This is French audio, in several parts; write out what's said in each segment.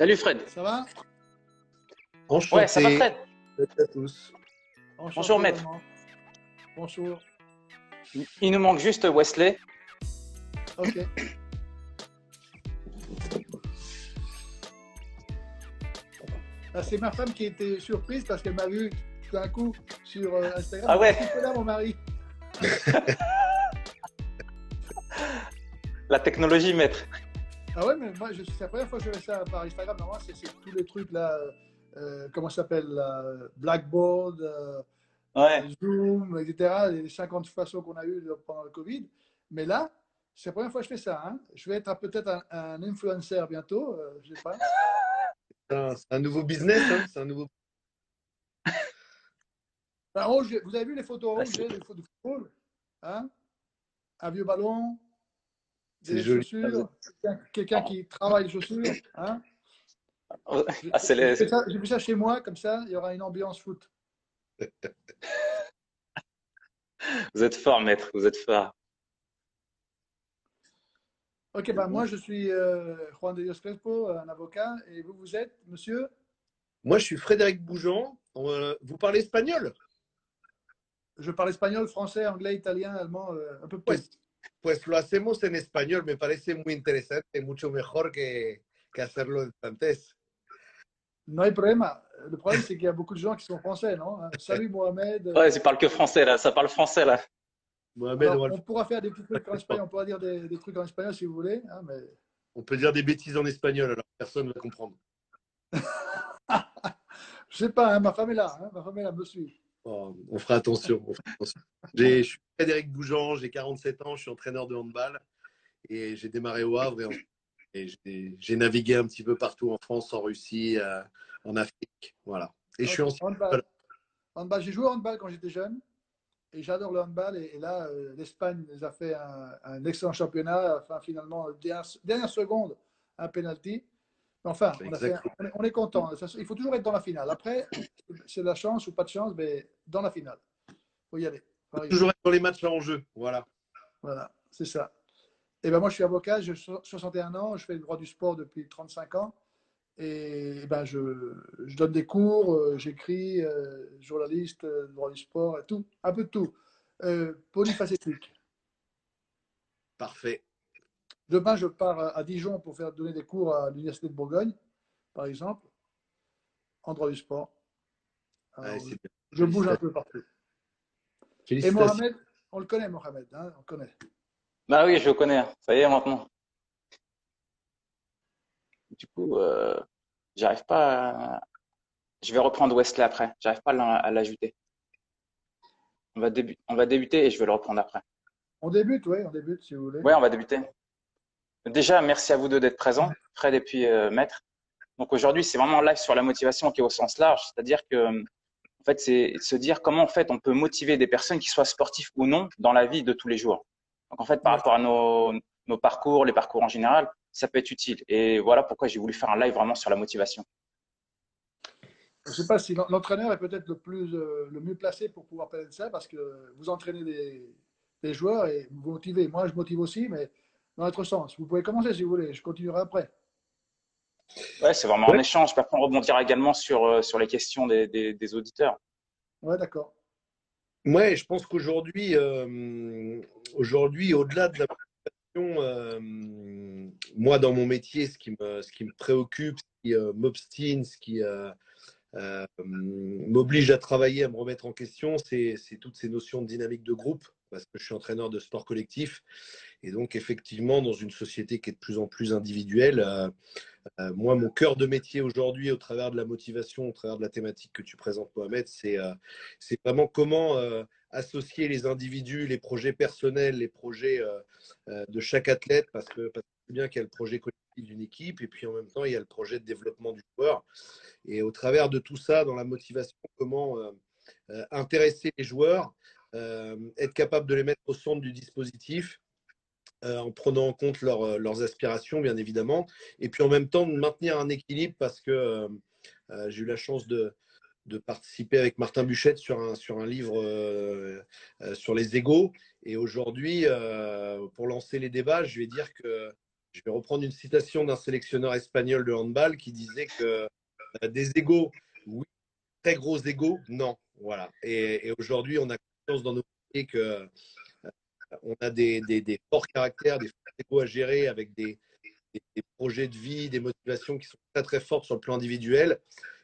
Salut Fred. Ça va? Enchanté. Ouais, ça va Fred. Salut à tous. Enchanté, Bonjour, maître. vraiment. Bonjour. Il nous manque juste Wesley. Ok. Ah, c'est ma femme qui était surprise parce qu'elle m'a vu tout d'un coup sur euh, Instagram. Ah ouais. C'est là mon mari. La technologie, maître. Ah ouais, mais moi, c'est la première fois que je fais ça par Instagram. Normalement, c'est c'est tous les trucs là, euh, comment ça s'appelle, Blackboard, euh, Ouais. Zoom, etc. Les 50 façons qu'on a eues pendant le Covid. Mais là, c'est la première fois que je fais ça. hein. Je vais être peut-être un, un influenceur bientôt, euh, je sais pas. C'est un, nouveau business, hein, c'est un nouveau. Haut, j'ai- vous avez vu les photos Ah, football hein? Un vieux ballon, des joli. chaussures, quelqu'un- qui travaille les chaussures. Hein Ah, c'est J'ai les- fait ça- j'ai vu ça chez moi, comme ça, il y aura une ambiance foot. Vous êtes fort, maître. Vous êtes fort. Ok, ben moi je suis euh, Juan de Dios Crespo, un avocat, et vous, vous êtes, monsieur? Moi, je suis Frédéric Bougeant. Euh, vous parlez espagnol? Je parle espagnol, français, anglais, italien, allemand, euh, un peu de Pues, lo hacemos en español. Me parece muy interesante, mucho mejor que, que hacerlo en francés. No hay problema. Le problème, c'est qu'il y a beaucoup de gens qui sont français, non Hein, Salut Mohamed. Ouais, ça parle que français là. Ça parle français là. Mohamed, Alors, on, on pourra faire des petits trucs en espagnol, on pourra dire des, des trucs en espagnol si vous voulez, hein, mais on peut dire des bêtises en espagnol, alors personne ne va comprendre. je sais pas, hein, ma femme est là, hein, ma femme est là, me suit. Oh, on fera attention. Je suis Frédéric Bougeant, j'ai 47 ans, je suis entraîneur de handball et j'ai démarré au Havre et, j'ai- navigué un petit peu partout en France, en Russie, euh, en Afrique. Voilà. Et je suis handball. Handball. J'ai joué au handball quand j'étais jeune et j'adore le handball. Et, et là, euh, l'Espagne nous a fait un, un excellent championnat. Enfin, finalement, dernière, dernière seconde, un penalty. Enfin, on, a fait- Exactement. on est, on est content. Il faut toujours être dans la finale. Après, c'est de la chance ou pas de chance, mais dans la finale. Il faut y aller. Faut. Toujours être dans les matchs à enjeu. Voilà. Voilà, c'est ça. Et ben moi, je suis avocat, j'ai so- 61 ans, je fais le droit du sport depuis 35 ans. Et ben je, je donne des cours, euh, j'écris, euh, journaliste, euh, droit du sport, et tout, un peu de tout. Euh, polyfacétique. Parfait. Demain, je pars à Dijon pour faire donner des cours à l'Université de Bourgogne, par exemple, en droit du sport. Alors, Ouais, c'est bien. je bouge un peu partout. Et. Mohamed, on le connaît, Mohamed, hein, on le connaît. Bah oui, je le connais. Ça y est maintenant. Du coup, euh, j'arrive pas. À... Je vais reprendre Wesley après. J'arrive pas à l'ajouter. On va débu- on va débuter et je vais le reprendre après. On débute, oui, on débute si vous voulez. Ouais, on va débuter. Déjà, merci à vous deux d'être présents, Fred et puis euh, Maître. Donc aujourd'hui, c'est vraiment un live sur la motivation qui est au sens large, c'est-à-dire que en fait, c'est se dire comment en fait on peut motiver des personnes qui soient sportifs ou non dans la vie de tous les jours. Donc en fait, par rapport à nos, nos parcours, les parcours en général, ça peut être utile. Et voilà pourquoi j'ai voulu faire un live vraiment sur la motivation. Je ne sais pas si l'en- l'entraîneur est peut-être le, plus, euh, le mieux placé pour pouvoir parler de ça parce que vous entraînez des, des joueurs et vous motivez. Moi, je motive aussi, mais dans l'autre sens. Vous pouvez commencer si vous voulez, je continuerai après. Ouais, c'est vraiment Ouais. un échange. Après, on rebondira également sur, euh, sur les questions des, des, des auditeurs. Ouais, d'accord. Ouais, je pense qu'aujourd'hui, euh, aujourd'hui, au-delà de la motivation, euh, moi, dans mon métier, ce qui me, ce qui me préoccupe, ce qui euh, m'obstine, ce qui euh, euh, m'oblige à travailler, à me remettre en question, c'est c'est toutes ces notions de dynamique de groupe, parce que je suis entraîneur de sport collectif. Et donc, effectivement, dans une société qui est de plus en plus individuelle, euh, euh, moi, mon cœur de métier aujourd'hui, au travers de la motivation, au travers de la thématique que tu présentes, Mohamed, c'est euh, vraiment comment associer les individus, les projets personnels, les projets de chaque athlète, parce que c'est bien qu'il y a le projet collectif d'une équipe, et puis en même temps, il y a le projet de développement du joueur. Et au travers de tout ça, dans la motivation, comment intéresser les joueurs, être capable de les mettre au centre du dispositif, euh, en prenant en compte euh, leurs aspirations, bien évidemment, et puis en même temps de maintenir un équilibre parce que euh, j'ai eu la chance de, participer avec Martin Buchette sur un, sur un livre sur les égaux. Et aujourd'hui, pour lancer les débats, je vais dire que je vais reprendre une citation d'un sélectionneur espagnol de handball qui disait que des égaux, oui, très gros égaux, non. Voilà. Et, aujourd'hui, on a confiance dans nos métiers que on a des, forts caractères, des forts égaux à gérer avec des, projets de vie, des motivations qui sont très très fortes sur le plan individuel.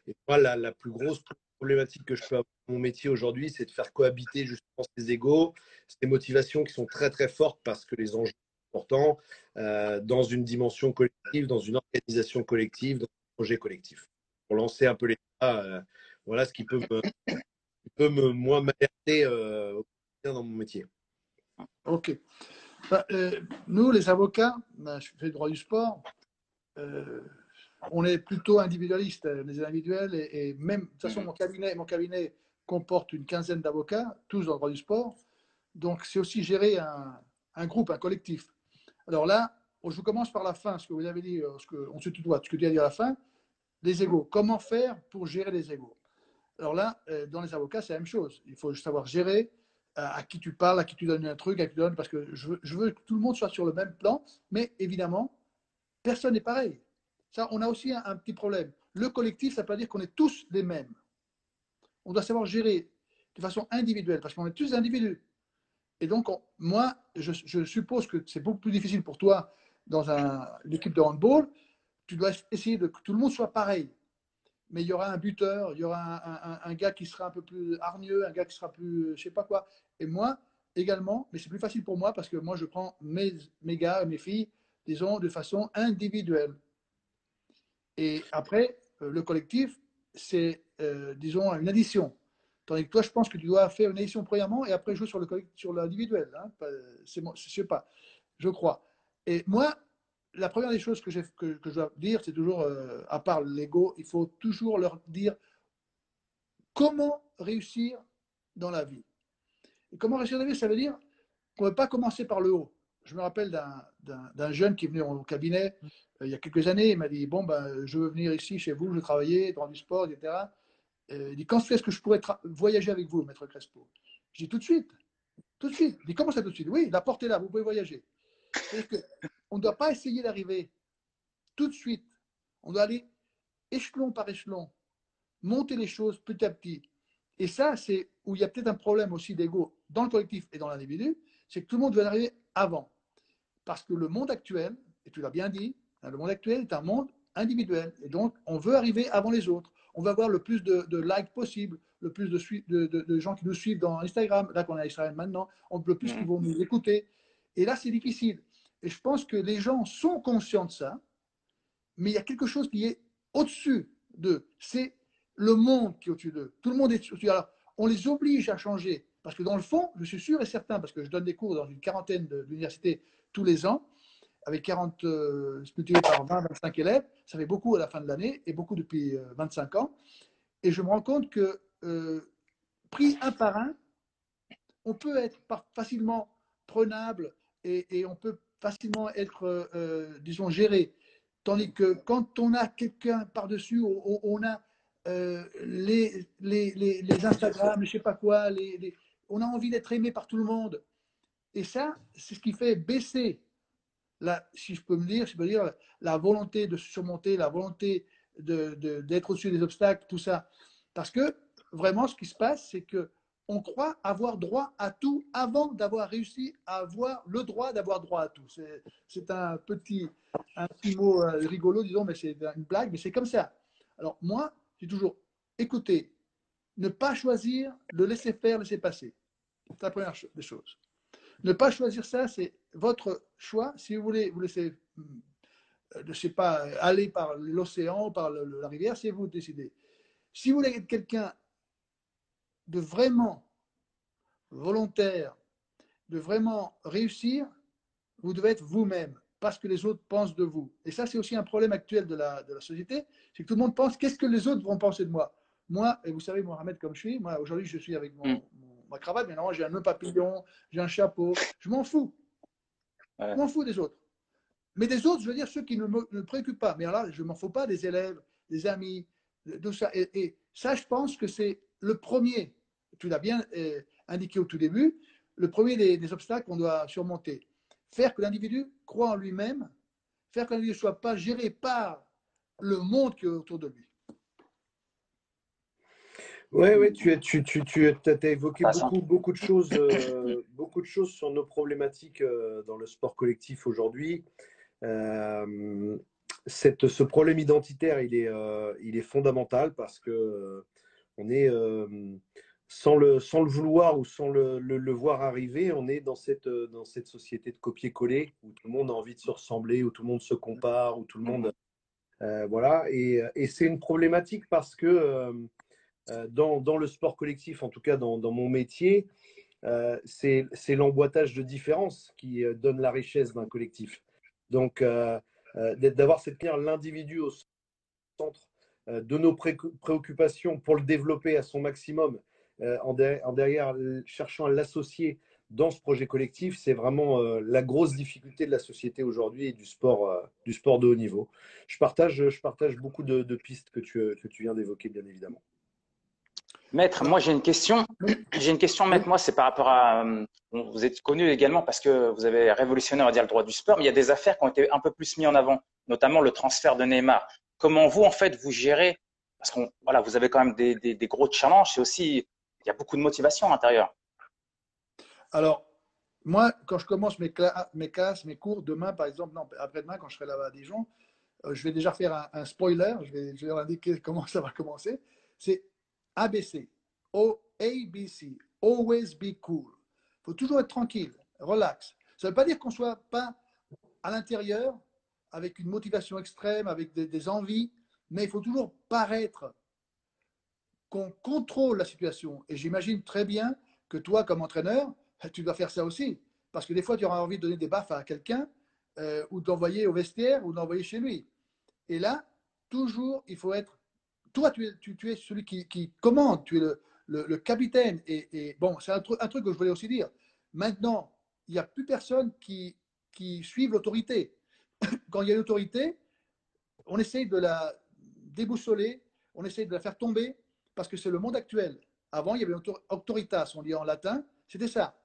Et moi, la, plus grosse problématique que je peux avoir dans mon métier aujourd'hui, c'est de faire cohabiter justement ces égaux, ces motivations qui sont très très fortes parce que les enjeux sont importants euh, dans une dimension collective, dans une organisation collective, dans un projet collectif. Pour lancer un peu les euh, voilà ce qui peut me, peut me moi m'alerter euh, dans mon métier. Ok. Bah, euh, nous, les avocats, bah, je fais droit du sport, euh, on est plutôt individualistes, les individuels, et, même, de toute façon, mon cabinet, mon cabinet comporte une quinzaine d'avocats, tous dans le droit du sport. Donc, c'est aussi gérer un, groupe, un collectif. Alors là, je commence par la fin, ce que vous avez dit, euh, ce que, on se tutoie, ce que tu as dit à la fin, les égaux. Comment faire pour gérer les égaux? Alors là, dans les avocats, c'est la même chose. Il faut savoir gérer à qui tu parles, à qui tu donnes un truc, à qui tu donnes, parce que je veux, que tout le monde soit sur le même plan, mais évidemment, personne n'est pareil. Ça, on a aussi un, petit problème. Le collectif, ça ne veut pas dire qu'on est tous les mêmes. On doit savoir gérer de façon individuelle, parce qu'on est tous individus. Et donc, moi, je, suppose que c'est beaucoup plus difficile pour toi dans un, une équipe de handball. Tu dois essayer de, que tout le monde soit pareil mais il y aura un buteur, il y aura un, gars qui sera un peu plus hargneux, un gars qui sera plus, je sais pas quoi. Et moi également, mais c'est plus facile pour moi parce que moi je prends mes, mes gars, mes filles, disons, de façon individuelle. Et après, euh, le collectif, c'est, euh, disons, une addition. Tandis que toi, je pense que tu dois faire une addition premièrement et après jouer sur l'individuel. Hein. C'est, sais pas, je crois. Et moi, la première des choses que, que, que je dois dire, c'est toujours, euh, à part l'ego, il faut toujours leur dire comment réussir dans la vie. Et comment réussir dans la vie, ça veut dire qu'on ne peut pas commencer par le haut. Je me rappelle d'un jeune qui est venu au cabinet euh, il y a quelques années, il m'a dit, bon, ben, je veux venir ici chez vous, je veux travailler, dans du sport, etc. Euh, il dit, quand est-ce que je pourrais voyager avec vous, maître Crespo? Je dis, tout de suite, tout de suite. Il dit, comment ça tout de suite? Oui, la porte est là, vous pouvez voyager. On ne doit pas essayer d'arriver tout de suite. On doit aller échelon par échelon, monter les choses petit à petit. Et ça, c'est où il y a peut-être un problème aussi d'ego dans le collectif et dans l'individu, c'est que tout le monde veut arriver avant. Parce que le monde actuel, et tu l'as bien dit, hein, le monde actuel est un monde individuel. Et donc, on veut arriver avant les autres. On veut avoir le plus de, likes possible, le plus de, de, gens qui nous suivent dans Instagram. Là, qu'on a Israël maintenant, on, le plus qui vont nous écouter. Et là, c'est difficile. Et je pense que les gens sont conscients de ça, mais il y a quelque chose qui est au-dessus d'eux. C'est le monde qui est au-dessus d'eux. Tout le monde est au-dessus. Alors, on les oblige à changer. Parce que dans le fond, je suis sûr et certain, parce que je donne des cours dans une quarantaine d'universités tous les ans, avec 40 euh, par 20, 25 élèves, ça fait beaucoup à la fin de l'année et beaucoup depuis 25 euh, ans. Et je me rends compte que, euh, pris un par un, on peut être facilement prenable et, on peut facilement être, euh, euh, disons, géré. Tandis que quand on a quelqu'un par-dessus, on, a euh, les, les, les, Instagram, je sais pas quoi, les, on a envie d'être aimé par tout le monde. Et ça, c'est ce qui fait baisser, si je peux me dire, je peux dire, la volonté de surmonter, la volonté d'être de, d'être au-dessus des obstacles, tout ça. Parce que vraiment, ce qui se passe, c'est que on croit avoir droit à tout avant d'avoir réussi à avoir le droit d'avoir droit à tout. C'est un petit, mot euh, rigolo, disons, mais c'est une blague, mais c'est comme ça. Alors moi, j'ai toujours écouté, ne pas choisir, le laisser faire, laisser passer. C'est la première des choses. Ne pas choisir ça, c'est votre choix. Si vous voulez vous laisser, euh, je sais pas, aller par l'océan, par la rivière, c'est vous décidez. Si vous voulez être quelqu'un de vraiment volontaire, de vraiment réussir, vous devez être vous-même, parce que les autres pensent de vous. Et ça, c'est aussi un problème actuel de la, de la société, c'est que tout le monde pense, qu'est-ce que les autres vont penser de moi? Moi, et vous savez, Mohamed, comme je suis, moi, aujourd'hui, je suis avec mon, mm. ma cravate, mais non, j'ai un nœud papillon, j'ai un chapeau, je m'en fous. Je m'en fous des autres. Mais des autres, je veux dire, ceux qui ne me, préoccupent pas. Mais là, je ne m'en fous pas des élèves, des amis, de, ça. et ça, je pense que c'est le premier tu l'as bien euh, indiqué au tout début, le premier des, obstacles qu'on doit surmonter. Faire que l'individu croit en lui-même, faire qu'un individu ne soit pas géré par le monde qui est autour de lui. Oui, ouais, tu, as, tu, tu, tu as évoqué beaucoup, beaucoup, de choses, euh, beaucoup de choses sur nos problématiques euh, dans le sport collectif aujourd'hui. Euh, cette, ce problème identitaire, il est, il est fondamental parce que on est, sans, le, sans le vouloir ou sans le, le, voir arriver, on est dans cette, dans cette société de copier-coller où tout le monde a envie de se ressembler, où tout le monde se compare, où tout le monde. voilà. Et, et c'est une problématique parce que euh, dans, dans, le sport collectif, en tout cas dans, dans mon métier, euh, c'est l'emboîtage de différences qui euh, donne la richesse d'un collectif. Donc, d'avoir cette pierre l'individu au centre de nos préoccupations pour le développer à son maximum, en, en, derrière cherchant à l'associer dans ce projet collectif, c'est vraiment la grosse difficulté de la société aujourd'hui et du sport, du sport de haut niveau. Je partage, je partage beaucoup de, pistes que tu, viens d'évoquer, bien évidemment. Maître, moi j'ai une question. J'ai une question, maître. Moi, c'est par rapport à. Euh, vous êtes connu également parce que vous avez révolutionné, dire, le droit du sport, mais il y a des affaires qui ont été un peu plus mises en avant, notamment le transfert de Neymar. Comment vous, en fait, vous gérez Parce que voilà, vous avez quand même des, des, gros challenges et aussi, il y a beaucoup de motivation à l'intérieur. Alors, moi, quand je commence mes, classes, mes cours, demain, par exemple, non, après-demain, quand je serai là-bas à Dijon, euh, je vais déjà faire un, spoiler, je vais, vais indiquer comment ça va commencer. C'est ABC. O ABC. Always be cool. Il faut toujours être tranquille, relax. Ça ne veut pas dire qu'on ne soit pas à l'intérieur avec une motivation extrême, avec des, envies, mais il faut toujours paraître qu'on contrôle la situation. Et j'imagine très bien que toi, comme entraîneur, tu dois faire ça aussi. Parce que des fois, tu auras envie de donner des baffes à quelqu'un euh, ou d'envoyer au vestiaire ou d'envoyer chez lui. Et là, toujours, il faut être toi, tu es, celui qui, commande, tu es le, capitaine. Et, bon, c'est un, truc que je voulais aussi dire. Maintenant, il n'y a plus personne qui, qui suive l'autorité. Quand il y a l'autorité, on essaye de la déboussoler, on essaye de la faire tomber, parce que c'est le monde actuel. Avant, il y avait autoritas, on dit en latin, c'était ça.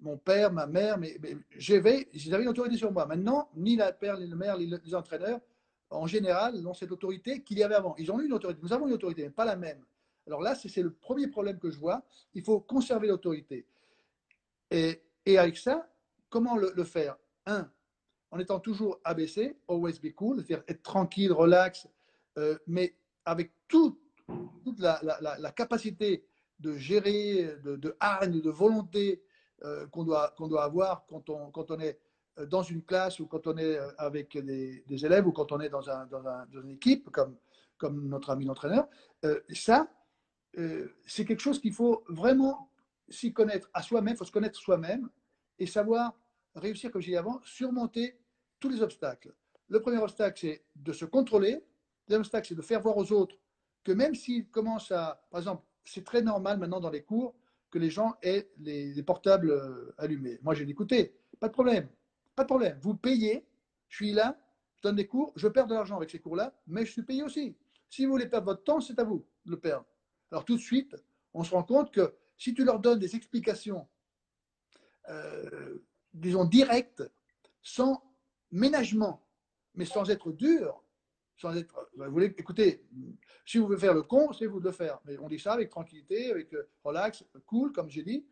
Mon père, ma mère, mais, j'avais, une autorité sur moi. Maintenant, ni la père, ni la mère, ni les entraîneurs en général, n'ont cette autorité qu'il y avait avant. Ils ont une autorité. Nous avons une autorité, mais pas la même. Alors là, c'est le premier problème que je vois. Il faut conserver l'autorité. Et, avec ça, comment le, faire? Un, en étant toujours ABC, always be cool, c'est-à-dire être tranquille, relax, euh, mais avec toute la, capacité de gérer, de, de hargne, de volonté euh, qu'on doit, doit avoir quand on, quand on est euh, dans une classe ou quand on est avec des, élèves ou quand on est dans, un, dans, une équipe, comme, comme notre ami l'entraîneur, ça, c'est quelque chose qu'il faut vraiment s'y connaître à soi-même, il faut se connaître soi-même et savoir réussir, comme j'ai dit avant, surmonter tous les obstacles. Le premier obstacle, c'est de se contrôler. Le deuxième obstacle, c'est de faire voir aux autres que même s'ils commencent à, par exemple, c'est très normal maintenant dans les cours que les gens aient les, les portables allumés. Moi, j'ai dit, écoutez, pas de problème. Pas de problème. Vous payez, je suis là, je donne des cours, je perds de l'argent avec ces cours-là, mais je suis payé aussi. Si vous voulez perdre votre temps, c'est à vous de le perdre. Alors tout de suite, on se rend compte que si tu leur donnes des explications, euh, disons, directes, sans ménagement, mais sans être dur, sans être. Vous voulez, écoutez, si vous voulez faire le con, c'est vous de le faire. Mais on dit ça avec tranquillité, avec euh, relax, cool, comme j'ai dit.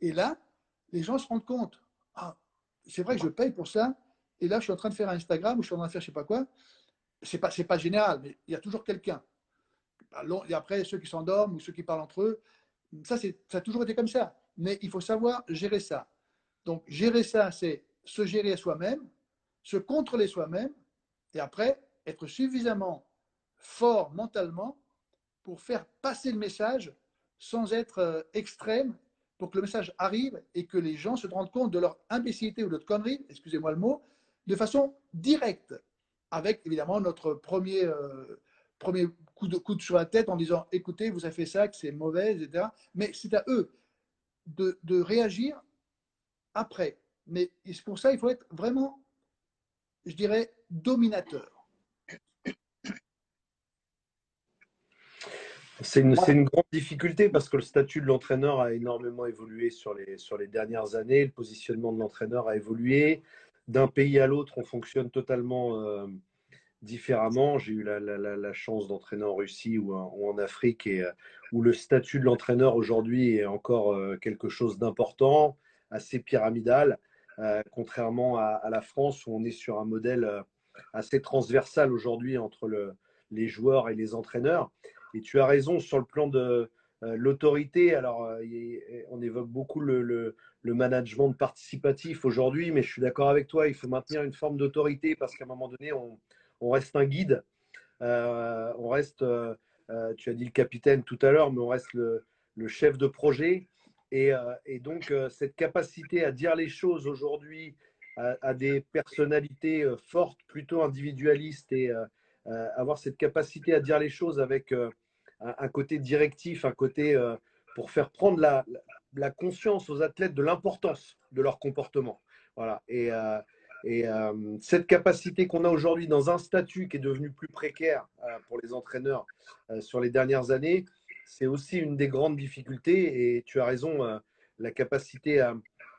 Et là, les gens se rendent compte. Ah, c'est vrai que je paye pour ça. Et là, je suis en train de faire un Instagram ou je suis en train de faire je sais pas quoi. C'est pas, pas général, mais il y a toujours quelqu'un. Et après, ceux qui s'endorment ou ceux qui parlent entre eux, ça, ça a toujours été comme ça. Mais il faut savoir gérer ça. Donc, gérer ça, c'est se gérer soi-même, se contrôler soi-même, et après, être suffisamment fort mentalement pour faire passer le message sans être euh, extrême pour que le message arrive et que les gens se rendent compte de leur imbécilité ou de leur connerie, excusez-moi le mot, de façon directe, avec évidemment notre premier, euh, premier coup, de, coup sur la tête en disant écoutez, vous avez fait ça, que c'est mauvais, etc. Mais c'est à eux de, de réagir après. Mais pour ça, il faut être vraiment, je dirais, dominateur. C'est une, une, grande difficulté parce que le statut de l'entraîneur a énormément évolué sur les, sur les dernières années. Le positionnement de l'entraîneur a évolué. d'un pays à l'autre, on fonctionne totalement euh, différemment. J'ai eu la, chance d'entraîner en Russie ou en, Afrique et où le statut de l'entraîneur aujourd'hui est encore quelque chose d'important, assez pyramidal, contrairement à, la France où on est sur un modèle assez transversal aujourd'hui entre le, les joueurs et les entraîneurs. Et tu as raison sur le plan de euh, l'autorité. Alors, euh, on évoque beaucoup le, management participatif aujourd'hui, mais je suis d'accord avec toi, il faut maintenir une forme d'autorité parce qu'à un moment donné, on, reste un guide. Euh, on reste, tu as dit le capitaine tout à l'heure, mais on reste le chef de projet. Et, et donc, cette capacité à dire les choses aujourd'hui à, des personnalités fortes, plutôt individualistes et avoir cette capacité à dire les choses avec un, côté directif, un côté euh, pour faire prendre la, conscience aux athlètes de l'importance de leur comportement. Voilà. Et, euh, et euh, cette capacité qu'on a aujourd'hui dans un statut qui est devenu plus précaire pour les entraîneurs sur les dernières années, c'est aussi une des grandes difficultés. Et tu as raison, la capacité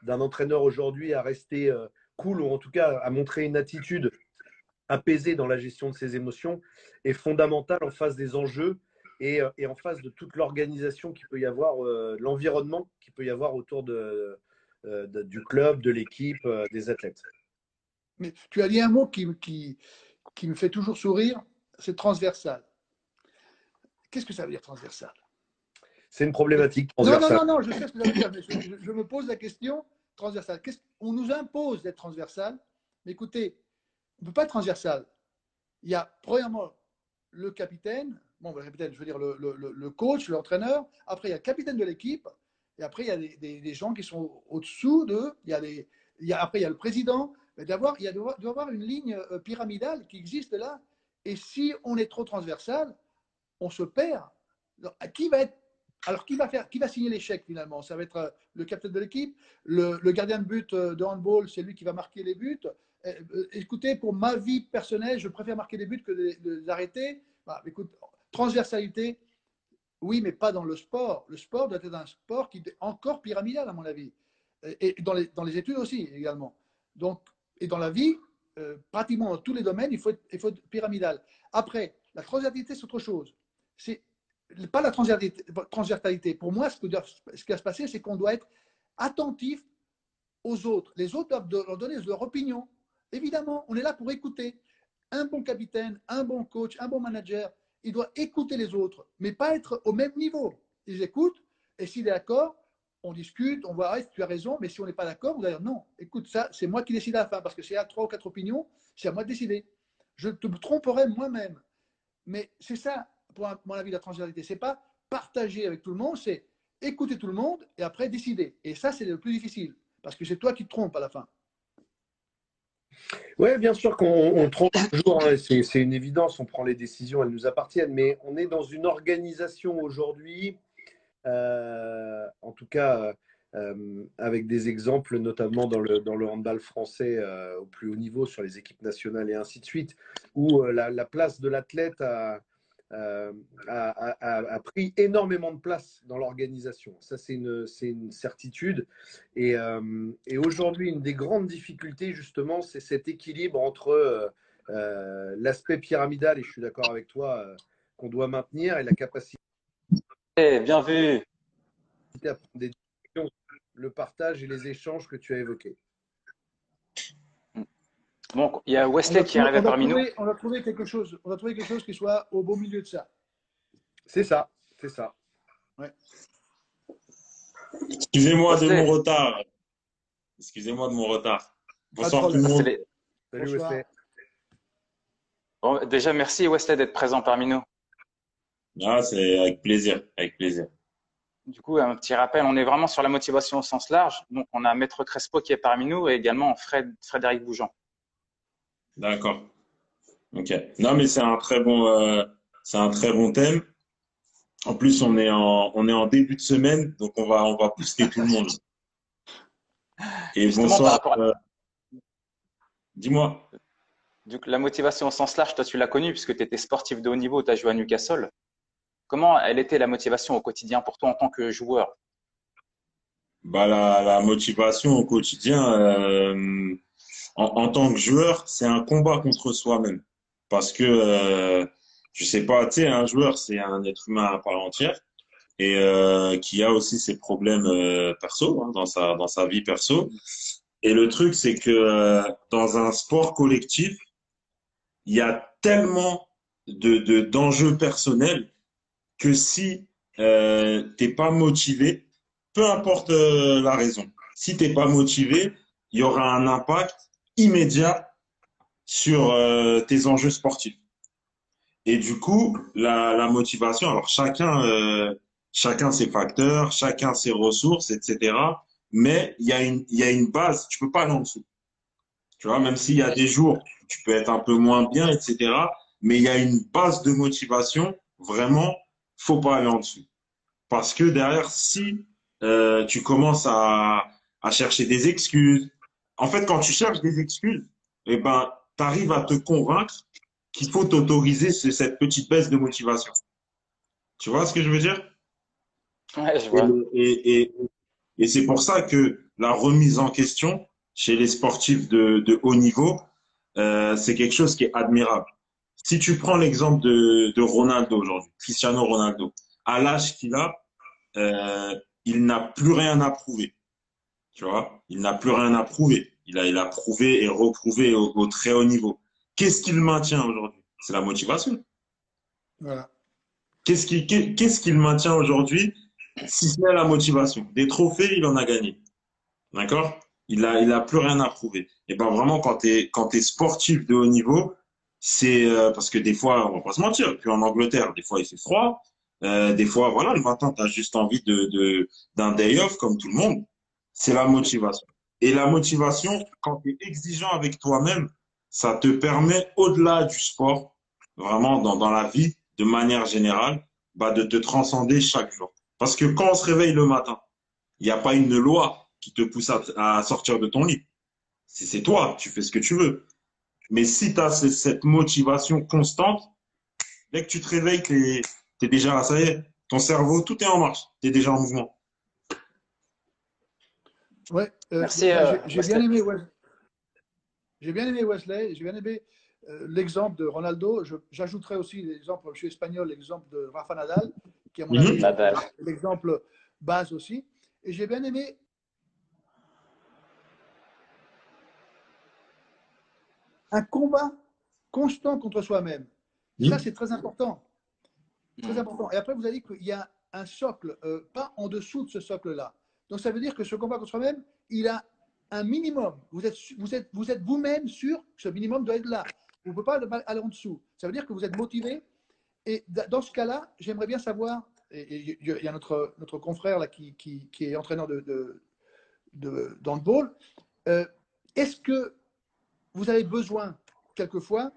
d'un entraîneur aujourd'hui à rester cool ou en tout cas à montrer une attitude apaisée dans la gestion de ses émotions est fondamentale en face des enjeux euh, et, en face de toute l'organisation qui peut y avoir, euh, l'environnement qui peut y avoir autour de, euh, du club, de l'équipe, des athlètes. Mais tu as dit un mot qui me fait toujours sourire, c'est transversal. Qu'est-ce que ça veut dire transversal? C'est une problématique transversale. Non, non, non, non, je sais ce que ça veut dire, mais je, me pose la question transversale. On nous impose d'être transversal, mais écoutez, on ne peut pas être transversal. Il y a, premièrement, le capitaine, bon, le capitaine, je veux dire le, le, le coach, l'entraîneur. Après, il y a le capitaine de l'équipe. Et après, il y a des, des, gens qui sont au-dessous d'eux. Il y a des, il y a, après, il y a le président. Mais d'avoir, il y a, doit, y avoir une ligne euh, pyramidale qui existe là. Et si on est trop transversal, on se perd. Alors, qui va être faire, qui va signer l'échec finalement? Ça va être euh, le capitaine de l'équipe, le, gardien de but euh, de handball, c'est lui qui va marquer les buts. Écoutez, pour ma vie personnelle, je préfère marquer des buts que de les arrêter. Bah, écoute, Transversalité, oui, mais pas dans le sport. Le sport doit être un sport qui est encore pyramidal, à mon avis. Et dans les, dans les études aussi, également. Donc, et dans la vie, euh, pratiquement dans tous les domaines, il faut, être, il faut pyramidal. Après, la transversalité, c'est autre chose. C'est pas la transversalité. Pour moi, ce, qui va se passer, c'est qu'on doit être attentif aux autres. Les autres doivent leur donner leur opinion. Évidemment, on est là pour écouter. Un bon capitaine, un bon coach, un bon manager, il doit écouter les autres, mais pas être au même niveau. Ils écoutent, et s'il est d'accord, on discute, on voit, tu as raison, mais si on n'est pas d'accord, on va dire non, écoute, ça, c'est moi qui décide à la fin, parce que y a trois ou quatre opinions, c'est à moi de décider. Je te tromperai moi-même. Mais c'est ça, pour mon avis, la transversalité. C'est pas partager avec tout le monde, c'est écouter tout le monde et après décider. Et ça, c'est le plus difficile, parce que c'est toi qui te trompes à la fin. Oui, bien sûr qu'on trompe toujours, hein, c'est une évidence, on prend les décisions, elles nous appartiennent, mais on est dans une organisation aujourd'hui, euh, en tout cas euh, avec des exemples notamment dans le, dans le handball français euh, au plus haut niveau sur les équipes nationales et ainsi de suite, où la, la place de l'athlète a, euh, a, pris énormément de place dans l'organisation. Ça, c'est une, une, certitude. Et, euh, et aujourd'hui, une des grandes difficultés, justement, c'est cet équilibre entre euh, l'aspect pyramidal, et je suis d'accord avec toi, qu'on doit maintenir, et la capacité. Eh, bien vu. À prendre des le partage et les échanges que tu as évoqués. Bon, il y a Wesley qui arrive parmi nous. On a trouvé quelque chose. On a trouvé quelque chose qui soit au beau milieu de ça. C'est ça, c'est ça. Excusez-moi de mon retard. Excusez-moi de mon retard. Bonsoir tout le monde. Salut Wesley. Bon, déjà, merci Wesley d'être présent parmi nous. Ah, c'est avec plaisir, avec plaisir. Du coup, un petit rappel, on est vraiment sur la motivation au sens large. Donc, on a Maître Crespo qui est parmi nous et également Fred, Frédéric Bougeant. D'accord. Ok. Non, mais c'est un très bon, euh, c'est un très bon thème. En plus, on est en, on est en début de semaine, donc on va, on va pousser tout le monde. Et bonsoir. Euh, dis-moi. La motivation au sens large, toi, tu l'as connue puisque tu étais sportif de haut niveau, tu as joué à Newcastle. Comment elle était la motivation au quotidien pour toi en tant que joueur? Bah, la, la motivation au quotidien, euh, en, tant que joueur, c'est un combat contre soi-même. Parce que, euh, je sais pas, tu sais, un joueur, c'est un être humain à part entière et euh, qui a aussi ses problèmes euh, perso hein, dans sa dans sa vie perso. Et le truc, c'est que euh, dans un sport collectif, il y a tellement de de- d'enjeux personnels que si euh, t'es pas motivé, peu importe euh, la raison, si t'es pas motivé, il y aura un impact immédiat sur euh, tes enjeux sportifs. Et du coup, la, la motivation, alors chacun, euh, chacun ses facteurs, chacun ses ressources, etc. Mais il y a une, y a une base, tu peux pas aller en dessous. Tu vois, même s'il y a des jours tu peux être un peu moins bien, etc. Mais il y a une base de motivation, vraiment, faut pas aller en dessous. Parce que derrière, si euh, tu commences à, à chercher des excuses, en fait, quand tu cherches des excuses, eh ben, tu arrives à te convaincre qu'il faut t'autoriser ce- cette petite baisse de motivation. Tu vois ce que je veux dire? Ouais, je Et, vois. et, et, et c'est pour ça que la remise en question chez les sportifs de, de haut niveau, euh, c'est quelque chose qui est admirable. Si tu prends l'exemple de, de Ronaldo aujourd'hui, Cristiano Ronaldo, à l'âge qu'il a, euh, il n'a plus rien à prouver. Tu vois, il n'a plus rien à prouver. Il a, il a prouvé et reprouvé au, au très haut niveau. Qu'est-ce qu'il maintient aujourd'hui? C'est la motivation. Voilà. Qu'est-ce qui, qu'est- qu'est-ce qu'il maintient aujourd'hui, si ce n'est la motivation? Des trophées, il en a gagné. D'accord? Il a, il a plus rien à prouver. Et ben vraiment, quand quand t'es sportif de haut niveau, c'est euh, parce que des fois, on va pas se mentir. Puis en Angleterre, des fois il fait froid. Euh, des fois, voilà, le matin, t'as juste envie de, de, d'un day off comme tout le monde. C'est la motivation. Et la motivation, quand tu es exigeant avec toi-même, ça te permet, au-delà du sport, vraiment dans, dans la vie, de manière générale, bah, de te transcender chaque jour. Parce que quand on se réveille le matin, il n'y a pas une loi qui te pousse à, à sortir de ton lit. C'est toi, tu fais ce que tu veux. Mais si tu as cette motivation constante, dès que tu te réveilles, tu es, déjà là, ça y est, ton cerveau, tout est en marche, tu es déjà en mouvement. Ouais, euh, Merci, j'ai- euh, j'ai bien aimé Wesley. J'ai bien aimé Wesley. J'ai bien aimé euh, l'exemple de Ronaldo. J'ajouterais aussi l'exemple, je suis espagnol, l'exemple de Rafa Nadal, qui mon Mhm. est l'exemple base aussi. Et j'ai bien aimé un combat constant contre soi-même. Ça, Mhm. c'est très important. Très Mhm. important. Et après, vous avez dit qu'il y a un socle, euh, pas en dessous de ce socle-là. Donc, ça veut dire que ce combat contre soi-même, il a un minimum. Vous êtes, vous êtes, vous êtes vous-même sûr que ce minimum doit être là. Vous ne pouvez pas aller en dessous. Ça veut dire que vous êtes motivé. Et da- dans ce cas-là, j'aimerais bien savoir, il y a notre, notre confrère là, qui, qui, est entraîneur de, de, de, d'handball, euh, est-ce que vous avez besoin, quelquefois,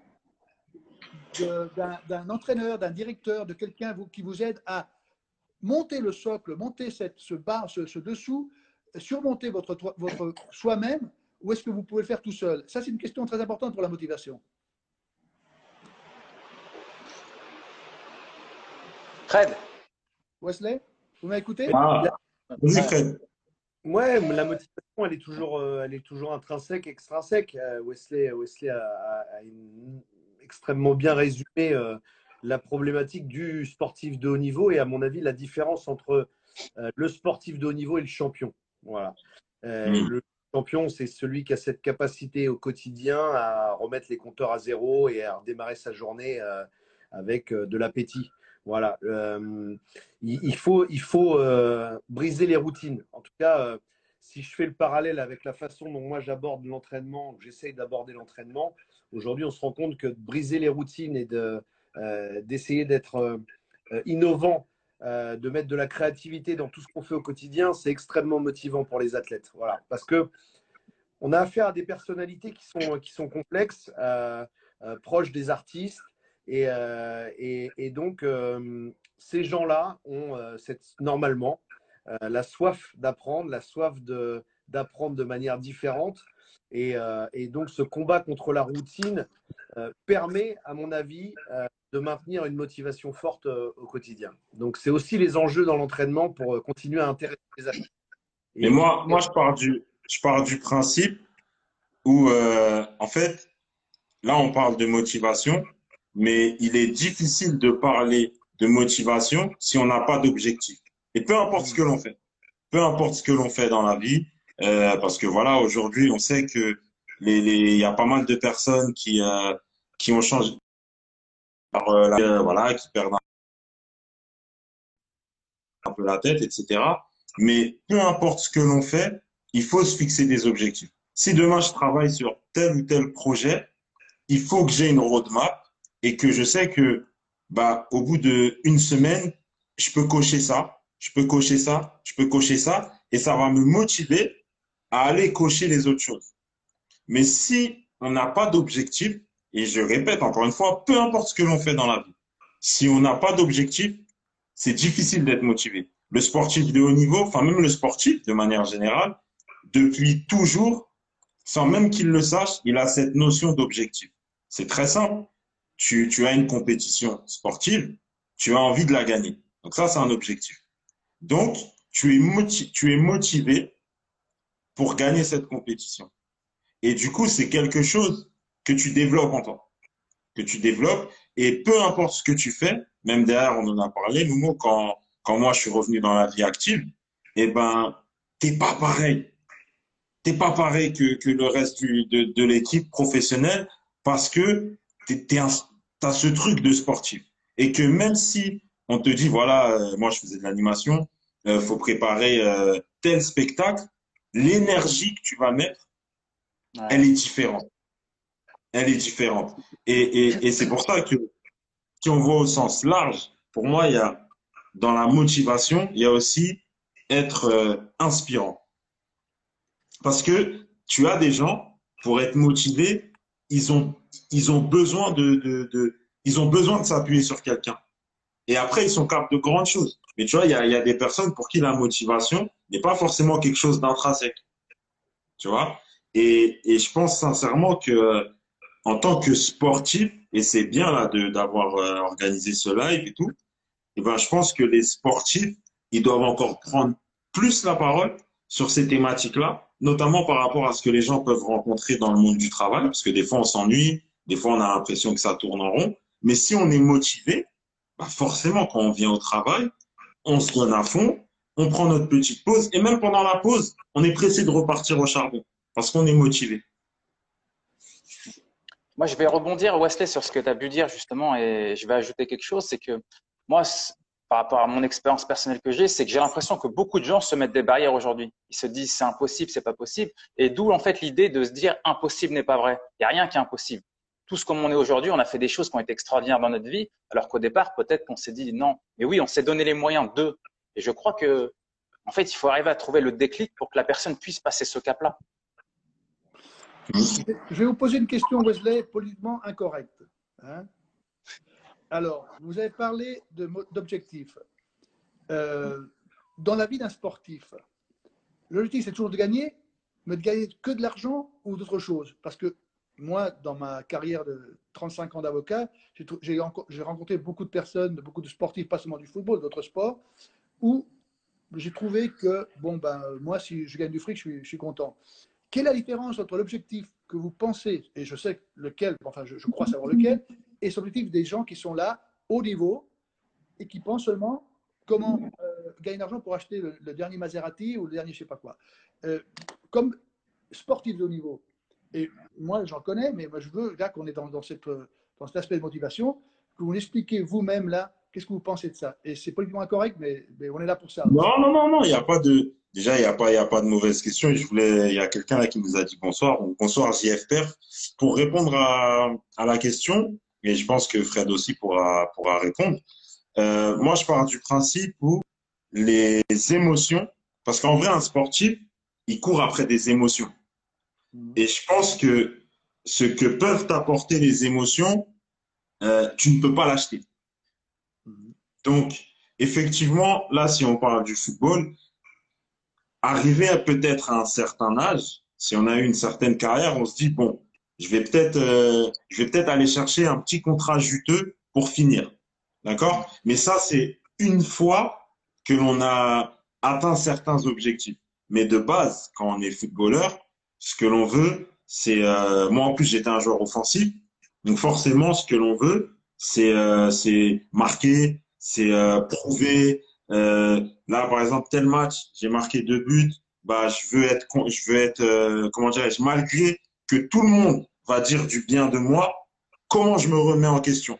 d'un entraîneur, d'un directeur, de quelqu'un vous- qui vous aide à monter le socle, monter cette, ce bas, ce, ce dessous, surmonter votre, soi-même, ou est-ce que vous pouvez le faire tout seul? Ça, c'est une question très importante pour la motivation. Fred, Wesley, vous m'avez écouté Ah, vas-y Fred. Ouais, mais la motivation, elle est toujours, euh, elle est toujours intrinsèque, extrinsèque. Euh, Wesley, Wesley a, a- a une- extrêmement bien résumé euh, la problématique du sportif de haut niveau et à mon avis la différence entre euh, le sportif de haut niveau et le champion. Voilà. Euh, Mm. Le champion, c'est celui qui a cette capacité au quotidien à remettre les compteurs à zéro et à redémarrer sa journée euh, avec de l'appétit. Voilà. Il, il faut, il faut briser les routines. En tout cas, si je fais le parallèle avec la façon dont moi j'aborde l'entraînement, j'essaye d'aborder l'entraînement, aujourd'hui on se rend compte que de briser les routines et de, d'essayer d'être euh, euh, innovant, euh, de mettre de la créativité dans tout ce qu'on fait au quotidien, c'est extrêmement motivant pour les athlètes. Voilà. Parce que on a affaire à des personnalités qui sont, qui sont complexes, euh, euh, proches des artistes. Et, euh, et, et donc, euh, ces gens-là ont euh, cette, normalement euh, la soif d'apprendre, la soif d'apprendre de manière différente. Et, euh, et donc, ce combat contre la routine euh, permet, à mon avis, euh, de maintenir une motivation forte euh, au quotidien. Donc, c'est aussi les enjeux dans l'entraînement pour euh, continuer à intéresser les athlètes. Mais moi, moi je, pars du, je pars du principe où, euh, en fait, là, on parle de motivation, mais il est difficile de parler de motivation si on n'a pas d'objectif. Et peu importe ce que l'on fait, peu importe ce que l'on fait dans la vie, parce que voilà, aujourd'hui, on sait que les, les, il y a pas mal de personnes qui, qui ont changé, euh, voilà, qui perdent un peu la tête, etc. Mais peu importe ce que l'on fait, il faut se fixer des objectifs. Si demain je travaille sur tel ou tel projet, il faut que j'ai une roadmap et que je sais que bah, au bout d'une semaine, je peux cocher ça, je peux cocher ça, je peux cocher ça, et ça va me motiver à aller cocher les autres choses. Mais si on n'a pas d'objectif, et je répète encore une fois, peu importe ce que l'on fait dans la vie, si on n'a pas d'objectif, c'est difficile d'être motivé. Le sportif de haut niveau, enfin même le sportif de manière générale, depuis toujours, sans même qu'il le sache, il a cette notion d'objectif. C'est très simple. Tu, tu as une compétition sportive, tu as envie de la gagner. Donc ça, c'est un objectif. Donc, tu es, motivé, tu es motivé pour gagner cette compétition. Et du coup, c'est quelque chose que tu développes en toi, que tu développes. Et peu importe ce que tu fais, même derrière, on en a parlé, Momo, quand, quand moi je suis revenu dans la vie active, eh ben, t'es pas pareil. T'es pas pareil que, que le reste du, de, de l'équipe professionnelle parce que tu as ce truc de sportif. Et que même si on te dit, voilà, euh, moi je faisais de l'animation, il euh, faut préparer euh, tel spectacle, l'énergie que tu vas mettre, elle est différente. Elle est différente. Et, et, c'est pour ça que si on voit au sens large, pour moi, il y a dans la motivation, il y a aussi être inspirant. Parce que tu as des gens, pour être motivés, ils ont, ils ont besoin de, de, de ils ont besoin de s'appuyer sur quelqu'un. Et après, ils sont capables de grandes choses. Mais tu vois, il y a, y a des personnes pour qui la motivation n'est pas forcément quelque chose d'intrinsèque. Tu vois? Et, et je pense sincèrement que en tant que sportif, et c'est bien là d'avoir euh, organisé ce live et tout, et eh ben, je pense que les sportifs, ils doivent encore prendre plus la parole sur ces thématiques-là, notamment par rapport à ce que les gens peuvent rencontrer dans le monde du travail, parce que des fois on s'ennuie, des fois on a l'impression que ça tourne en rond, mais si on est motivé, bah forcément, quand on vient au travail, on se donne à fond, on prend notre petite pause, et même pendant la pause, on est pressé de repartir au charbon, parce qu'on est motivé. Moi, je vais rebondir, Wesley, sur ce que tu as pu dire justement, et je vais ajouter quelque chose, c'est que moi, par rapport à mon expérience personnelle que j'ai, c'est que j'ai l'impression que beaucoup de gens se mettent des barrières aujourd'hui. Ils se disent c'est impossible, c'est pas possible, et d'où en fait l'idée de se dire impossible n'est pas vrai. Il n'y a rien qui est impossible tous comme on est aujourd'hui, on a fait des choses qui ont été extraordinaires dans notre vie, alors qu'au départ, peut-être qu'on s'est dit non. Mais oui, on s'est donné les moyens d'eux. Et je crois que, en fait, il faut arriver à trouver le déclic pour que la personne puisse passer ce cap-là. Je vais vous poser une question, Wesley, politiquement incorrecte. Hein. alors, vous avez parlé d'objectifs. Euh, dans la vie d'un sportif, l'objectif, c'est toujours de gagner, mais de gagner que de l'argent ou d'autres choses? Parce que moi, dans ma carrière de 35 ans d'avocat, j'ai rencontré beaucoup de personnes, beaucoup de sportifs, pas seulement du football, d'autres sports, où j'ai trouvé que, bon, ben, moi, si je gagne du fric, je suis, content. Quelle est la différence entre l'objectif que vous pensez, et je sais lequel, enfin, je, crois savoir lequel, et l'objectif des gens qui sont là, au niveau, et qui pensent seulement comment euh, gagner de l'argent pour acheter le, dernier Maserati ou le dernier je sais pas quoi. Euh, comme sportif de haut niveau, et moi, j'en connais, mais moi, je veux, là, qu'on est dans, dans, cette, dans cet aspect de motivation, que vous expliquez vous-même, là, qu'est-ce que vous pensez de ça? Et c'est politiquement incorrect, mais, mais, on est là pour ça. Non, non, non, non, il n'y a pas de. Déjà, il n'y a, pas, a pas de mauvaise question. Je voulais, il y a quelqu'un là qui nous a dit bonsoir. bonsoir, JFPR. Pour répondre à, à, la question, et je pense que Fred aussi pourra, pourra répondre, euh, moi, je pars du principe où les émotions, parce qu'en vrai, un sportif, il court après des émotions. Mm. Et je pense que ce que peuvent t'apporter les émotions, euh, tu ne peux pas l'acheter. Donc, effectivement, là, si on parle du football, arriver à peut-être à un certain âge, si on a eu une certaine carrière, on se dit bon, je vais peut-être, euh, je vais peut-être aller chercher un petit contrat juteux pour finir, d'accord? Mais ça, c'est une fois que l'on a atteint certains objectifs. Mais de base, quand on est footballeur, ce que l'on veut, c'est euh, moi en plus j'étais un joueur offensif, donc forcément ce que l'on veut, c'est euh, c'est marquer, c'est euh, prouver. Euh, là par exemple tel match, j'ai marqué deux buts, bah je veux être je veux être euh, comment dirais-je malgré que tout le monde va dire du bien de moi, comment je me remets en question?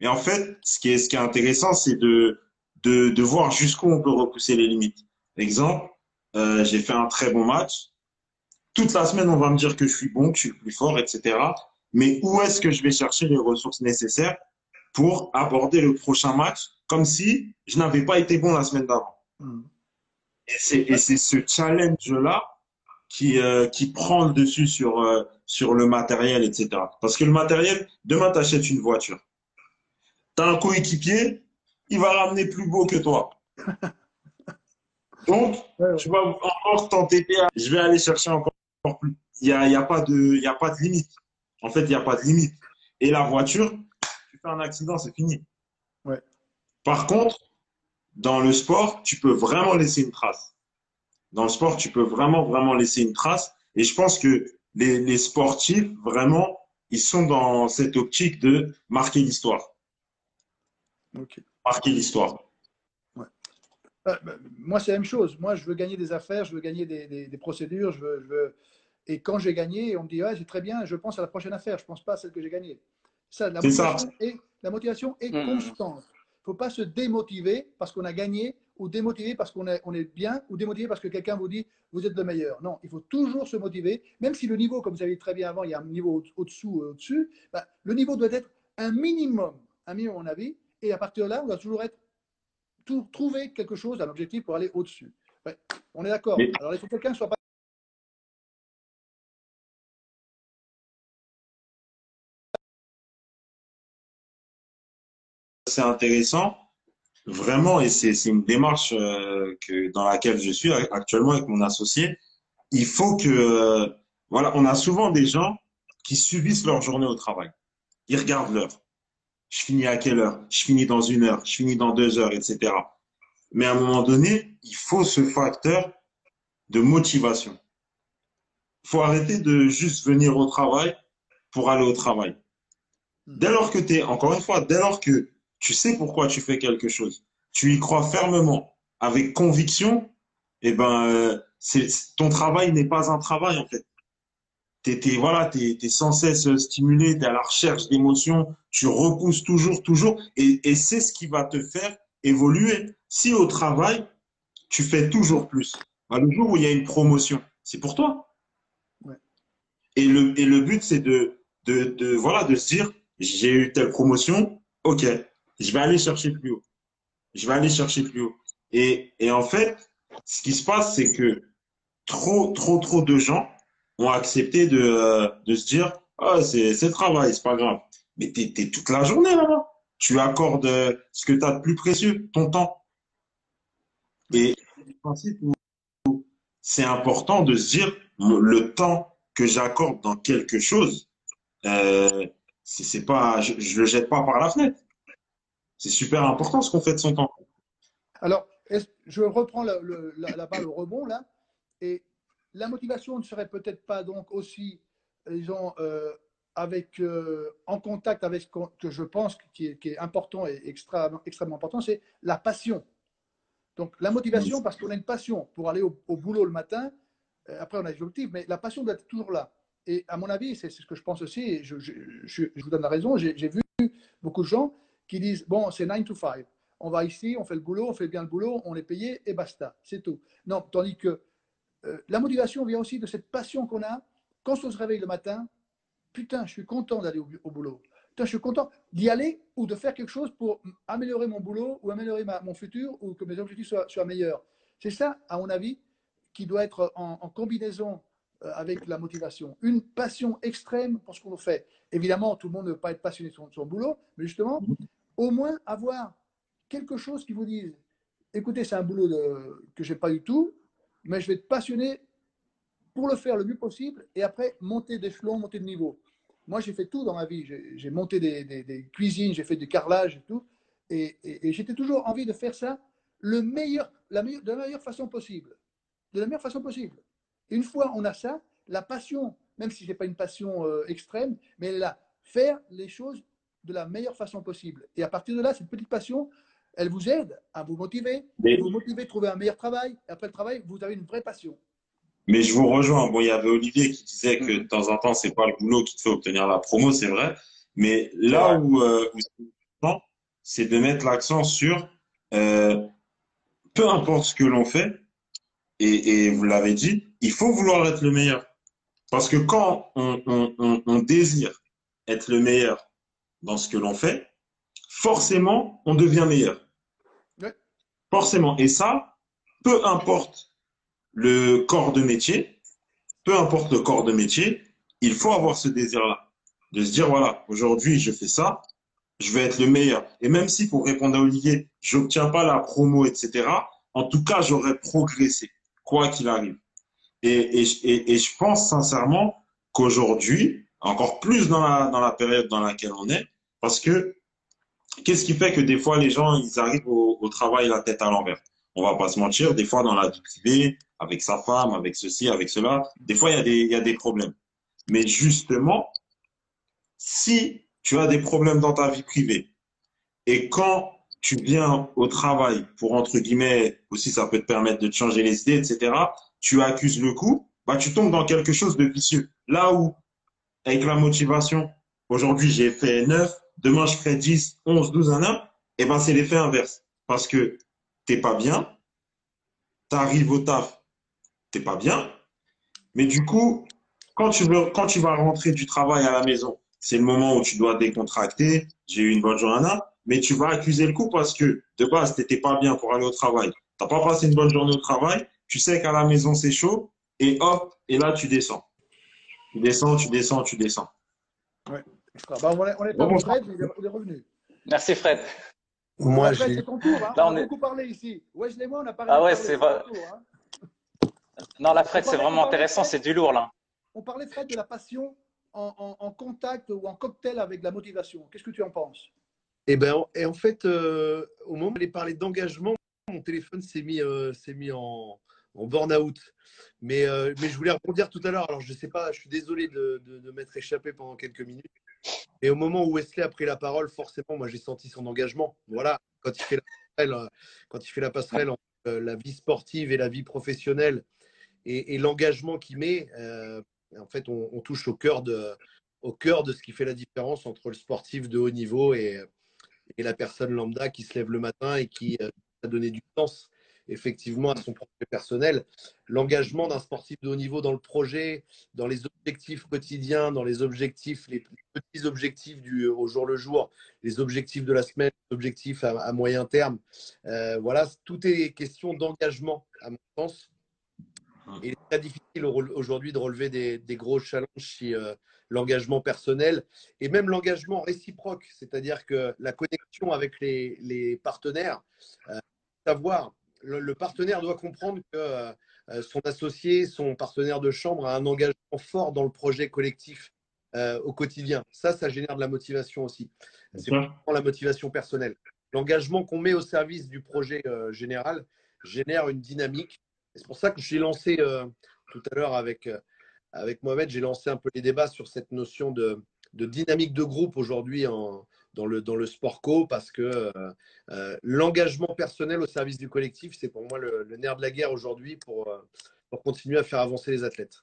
Et en fait, ce qui est ce qui est intéressant, c'est de de de voir jusqu'où on peut repousser les limites. Exemple, euh, j'ai fait un très bon match. Toute la semaine, on va me dire que je suis bon, que je suis le plus fort, etc. Mais où est-ce que je vais chercher les ressources nécessaires pour aborder le prochain match comme si je n'avais pas été bon la semaine d'avant Hmm. Et c'est ce challenge-là qui, euh, qui prend le dessus sur, euh, sur le matériel, etc. Parce que le matériel, demain, tu achètes une voiture. Tu as un coéquipier, il va ramener plus beau que toi. Donc, tu vas encore t'entêter à... Je vais aller chercher encore plus. Il n'y a, y a, pas de- il y a pas de limite. En fait, il n'y a pas de limite. Et la voiture, tu fais un accident, c'est fini. Ouais. Par contre, dans le sport, tu peux vraiment laisser une trace. Dans le sport, tu peux vraiment, vraiment laisser une trace. Et je pense que les, les sportifs, vraiment, ils sont dans cette optique de marquer l'histoire. Marquer l'histoire. Euh, bah, moi, c'est la même chose. Moi, je veux gagner des affaires, je veux gagner des, des- des procédures. Je veux, je veux- Et quand j'ai gagné, on me dit ouais, c'est très bien, je pense à la prochaine affaire, je ne pense pas à celle que j'ai gagnée. Ça, la C'est ça. motivation, Est, la motivation est Mhm. constante. Il ne faut pas se démotiver parce qu'on a gagné, ou démotiver parce qu'on est, on est bien, ou démotiver parce que quelqu'un vous dit vous êtes le meilleur. Non, il faut toujours se motiver, même si le niveau, comme vous avez dit très bien avant, il y a un niveau au- au-dessous, euh, au-dessus, bah, le niveau doit être un minimum, un minimum à mon avis, et à partir de là, on doit toujours être tout- trouver quelque chose, un objectif pour aller au-dessus. Ouais, on est d'accord. Mais- Alors, il faut que quelqu'un soit c'est intéressant, vraiment, et c'est c'est une démarche euh, que, dans laquelle je suis actuellement avec mon associé. Il faut que, euh, voilà, on a souvent des gens qui subissent leur journée au travail. Ils regardent l'heure. Je finis à quelle heure? Je finis dans une heure, je finis dans deux heures, etc. Mais à un moment donné, il faut ce facteur de motivation. Il faut arrêter de juste venir au travail pour aller au travail. Dès lors que tu es, encore une fois, dès lors que tu sais pourquoi tu fais quelque chose, tu y crois fermement, avec conviction, eh ben, euh, c'est, ton travail n'est pas un travail, en fait. T'es, t'es, voilà, t'es, t'es sans cesse stimulé, t'es à la recherche d'émotions, tu repousses toujours, toujours, et, et c'est ce qui va te faire évoluer. Si au travail, tu fais toujours plus, ben, le jour où il y a une promotion, c'est pour toi. Ouais. Et le, et le but, c'est de, de, de, voilà, de se dire, j'ai eu telle promotion, ok, je vais aller chercher plus haut. Je vais aller chercher plus haut. Et, et en fait, ce qui se passe, c'est que trop, trop, trop de gens ont accepté de, euh, de se dire, ah, c'est, le travail, c'est pas grave. Mais t'es, t'es toute la journée là-bas. Tu accordes euh, ce que tu as de plus précieux, ton temps. Et c'est important de se dire, le temps que j'accorde dans quelque chose, euh, c'est pas, je, je le jette pas par la fenêtre. C'est super important ce qu'on fait de son temps. Alors, je reprends le- la, la balle au rebond là, et la motivation ne serait peut-être pas donc aussi, disons, euh, avec, euh, en contact avec ce que je pense qui est, important et extrêmement important, c'est la passion. Donc, la motivation, parce qu'on a une passion pour aller au, boulot le matin, euh, après on a des objectifs, mais la passion doit être toujours là. Et à mon avis, c'est ce que je pense aussi, et je, vous donne la raison, j'ai vu beaucoup de gens qui disent, bon, c'est 9 to 5. On va ici, on fait le boulot, on fait bien le boulot, on est payé et basta, c'est tout. Non, tandis que euh, la motivation vient aussi de cette passion qu'on a quand on se réveille le matin. Putain, je suis content d'aller au, boulot. Putain, je suis content d'y aller ou de faire quelque chose pour améliorer mon boulot ou améliorer ma- mon futur ou que mes objectifs soient, meilleurs. C'est ça, à mon avis, qui doit être en, combinaison euh, avec la motivation. Une passion extrême pour ce qu'on fait. Évidemment, tout le monde ne veut pas être passionné de son, de son boulot, mais justement, au moins avoir quelque chose qui vous dise écoutez, c'est un boulot que je n'ai pas du tout, mais je vais être passionné pour le faire le mieux possible et après monter d'échelon, monter de niveau. Moi, j'ai fait tout dans ma vie. J'ai monté des, cuisines, j'ai fait du carrelage et tout. Et, et- j'étais toujours envie de faire ça le meilleur, la meilleure, de la meilleure façon possible. De la meilleure façon possible. Une fois on a ça, la passion même si ce n'est pas une passion euh, extrême, mais là. Faire les choses de la meilleure façon possible. Et à partir de là, cette petite passion, elle vous aide à vous motiver, Mais- vous motiver à trouver un meilleur travail. Et après le travail, vous avez une vraie passion. Mais je vous rejoins. Bon, il y avait Olivier qui disait que de temps en temps, c'est pas le boulot qui te fait obtenir la promo, c'est vrai. Mais là où, euh, où c'est de mettre l'accent sur euh, peu importe ce que l'on fait, et, et vous l'avez dit, il faut vouloir être le meilleur. Parce que quand on, on, on, on désire être le meilleur dans ce que l'on fait, forcément, on devient meilleur. Ouais. Forcément. Et ça, peu importe le corps de métier, peu importe le corps de métier, il faut avoir ce désir-là. De se dire, voilà, aujourd'hui, je fais ça, je vais être le meilleur. Et même si, pour répondre à Olivier, j'obtiens pas la promo, etc., en tout cas, j'aurais progressé, quoi qu'il arrive. Et, et, et, et je pense sincèrement qu'aujourd'hui, encore plus dans la, dans la période dans laquelle on est, parce que qu'est-ce qui fait que des fois, les gens, ils arrivent au, au travail la tête à l'envers? On va pas se mentir, des fois, dans la vie privée, avec sa femme, avec ceci, avec cela, des fois, il y a des, y a des problèmes. Mais justement, si tu as des problèmes dans ta vie privée et quand tu viens au travail pour, entre guillemets, aussi ça peut te permettre de te changer les idées, etc., tu accuses le coup, bah, tu tombes dans quelque chose de vicieux. Là où, avec la motivation, aujourd'hui j'ai fait 9, demain je ferai 10, 11, 12, 1 an, et ben c'est l'effet inverse. Parce que t'es pas bien, t'arrives au taf, t'es pas bien, mais du coup, quand tu veux, quand tu vas rentrer du travail à la maison, c'est le moment où tu dois décontracter, j'ai eu une bonne journée, mais tu vas accuser le coup parce que de base, t'étais pas bien pour aller au travail. T'as pas passé une bonne journée au travail, tu sais qu'à la maison c'est chaud, et hop, et là tu descends. Tu descends, tu descends, tu descends. Bah, on est, on est pas Bon, bon, Fred, mais il est- il est revenu. Merci Fred. Moi, Fred, j'ai. c'est ton tour. Hein. Là, on, on a est- beaucoup parlé ici. Wesley et moi, on a parlé. Ah ouais, c'est vrai. tour, hein. Non, la Fred, c'est vraiment intéressant, c'est du lourd là. On parlait, Fred, de la passion en, en- en contact ou en cocktail avec la motivation. Qu'est-ce que tu en penses? Et ben, et en fait, euh, au moment où elle parler d'engagement, mon téléphone s'est mis, euh, s'est mis en, en burn-out. Mais, euh, mais je voulais rebondir tout à l'heure. Alors, je sais pas, je suis désolé de, m'être échappé pendant quelques minutes. Et au moment où Wesley a pris la parole, forcément, moi, j'ai senti son engagement. Voilà, quand il fait la passerelle, euh, entre euh, la vie sportive et la vie professionnelle et, l'engagement qu'il met, en fait, on, touche au cœur de, au de ce qui fait la différence entre le sportif de haut niveau et, la personne lambda qui se lève le matin et qui a donné du sens effectivement à son projet personnel. L'engagement d'un sportif de haut niveau dans le projet, dans les objectifs quotidiens, dans les objectifs, les petits objectifs du, au jour le jour, les objectifs de la semaine, les objectifs à, à moyen terme. Euh, voilà, tout est question d'engagement, à mon sens. Et il est très difficile au- aujourd'hui de relever des, des gros challenges si euh, l'engagement personnel et même l'engagement réciproque, c'est-à-dire que la connexion avec les, les partenaires, euh, savoir, le, le partenaire doit comprendre que euh, son associé, son partenaire de chambre a un engagement fort dans le projet collectif euh, au quotidien. Ça, ça génère de la motivation aussi. C'est pas la motivation personnelle. L'engagement qu'on met au service du projet euh, général génère une dynamique. C'est pour ça que j'ai lancé tout à l'heure avec, avec Mohamed, j'ai lancé un peu les débats sur cette notion de, de dynamique de groupe aujourd'hui en- dans, le, dans le sport co, parce que euh, euh, l'engagement personnel au service du collectif, c'est pour moi le, le nerf de la guerre aujourd'hui pour, euh, pour continuer à faire avancer les athlètes.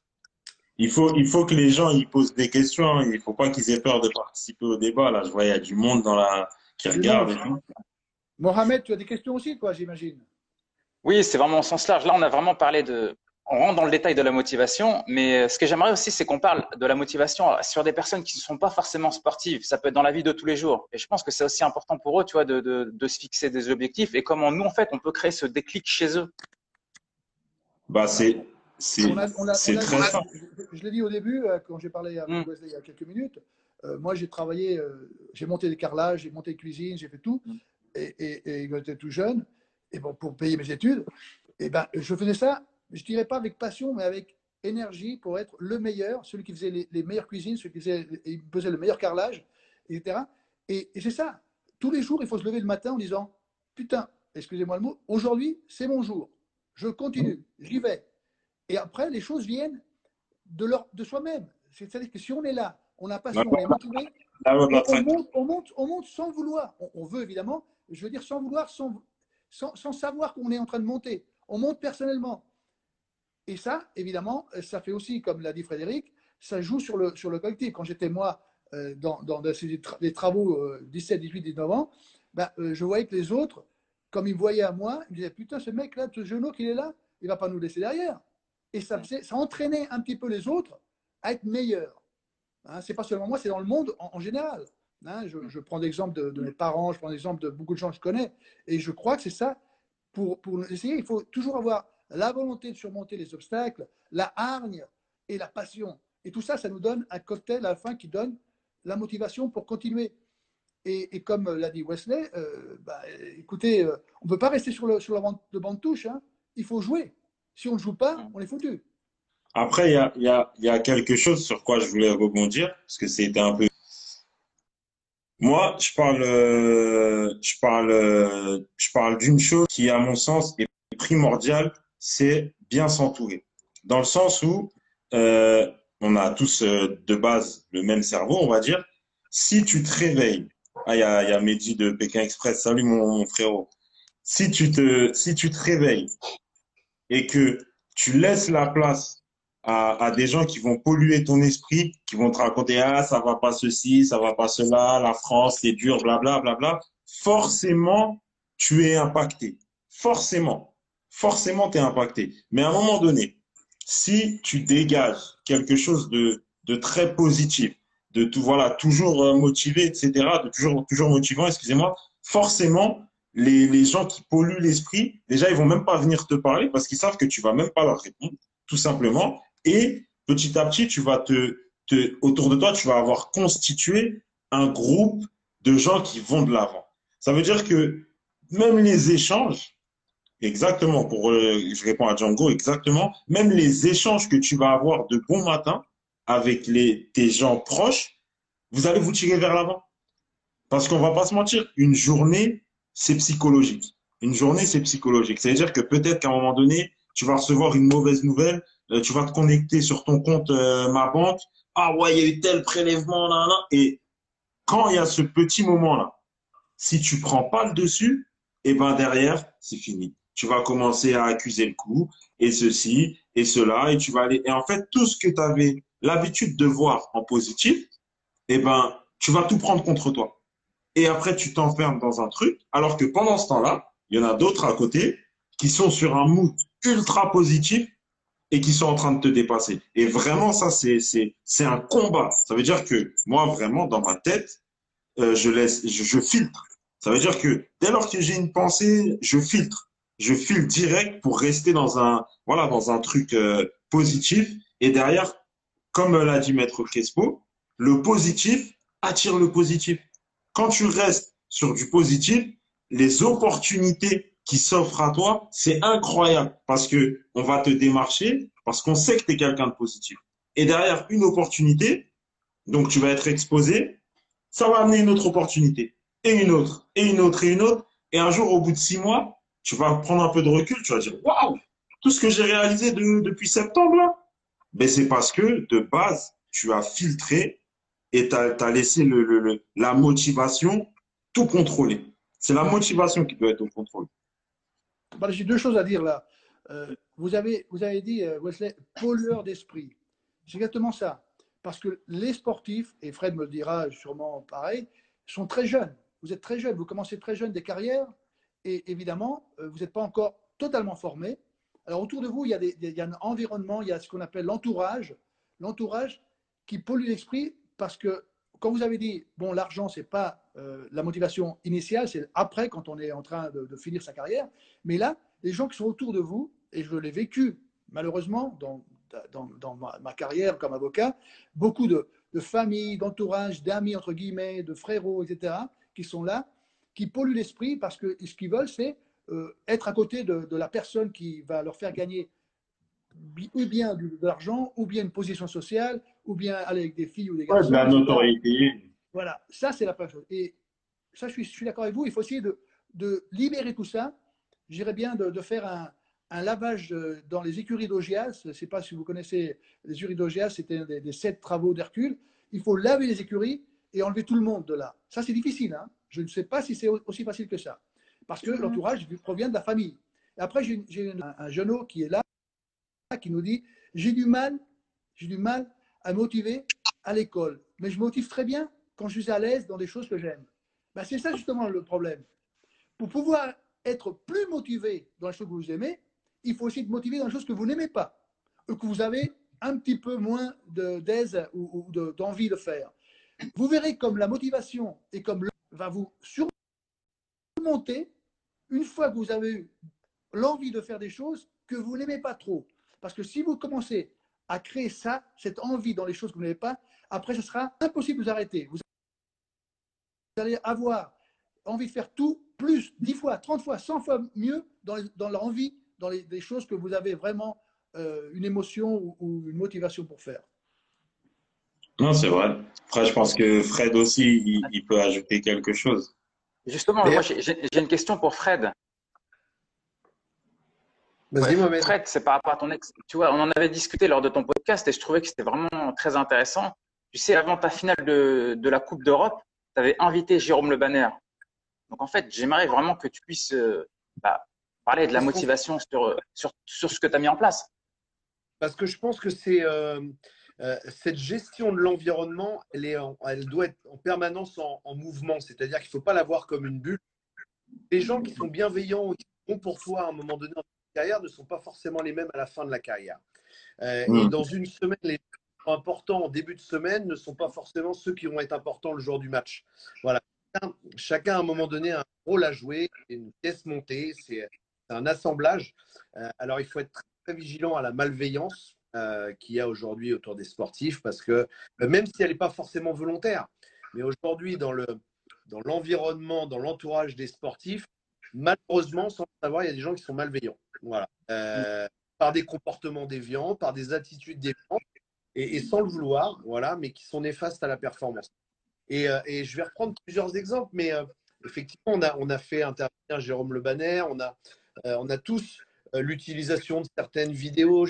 Il faut, il faut que les gens ils posent des questions. hein. Il ne faut pas qu'ils aient peur de participer au débat. Là, je vois, il y a du monde dans la... qui regarde. Mohamed, tu as des questions aussi, toi, j'imagine? Oui, c'est vraiment au sens large. Là, on a vraiment parlé de. On rentre dans le détail de la motivation, mais ce que j'aimerais aussi, c'est qu'on parle de la motivation sur des personnes qui ne sont pas forcément sportives. Ça peut être dans la vie de tous les jours. Et je pense que c'est aussi important pour eux, tu vois, de, de, de se fixer des objectifs et comment nous, en fait, on peut créer ce déclic chez eux. Bah, c'est, c'est, très simple. Je, je l'ai dit au début, euh, quand j'ai parlé avec Mm. Wesley il y a quelques minutes. euh, moi, j'ai travaillé, euh, j'ai monté des carrelages, j'ai monté des cuisines, j'ai fait tout. Mm. Et, et, et quand j'étais tout jeune, et bon, pour payer mes études, et ben, je faisais ça, je dirais pas avec passion, mais avec énergie pour être le meilleur, celui qui faisait les, les meilleures cuisines, celui qui faisait, le meilleur carrelage, etc. Et, et c'est ça. Tous les jours, il faut se lever le matin en disant Putain, excusez-moi le mot, aujourd'hui, c'est mon jour. Je continue, j'y vais. Et après, les choses viennent de, leur, de soi-même. C'est-à-dire que si on est là, on a passion, on est motivé, monte, on, monte, on monte sans vouloir. On, on veut évidemment, je veux dire sans vouloir, sans, sans, sans savoir qu'on est en train de monter. On monte personnellement. Et ça, évidemment, ça fait aussi, comme l'a dit Frédéric, ça joue sur le, sur le collectif. Quand j'étais moi euh, dans, dans les travaux euh, 17, 18, 19 ans, ben, euh, je voyais que les autres, comme ils me voyaient à moi, ils me disaient Putain, ce mec-là, ce genou qu'il est là, il va pas nous laisser derrière. Et ça, ça entraînait un petit peu les autres à être meilleurs. Hein, c'est pas seulement moi, c'est dans le monde en, en général. Hein, je, je prends l'exemple de, de mes parents, je prends l'exemple de beaucoup de gens que je connais. Et je crois que c'est ça. Pour, pour essayer, il faut toujours avoir la volonté de surmonter les obstacles, la hargne et la passion. Et tout ça, ça nous donne un cocktail à la fin qui donne la motivation pour continuer. Et, comme l'a dit Wesley, euh, bah, écoutez, euh, on ne peut pas rester sur le, le banc de touche. hein. Il faut jouer. Si on ne joue pas, on est foutu. Après, il y a, quelque chose sur quoi je voulais rebondir, parce que c'était un peu. Moi, je parle, euh, je parle, je parle d'une chose qui, à mon sens, est primordiale, c'est bien s'entourer. Dans le sens où euh, on a tous euh, de base le même cerveau, on va dire. Si tu te réveilles, ah, il y a, y a Mehdi de Pékin Express, salut mon, mon frérot. Si tu te, si tu te réveilles et que tu laisses la place à, à des gens qui vont polluer ton esprit, qui vont te raconter ah ça va pas ceci, ça va pas cela, la France c'est dur, blabla blabla. Forcément, tu es impacté. Forcément, forcément tu es impacté. Mais à un moment donné, si tu dégages quelque chose de de très positif, de tout voilà toujours euh, motivé, etc., de toujours toujours motivant, excusez-moi, forcément les, les gens qui polluent l'esprit, déjà, ils vont même pas venir te parler parce qu'ils savent que tu vas même pas leur répondre, tout simplement. Et petit à petit, tu vas te, te, autour de toi, tu vas avoir constitué un groupe de gens qui vont de l'avant. Ça veut dire que même les échanges, exactement, pour, euh, je réponds à Django, exactement, même les échanges que tu vas avoir de bon matin avec les, tes gens proches, vous allez vous tirer vers l'avant. Parce qu'on va pas se mentir, une journée, c'est psychologique. Une journée, c'est psychologique. C'est-à-dire que peut-être qu'à un moment donné, tu vas recevoir une mauvaise nouvelle, euh, tu vas te connecter sur ton compte euh, Ma Banque. Ah ouais, il y a eu tel prélèvement, là, là. Et quand il y a ce petit moment-là, si tu prends pas le dessus, et ben derrière, c'est fini. Tu vas commencer à accuser le coup, et ceci, et cela, et tu vas aller. Et en fait, tout ce que tu avais l'habitude de voir en positif, et ben, tu vas tout prendre contre toi et après tu t'enfermes dans un truc, alors que pendant ce temps-là, il y en a d'autres à côté qui sont sur un mood ultra positif et qui sont en train de te dépasser. Et vraiment, ça, c'est, c'est, c'est un combat. Ça veut dire que moi, vraiment, dans ma tête, euh, je laisse, je filtre. Ça veut dire que dès lors que j'ai une pensée, je filtre. Je filtre direct pour rester dans un, voilà, dans un truc euh, positif. Et derrière, comme l'a dit Maître Crespo, le positif attire le positif quand tu restes sur du positif, les opportunités qui s'offrent à toi, c'est incroyable parce que on va te démarcher parce qu'on sait que tu es quelqu'un de positif. Et derrière une opportunité, donc tu vas être exposé, ça va amener une autre opportunité et une autre et une autre et une autre. Et un jour, au bout de six mois, tu vas prendre un peu de recul, tu vas dire waouh, tout ce que j'ai réalisé de- depuis septembre là, ben c'est parce que de base, tu as filtré et tu as, laissé la motivation tout contrôler. C'est la motivation qui doit être au contrôle. Voilà, J'ai deux choses à dire là. Euh, vous, avez, vous avez dit, euh, Wesley, pollueur d'esprit. C'est exactement ça. Parce que les sportifs, et Fred me le dira sûrement pareil, sont très jeunes. Vous êtes très jeunes, vous commencez très jeunes des carrières, et évidemment, euh, vous n'êtes pas encore totalement formé. Alors autour de vous, il y a, un environnement, il y a ce qu'on appelle l'entourage, l'entourage qui pollue l'esprit parce que quand vous avez dit, bon, l'argent, ce n'est pas euh, la motivation initiale, c'est après quand on est en train de, finir sa carrière, mais là, les gens qui sont autour de vous, et je l'ai vécu malheureusement dans, ma, carrière comme avocat, beaucoup de, de familles, d'entourage, d'amis, entre guillemets, de frérots, etc., qui sont là, qui polluent l'esprit parce que ce qu'ils veulent, c'est euh, être à côté de, de la personne qui va leur faire gagner ou bien de l'argent, ou bien une position sociale, ou bien aller avec des filles ou des garçons. de la notoriété. Voilà, ça c'est la première chose. Et ça, je suis, d'accord avec vous, il faut essayer de, de libérer tout ça. J'irais bien de, faire un, un lavage euh, dans les écuries d'Augias. Je ne sais pas si vous connaissez les écuries d'Augias, c'était des, des, sept travaux d'Hercule. Il faut laver les écuries et enlever tout le monde de là. Ça, c'est difficile. Hein je ne sais pas si c'est aussi facile que ça. Parce que l'entourage provient de la famille. Après, j'ai un, un jeune qui est là, qui nous dit J'ai du mal, j'ai du mal à motiver à l'école. Mais je motive très bien quand je suis à l'aise dans des choses que j'aime. Ben, c'est ça justement le problème. Pour pouvoir être plus motivé dans les choses que vous aimez, il faut aussi être motivé dans les choses que vous n'aimez pas, ou que vous avez un petit peu moins d'aise ou, d'envie de, faire. Vous verrez comme la motivation et comme va vous surmonter une fois que vous avez eu l'envie de faire des choses que vous n'aimez pas trop. Parce que si vous commencez à créer ça, cette envie dans les choses que vous n'aimez pas, après, ce sera impossible de vous arrêter. Vous allez avoir envie de faire tout, plus 10 fois, 30 fois, 100 fois mieux dans, dans l'envie, dans les, des choses que vous avez vraiment euh, une émotion ou, une motivation pour faire. Non, c'est vrai. Après, je pense que Fred aussi, il, il peut ajouter quelque chose. Justement, moi, j'ai une question pour Fred. Vas-y, ouais, Fred, c'est par rapport à ton ex. Tu vois, on en avait discuté lors de ton podcast et je trouvais que c'était vraiment très intéressant. Tu sais, avant ta finale de, de la Coupe d'Europe, tu avais invité Jérôme Le Banner. Donc, en fait, j'aimerais vraiment que tu puisses euh, bah, parler de la motivation sur, sur, sur ce que tu as mis en place. Parce que je pense que c'est euh, euh, cette gestion de l'environnement, elle, est en, elle doit être en permanence en, en mouvement. C'est-à-dire qu'il ne faut pas la voir comme une bulle. Les gens qui sont bienveillants, qui sont bons pour toi à un moment donné carrière ne sont pas forcément les mêmes à la fin de la carrière. Euh, mmh. Et dans une semaine, les importants en début de semaine ne sont pas forcément ceux qui vont être importants le jour du match. Voilà. Chacun, chacun à un moment donné a un rôle à jouer, une pièce montée, c'est un assemblage. Euh, alors il faut être très, très vigilant à la malveillance euh, qu'il y a aujourd'hui autour des sportifs parce que même si elle n'est pas forcément volontaire, mais aujourd'hui dans le dans l'environnement, dans l'entourage des sportifs, malheureusement, sans le savoir, il y a des gens qui sont malveillants. Voilà. Euh, par des comportements déviants, par des attitudes déviantes, et, sans le vouloir, voilà, mais qui sont néfastes à la performance. Et, euh, je vais reprendre plusieurs exemples, mais euh, effectivement, on a, on a fait intervenir Jérôme Le Banner, on a, euh, on a tous euh, l'utilisation de certaines vidéos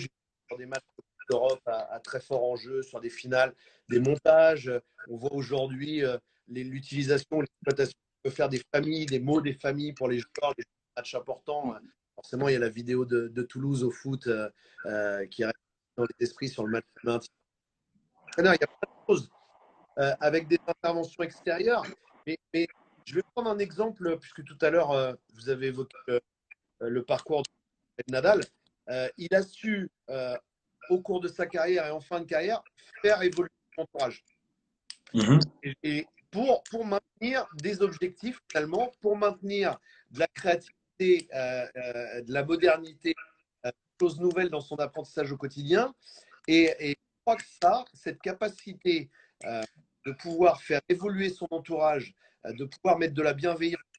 sur des matchs d'Europe à, à, très fort enjeu, sur des finales, des montages. On voit aujourd'hui euh, l'utilisation, l'exploitation peut faire des familles, des mots des familles pour les joueurs, des matchs importants. Forcément, il y a la vidéo de, de Toulouse au foot euh, euh, qui reste dans les esprits sur le match de maintien. Il y a plein de choses euh, avec des interventions extérieures. Mais, mais, je vais prendre un exemple, puisque tout à l'heure, vous avez évoqué le parcours de Nadal. Euh, il a su, euh, au cours de sa carrière et en fin de carrière, faire évoluer son entourage. -hmm. et, et pour, pour, maintenir des objectifs, finalement, pour maintenir de la créativité, euh, de la modernité, choses nouvelles dans son apprentissage au quotidien. Et, et je crois que ça, cette capacité de pouvoir faire évoluer son entourage, de pouvoir mettre de la bienveillance,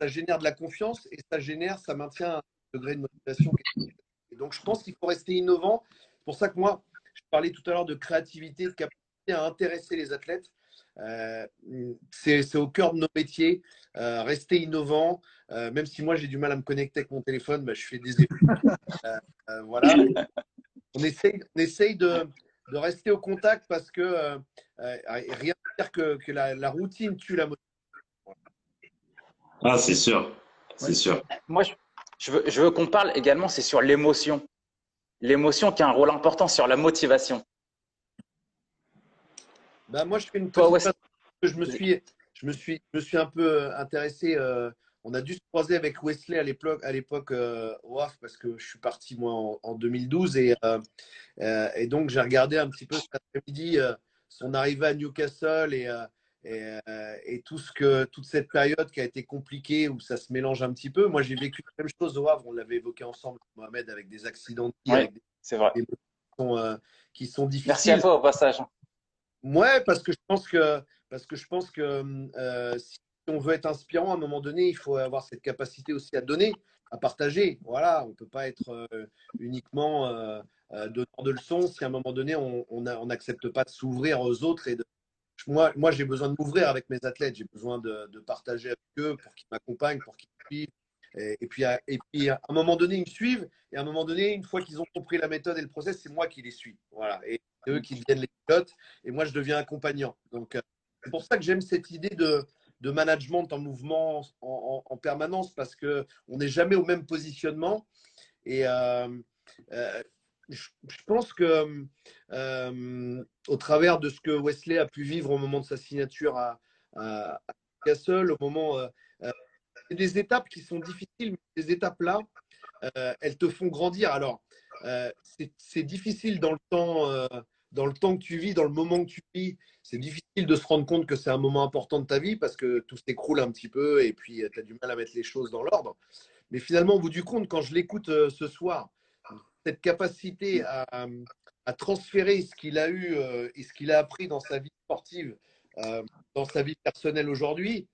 ça génère de la confiance et ça génère, ça maintient degré de motivation. Et donc, je pense qu'il faut rester innovant. C'est pour ça que moi, je parlais tout à l'heure de créativité, de capacité à intéresser les athlètes. Euh, c'est au cœur de nos métiers. Euh, rester innovant, euh, même si moi j'ai du mal à me connecter avec mon téléphone, bah, je fais des euh, voilà. On essaye, on essaye de, de, rester au contact parce que euh, rien ne dire que, que la, la, routine tue la motivation. Ah, c'est sûr. C'est ouais. sûr. Moi, je, je veux, je veux qu'on parle également, c'est sur l'émotion. L'émotion qui a un rôle important sur la motivation. Ben, moi, je fais une ouais, je me suis, je me suis, je me suis un peu intéressé. Euh, on a dû se croiser avec Wesley à l'époque, à l'époque euh, parce que je suis parti moi en, en 2012 et, euh, et donc j'ai regardé un petit peu cet après-midi son arrivée à Newcastle et, et, et, tout ce que toute cette période qui a été compliquée où ça se mélange un petit peu. Moi, j'ai vécu la même chose au Havre. On l'avait évoqué ensemble, Mohamed, avec des accidents de ouais, c'est vrai. Des, qui, sont, qui sont difficiles. Merci à toi au passage. Ouais, parce que je pense que, parce que, je pense que euh, si on veut être inspirant, à un moment donné, il faut avoir cette capacité aussi à donner, à partager. Voilà, on ne peut pas être euh, uniquement euh, donneur de leçons si à un moment donné, on n'accepte on pas de s'ouvrir aux autres. Et de... Moi, moi j'ai besoin de m'ouvrir avec mes athlètes, j'ai besoin de, partager avec eux pour qu'ils m'accompagnent, pour qu'ils suivent. Et, puis, à, et puis, à un moment donné, ils me suivent. Et à un moment donné, une fois qu'ils ont compris la méthode et le process, c'est moi qui les suis. Voilà. Et c'est eux qui deviennent les pilotes. Et moi, je deviens accompagnant. Donc, euh, c'est pour ça que j'aime cette idée de, de management en mouvement en, en, permanence parce qu'on n'est jamais au même positionnement. Et euh, euh, je, pense que au travers de ce que Wesley a pu vivre au moment de sa signature à, à, Castle, au moment c'est des étapes qui sont difficiles, mais ces étapes-là, euh, elles te font grandir. Alors, euh, c'est difficile dans le temps. Euh, dans le temps que tu vis, dans le moment que tu vis, c'est difficile de se rendre compte que c'est un moment important de ta vie parce que tout s'écroule un petit peu et puis tu as du mal à mettre les choses dans l'ordre. Mais finalement, au bout du compte, quand je l'écoute ce soir, cette capacité à, transférer ce qu'il a eu et ce qu'il a appris dans sa vie sportive, dans sa vie personnelle aujourd'hui,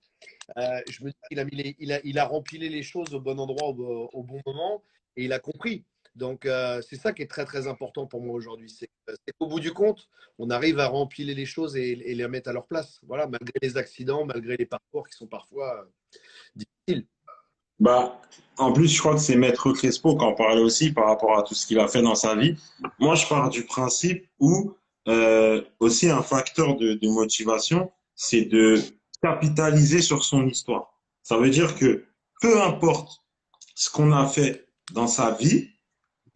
euh, je me dis qu'il a, mis les choses au bon endroit, au, bon moment, et il a compris. Donc, euh, c'est ça qui est très, très important pour moi aujourd'hui. C'est qu'au bout du compte, on arrive à remplir les choses et, les mettre à leur place. Voilà, malgré les accidents, malgré les parcours qui sont parfois euh, difficiles. Bah, en plus, je crois que c'est Maître Crespo qui en parlait aussi par rapport à tout ce qu'il a fait dans sa vie. Moi, je pars du principe où aussi un facteur de, de motivation, c'est de capitaliser sur son histoire. Ça veut dire que peu importe ce qu'on a fait dans sa vie,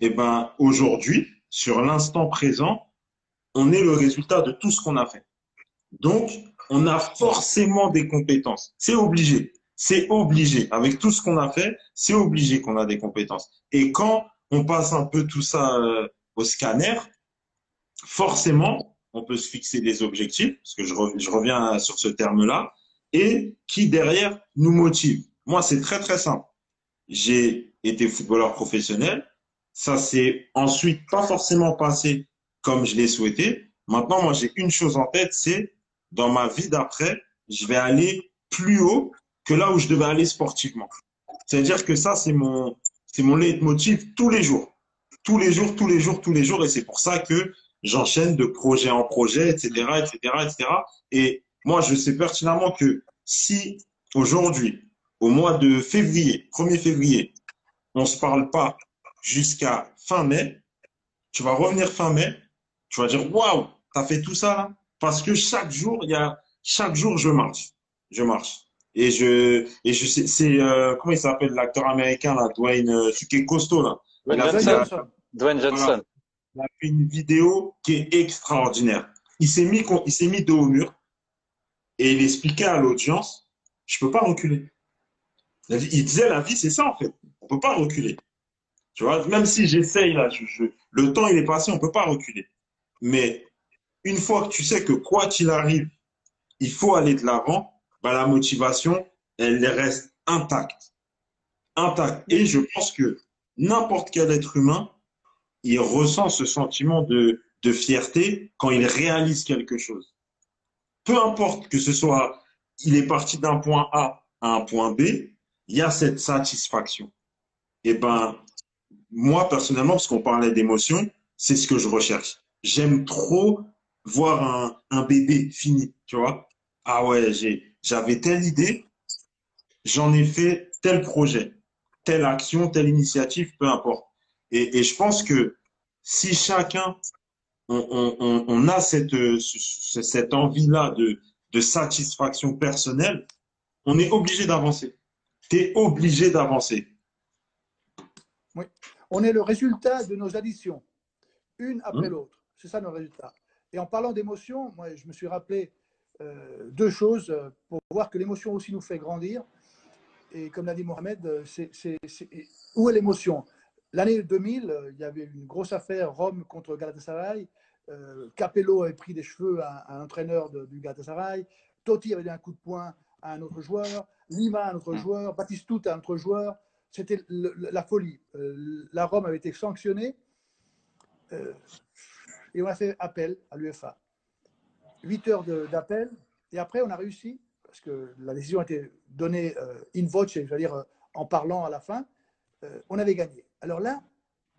et eh ben, aujourd'hui, sur l'instant présent, on est le résultat de tout ce qu'on a fait. Donc, on a forcément des compétences. C'est obligé. C'est obligé. Avec tout ce qu'on a fait, c'est obligé qu'on a des compétences. Et quand on passe un peu tout ça euh, au scanner, forcément, on peut se fixer des objectifs, parce que je, je reviens sur ce terme-là, et qui derrière nous motive. Moi, c'est très très simple. J'ai été footballeur professionnel. Ça s'est ensuite pas forcément passé comme je l'ai souhaité. Maintenant, moi, j'ai une chose en tête, c'est dans ma vie d'après, je vais aller plus haut que là où je devais aller sportivement. C'est-à-dire que ça, c'est mon, c'est mon leitmotiv tous les jours. Tous les jours, tous les jours, tous les jours. Et c'est pour ça que j'enchaîne de projet en projet, etc., etc., etc. Et moi, je sais pertinemment que si aujourd'hui, au mois de février, 1er février, on ne se parle pas jusqu'à fin mai, tu vas revenir fin mai, tu vas dire waouh, tu as fait tout ça là Parce que chaque jour, il y a chaque jour je marche. Je marche. Et je et je sais c'est euh, comment il s'appelle l'acteur américain là, Dwayne euh, celui qui est costaud là. Dwayne Johnson. Dwayne Johnson. Il a fait une vidéo qui est extraordinaire. Il s'est mis il s'est mis dos au mur et il expliquait à l'audience, je ne peux pas reculer. Il disait, la vie, c'est ça en fait. On ne peut pas reculer. Tu vois, même si j'essaye là, le temps il est passé, on ne peut pas reculer. Mais une fois que tu sais que quoi qu'il arrive, il faut aller de l'avant, bah, la motivation, elle reste intacte. Intacte. Et je pense que n'importe quel être humain, il ressent ce sentiment de, de fierté quand il réalise quelque chose peu importe que ce soit, il est parti d'un point A à un point B, il y a cette satisfaction. Et eh ben, moi personnellement, parce qu'on parlait d'émotion, c'est ce que je recherche. J'aime trop voir un, un, bébé fini, tu vois. Ah ouais, j'ai, j'avais telle idée, j'en ai fait tel projet, telle action, telle initiative, peu importe. Et, je pense que si chacun on, a cette, cette envie-là de, de satisfaction personnelle, on est obligé d'avancer. Tu es obligé d'avancer. Oui. On est le résultat de nos additions, une après l'autre. C'est ça nos résultats. Et en parlant d'émotion, moi, je me suis rappelé euh, deux choses euh, pour voir que l'émotion aussi nous fait grandir. Et comme l'a dit Mohamed, euh, c'est, où est l'émotion? L'année 2000, il y avait une grosse affaire Rome contre Galatasaray. Euh, Capello avait pris des cheveux à, un entraîneur du Galatasaray. Totti avait donné un coup de poing à un autre joueur. Lima à un autre joueur. Batistout à un autre joueur. C'était la folie. Euh, la Rome avait été sanctionnée. Euh, et on a fait appel à l'UFA. 8 heures d'appel. Et après, on a réussi, parce que la décision a été donnée in voce, c'est-à-dire en parlant à la fin. on avait gagné. Alors là,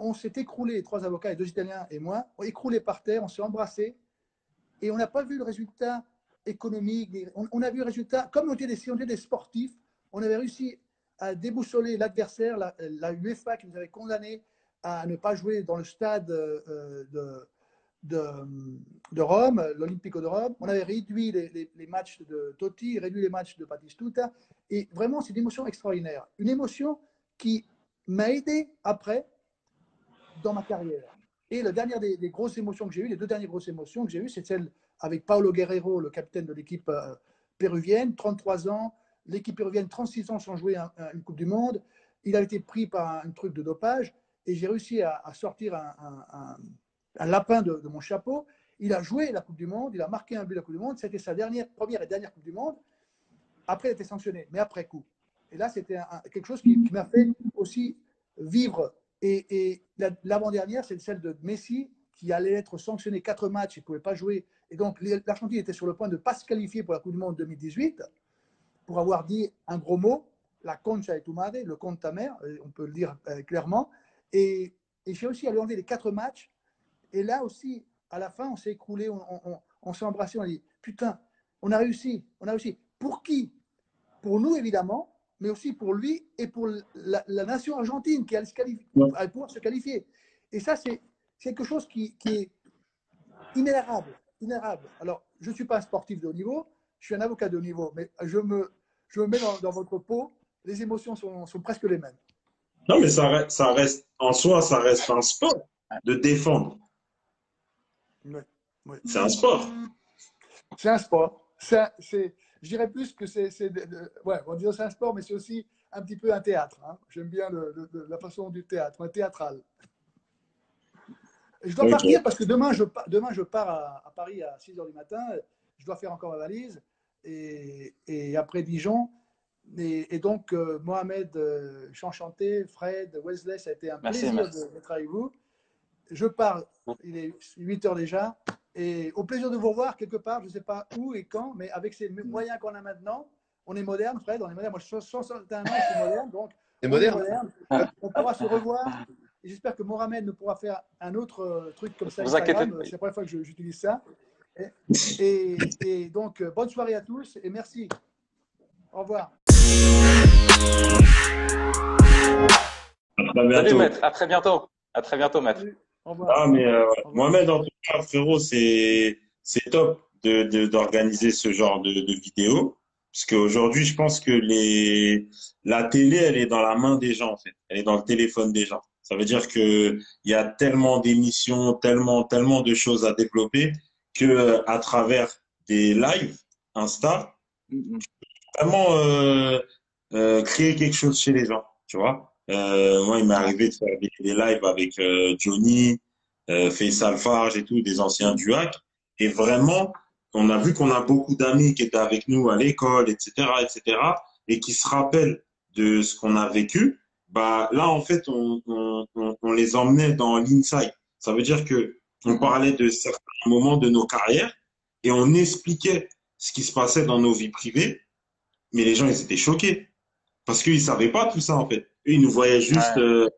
on s'est écroulé, les trois avocats, les deux Italiens et moi, on écroulé par terre, on s'est embrassés et on n'a pas vu le résultat économique. On, a vu le résultat, comme on était des, sportifs, on avait réussi à déboussoler l'adversaire, la, la, UEFA qui nous avait condamné à ne pas jouer dans le stade euh, de, de, de, Rome, l'Olympico de Rome. On avait réduit les, les, matchs de Totti, réduit les matchs de Batistuta. Et vraiment, c'est une émotion extraordinaire. Une émotion qui m'a aidé après dans ma carrière. Et la dernière des, grosses émotions que j'ai eues, les deux dernières grosses émotions que j'ai eues, c'est celle avec Paolo Guerrero, le capitaine de l'équipe euh, péruvienne, 33 ans, l'équipe péruvienne, 36 ans sans jouer une Coupe du Monde. Il a été pris par un, truc de dopage et j'ai réussi à, sortir un, lapin de, mon chapeau. Il a joué la Coupe du Monde, il a marqué un but de la Coupe du Monde. C'était sa dernière, première et dernière Coupe du Monde. Après, il a été sanctionné, mais après coup. Et là, c'était quelque chose qui, m'a fait aussi vivre. Et, l'avant-dernière, c'est celle de Messi, qui allait être sanctionné quatre matchs, il ne pouvait pas jouer. Et donc, l'Argentine était sur le point de ne pas se qualifier pour la Coupe du Monde 2018 pour avoir dit un gros mot, la concha et tu madre, le compte ta mère, euh, on peut le dire euh, clairement. Et, j'ai aussi à lui enlever les quatre matchs. Et là aussi, à la fin, on s'est écroulé, on, s'est embrassé, on a dit Putain, on a réussi, on a réussi. Pour qui? Pour nous, évidemment, mais aussi pour lui et pour la, nation argentine qui allait, se pouvoir se qualifier. Et ça, c'est quelque chose qui, qui est inérable. Inérable. Alors, je ne suis pas un sportif de haut niveau, je suis un avocat de haut niveau, mais je me, je me mets dans, votre peau, les émotions sont, sont, presque les mêmes. Non, mais ça reste, en soi, ça reste un sport de défendre. C'est un sport. C'est un sport. C'est, je dirais plus que c'est, ouais, on dirait c'est un sport, mais c'est aussi un petit peu un théâtre. Hein. J'aime bien la façon du théâtre, un théâtral. je dois partir parce que demain je, demain, je pars à, à Paris à 6 h du matin. Je dois faire encore ma valise et, après Dijon. Et, donc, euh, Mohamed, euh, je suis enchanté. Fred, Wesley, ça a été un plaisir d'être avec vous. Je parle, il est 8 heures déjà. Et au plaisir de vous revoir quelque part, je ne sais pas où et quand, mais avec ces moyens qu'on a maintenant, on est moderne, Fred, on est moderne. Moi, je suis 61 ans, je suis moderne, donc on, moderne. on pourra se revoir. J'espère que Mohamed nous pourra faire un autre euh, truc comme ça. Vous inquiétez C'est la première fois que j'utilise ça. Et, donc, euh, bonne soirée à tous et merci. Au revoir. À Salut, maître. À très bientôt. À très bientôt, maître. Au revoir. Ah, mais euh, Mohamed, en tout cas, frérot, c'est top d'organiser de, ce genre de, de vidéos. Parce qu'aujourd'hui, je pense que les, la télé, elle est dans la main des gens, en fait. Elle est dans le téléphone des gens. Ça veut dire qu'il y a tellement d'émissions, tellement, tellement de choses à développer que à travers des lives Insta, vraiment euh, euh, créer quelque chose chez les gens, tu vois. Euh, moi, il m'est arrivé de faire des, lives avec euh, Johnny, euh, Faisal Farge et tout, des anciens du hack. Et vraiment, on a vu qu'on a beaucoup d'amis qui étaient avec nous à l'école, etc., etc., et qui se rappellent de ce qu'on a vécu. Bah là, en fait, on, les emmenait dans l'inside. Ça veut dire que on parlait de certains moments de nos carrières et on expliquait ce qui se passait dans nos vies privées, mais les gens, ils étaient choqués parce qu'ils savaient pas tout ça, en fait. Ils nous voyaient juste, euh,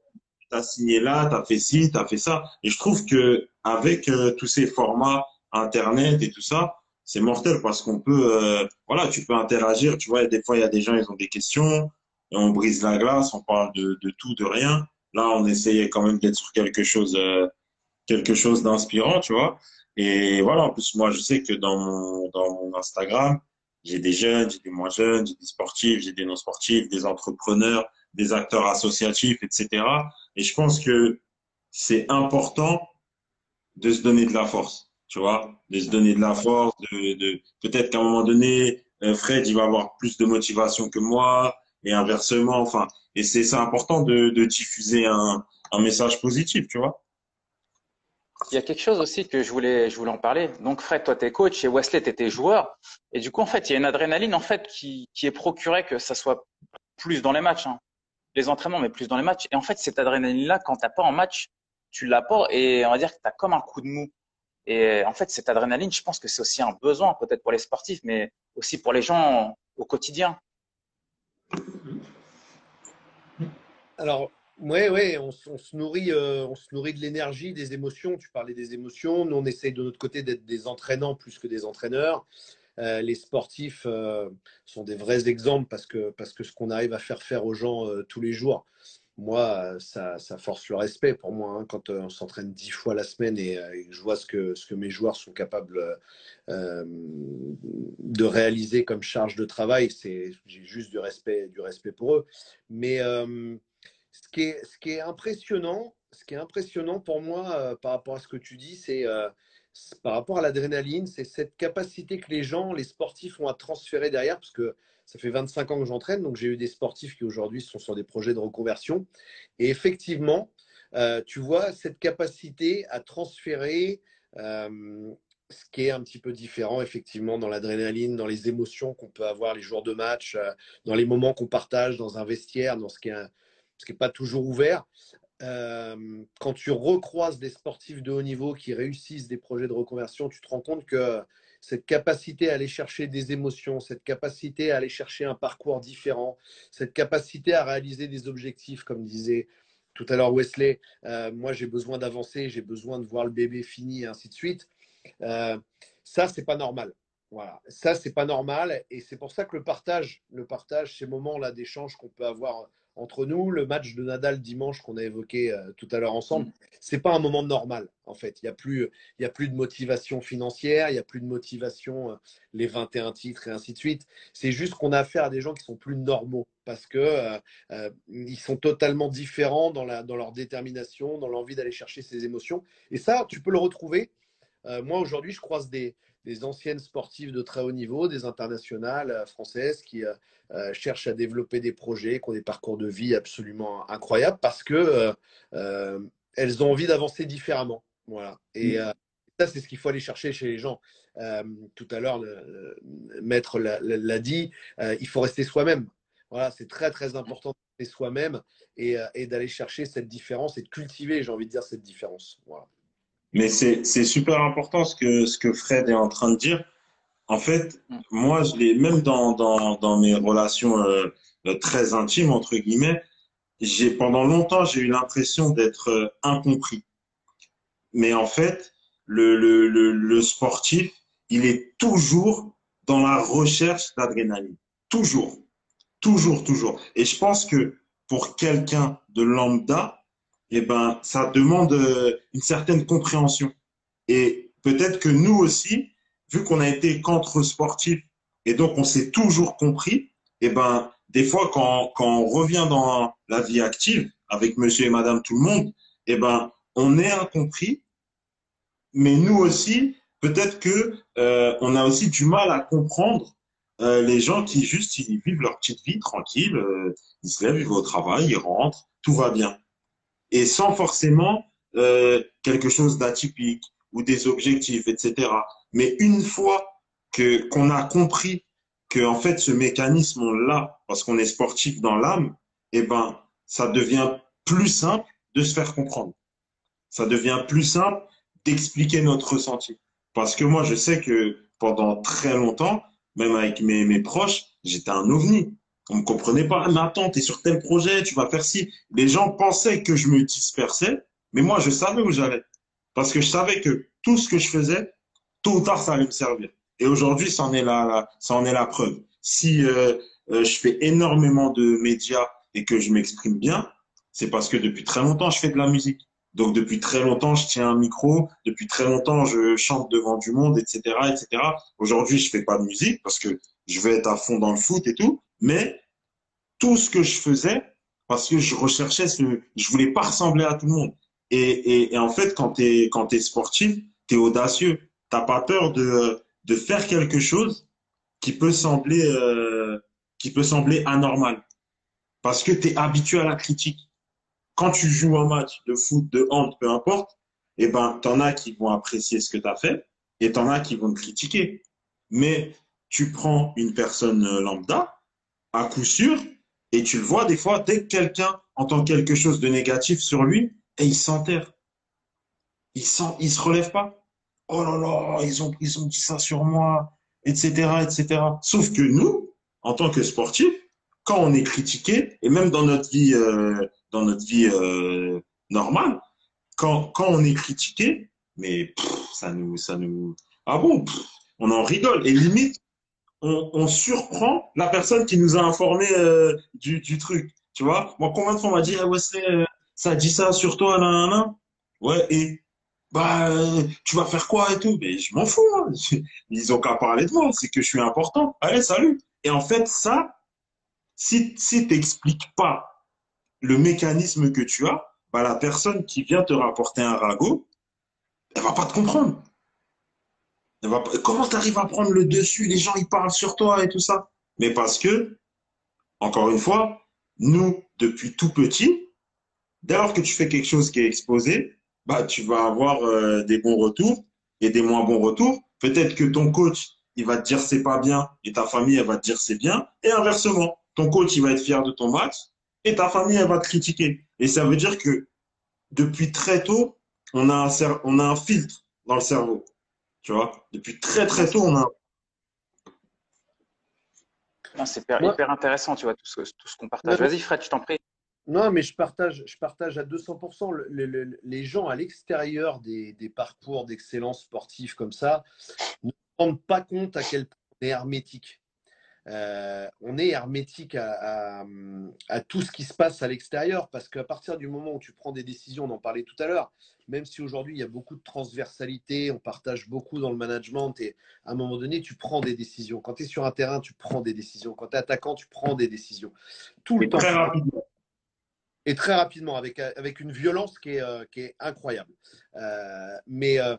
t'as signé là, t'as fait ci, t'as fait ça. Et je trouve que avec euh, tous ces formats Internet et tout ça, c'est mortel parce qu'on peut, euh, voilà, tu peux interagir. Tu vois, des fois, il y a des gens, ils ont des questions, et on brise la glace, on parle de, de tout, de rien. Là, on essayait quand même d'être sur quelque chose euh, quelque chose d'inspirant, tu vois. Et voilà, en plus, moi, je sais que dans mon, dans mon Instagram, j'ai des jeunes, j'ai des moins jeunes, j'ai des sportifs, j'ai des non-sportifs, des entrepreneurs, des acteurs associatifs, etc. Et je pense que c'est important de se donner de la force, tu vois, de se donner de la force, de, peut-être qu'à un moment donné, euh, Fred, il va avoir plus de motivation que moi, et inversement, enfin, et c'est important de, diffuser un, message positif, tu vois. Il y a quelque chose aussi que je voulais, je voulais en parler. Donc, Fred, toi, tu coach et Wesley, tu étais joueur. Et du coup, en fait, il y a une adrénaline en fait qui, qui est procurée que ça soit plus dans les matchs. Hein. Les entraînements, mais plus dans les matchs. Et en fait, cette adrénaline-là, quand tu pas en match, tu l'as pas et on va dire que tu as comme un coup de mou. Et en fait, cette adrénaline, je pense que c'est aussi un besoin, peut-être pour les sportifs, mais aussi pour les gens au quotidien. Alors, oui, ouais, on, se nourrit, euh, on se nourrit de l'énergie, des émotions. Tu parlais des émotions. Nous, on essaye de notre côté d'être des entraînants plus que des entraîneurs. Les sportifs sont des vrais exemples parce que, parce que ce qu'on arrive à faire faire aux gens tous les jours, moi, ça, force le respect pour moi. Hein, quand on s'entraîne dix fois la semaine et, je vois ce que, ce que mes joueurs sont capables de réaliser comme charge de travail, j'ai juste du respect, du respect pour eux. Mais ce, qui est, ce qui est impressionnant, ce qui est impressionnant pour moi par rapport à ce que tu dis, c'est par rapport à l'adrénaline, c'est cette capacité que les gens, les sportifs ont à transférer derrière, parce que ça fait 25 ans que j'entraîne, donc j'ai eu des sportifs qui aujourd'hui sont sur des projets de reconversion. Et effectivement, euh, tu vois cette capacité à transférer euh, ce qui est un petit peu différent, effectivement, dans l'adrénaline, dans les émotions qu'on peut avoir les jours de match, euh, dans les moments qu'on partage dans un vestiaire, dans ce qui n'est ce pas toujours ouvert. Quand tu recroises des sportifs de haut niveau qui réussissent des projets de reconversion, tu te rends compte que cette capacité à aller chercher des émotions, cette capacité à aller chercher un parcours différent, cette capacité à réaliser des objectifs, comme disait tout à l'heure Wesley, euh, moi j'ai besoin d'avancer, j'ai besoin de voir le bébé fini et ainsi de suite. Euh, ça, c'est pas normal. Voilà, ça c'est pas normal et c'est pour ça que le partage, le partage, ces moments-là d'échange qu'on peut avoir entre nous, le match de Nadal dimanche qu'on a évoqué euh, tout à l'heure ensemble, mm. c'est pas un moment normal en fait. Il n'y a plus, il y a plus de motivation financière, il n'y a plus de motivation euh, les 21 titres et ainsi de suite. C'est juste qu'on a affaire à des gens qui sont plus normaux parce que euh, ils sont totalement différents dans la, dans leur détermination, dans l'envie d'aller chercher ses émotions. Et ça, tu peux le retrouver. moi aujourd'hui, je croise des, des anciennes sportives de très haut niveau, des internationales euh, françaises qui euh, euh, cherchent à développer des projets, qui ont des parcours de vie absolument incroyables parce que elles ont envie d'avancer différemment. Voilà. Et mm. ça, c'est ce qu'il faut aller chercher chez les gens. tout à l'heure, le, maître l'a dit, il faut rester soi-même. Voilà, c'est très très important de rester soi-même et, et d'aller chercher cette différence et de cultiver, j'ai envie de dire, cette différence. Voilà. Mais c'est super important ce que, ce que Fred est en train de dire. En fait, moi, je l'ai même dans, dans, dans mes relations euh, très intimes, entre guillemets, j'ai pendant longtemps, j'ai eu l'impression d'être euh, incompris. Mais en fait, le, le, le, le, sportif, il est toujours dans la recherche d'adrénaline. Toujours. Toujours, toujours. Et je pense que pour quelqu'un de lambda, eh ben, ça demande euh, une certaine compréhension. Et peut-être que nous aussi, vu qu'on a été contre sportifs et donc on s'est toujours compris, eh ben, des fois, quand, quand on revient dans la vie active avec monsieur et madame tout le monde, eh ben, on est incompris. Mais nous aussi, peut-être que euh, on a aussi du mal à comprendre euh, les gens qui juste ils vivent leur petite vie tranquille, ils se lèvent, ils vont au travail, ils rentrent, tout va bien et sans forcément euh, quelque chose d'atypique ou des objectifs, etc. Mais une fois que qu'on a compris que en fait ce mécanisme là, parce qu'on est sportif dans l'âme, eh ben ça devient plus simple de se faire comprendre. Ça devient plus simple d'expliquer notre ressenti. Parce que moi, je sais que pendant très longtemps, même avec mes, mes proches, j'étais un ovni. On me comprenait pas. Mais attends, tu es sur tel projet, tu vas faire ci. Les gens pensaient que je me dispersais, mais moi, je savais où j'allais. Parce que je savais que tout ce que je faisais, tôt ou tard, ça allait me servir. Et aujourd'hui, ça en est la, ça en est la preuve. Si euh, euh, je fais énormément de médias et que je m'exprime bien, c'est parce que depuis très longtemps, je fais de la musique. Donc depuis très longtemps, je tiens un micro. Depuis très longtemps, je chante devant du monde, etc., etc. Aujourd'hui, je fais pas de musique parce que je vais être à fond dans le foot et tout. Mais tout ce que je faisais, parce que je recherchais ce, je voulais pas ressembler à tout le monde. Et, et, en fait, quand tu es, quand es sportif, tu es audacieux. T'as pas peur de, de faire quelque chose qui peut sembler, euh, qui peut sembler anormal. Parce que tu es habitué à la critique. Quand tu joues un match de foot, de hand, peu importe, eh ben, t'en as qui vont apprécier ce que tu as fait et t'en as qui vont te critiquer. Mais tu prends une personne lambda, à coup sûr, et tu le vois des fois, dès que quelqu'un entend quelque chose de négatif sur lui, et il s'enterre. Il ne se relève pas. Oh là là, ils ont, ils ont dit ça sur moi, etc., etc. Sauf que nous, en tant que sportifs, quand on est critiqué, et même dans notre vie, euh, dans notre vie euh, normale, quand, quand on est critiqué, mais ça nous, ça nous, ah bon, on en rigole. Et limite, on, surprend la personne qui nous a informé euh, du, truc. Tu vois, moi, combien de fois on m'a dit, ouais, euh, ça dit ça sur toi, là, là, là. Ouais, et bah, euh, tu vas faire quoi et tout? Mais je m'en fous. Hein. Ils ont qu'à parler de moi, c'est que je suis important. Allez, salut. Et en fait, ça, si, si tu n'expliques pas le mécanisme que tu as, bah, la personne qui vient te rapporter un ragot, elle va pas te comprendre. Comment tu à prendre le dessus? Les gens, ils parlent sur toi et tout ça. Mais parce que, encore une fois, nous, depuis tout petit, dès lors que tu fais quelque chose qui est exposé, bah, tu vas avoir euh, des bons retours et des moins bons retours. Peut-être que ton coach, il va te dire c'est pas bien et ta famille, elle va te dire c'est bien. Et inversement, ton coach, il va être fier de ton match et ta famille, elle va te critiquer. Et ça veut dire que depuis très tôt, on a un filtre dans le cerveau. Tu vois, depuis très très tôt, on a. C'est hyper, intéressant, tu vois, tout ce, tout ce qu'on partage. Vas-y, Fred, je t'en prie. Non, mais je partage, je partage à 200%. les gens à l'extérieur des, des, parcours d'excellence sportive comme ça ne se rendent pas compte à quel point on est hermétique. Euh, on est hermétique à, tout ce qui se passe à l'extérieur parce qu'à partir du moment où tu prends des décisions, on en parlait tout à l'heure, même si aujourd'hui il y a beaucoup de transversalité, on partage beaucoup dans le management et à un moment donné, tu prends des décisions. Quand tu es sur un terrain, tu prends des décisions. Quand tu es attaquant, tu prends des décisions. Tout le temps et très rapidement, avec, avec une violence qui est, euh, qui est incroyable. Euh, mais euh,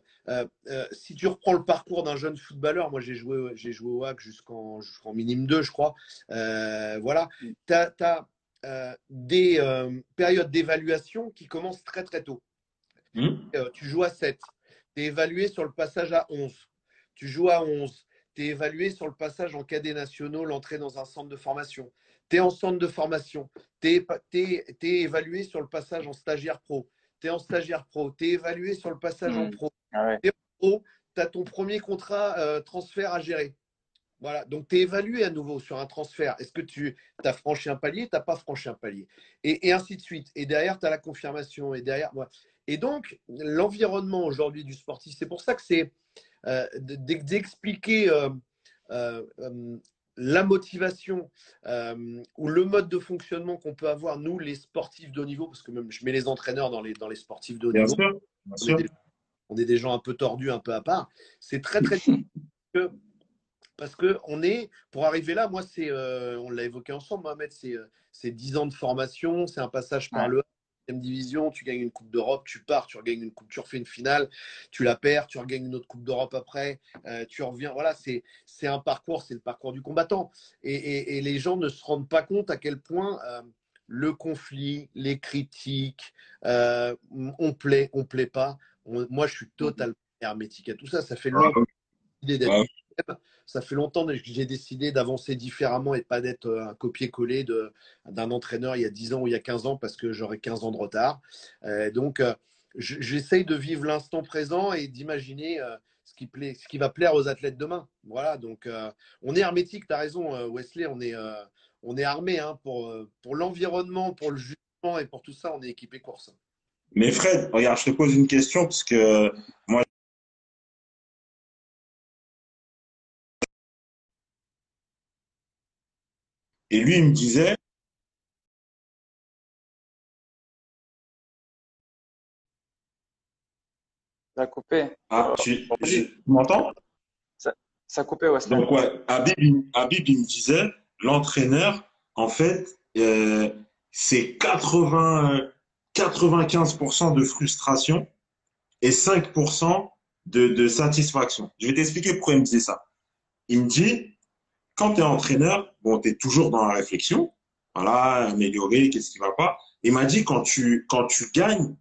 si tu reprends le parcours d'un jeune footballeur, moi j'ai joué, j'ai joué au HAC jusqu'en, jusqu'en minime 2, je crois. voilà, tu as, des périodes d'évaluation qui commencent très très tôt. Mmh. tu joues à 7, tu es évalué sur le passage à 11. Tu joues à 11, tu es évalué sur le passage en cadets nationaux, l'entrée dans un centre de formation tu es en centre de formation, tu es, évalué sur le passage en stagiaire pro, tu es en stagiaire pro, tu es évalué sur le passage en hmm. pro. Ah tu pro, tu as ton premier contrat euh, transfert à gérer. Voilà, donc tu es évalué à nouveau sur un transfert. Est-ce que tu as franchi un palier, tu n'as pas franchi un palier et, ainsi de suite. Et derrière, tu as la confirmation. Et derrière, Et donc, l'environnement aujourd'hui du sportif, c'est pour ça que c'est euh, d'expliquer euh, la motivation euh, ou le mode de fonctionnement qu'on peut avoir, nous, les sportifs de haut niveau, parce que même je mets les entraîneurs dans les, dans les sportifs de haut niveau, on, Est des, gens un peu tordus, un peu à part, c'est très, très que, parce que on est, pour arriver là, moi, c'est, euh, on l'a évoqué ensemble, Mohamed, c'est 10 ans de formation, c'est un passage par le division, tu gagnes une Coupe d'Europe, tu pars, tu regagnes une Coupe, tu refais une finale, tu la perds, tu regagnes une autre Coupe d'Europe après, euh, tu reviens. Voilà, c'est un parcours, c'est le parcours du combattant. Et, les gens ne se rendent pas compte à quel point euh, le conflit, les critiques, euh, on plaît, on plaît pas. moi, je suis totalement hermétique à tout ça. Ça fait longtemps d'être ça fait longtemps que j'ai décidé d'avancer différemment et pas d'être euh, un copier-coller d'un entraîneur il y a 10 ans ou il y a 15 ans parce que j'aurais 15 ans de retard. Euh, donc, euh, j'essaye de vivre l'instant présent et d'imaginer ce, qui ce qui va plaire aux athlètes demain. Voilà, donc on est hermétique, tu as raison, Wesley, on est, on est armé hein, pour, pour l'environnement, pour le jugement et pour tout ça, on est équipé course. Mais Fred, regarde, je te pose une question parce que moi, Et lui, il me disait, Ça a coupé. Ah, tu, m'entends? Ça, a coupé, ouais. Donc, ouais, Habib, il me disait, l'entraîneur, en fait, euh, c'est 80, 95% de frustration et 5% de, de satisfaction. Je vais t'expliquer pourquoi il me disait ça. Il me dit, quand tu es entraîneur, bon, tu es toujours dans la réflexion. Voilà, améliorer, qu'est-ce qui va pas. Il m'a dit, quand tu, quand tu gagnes,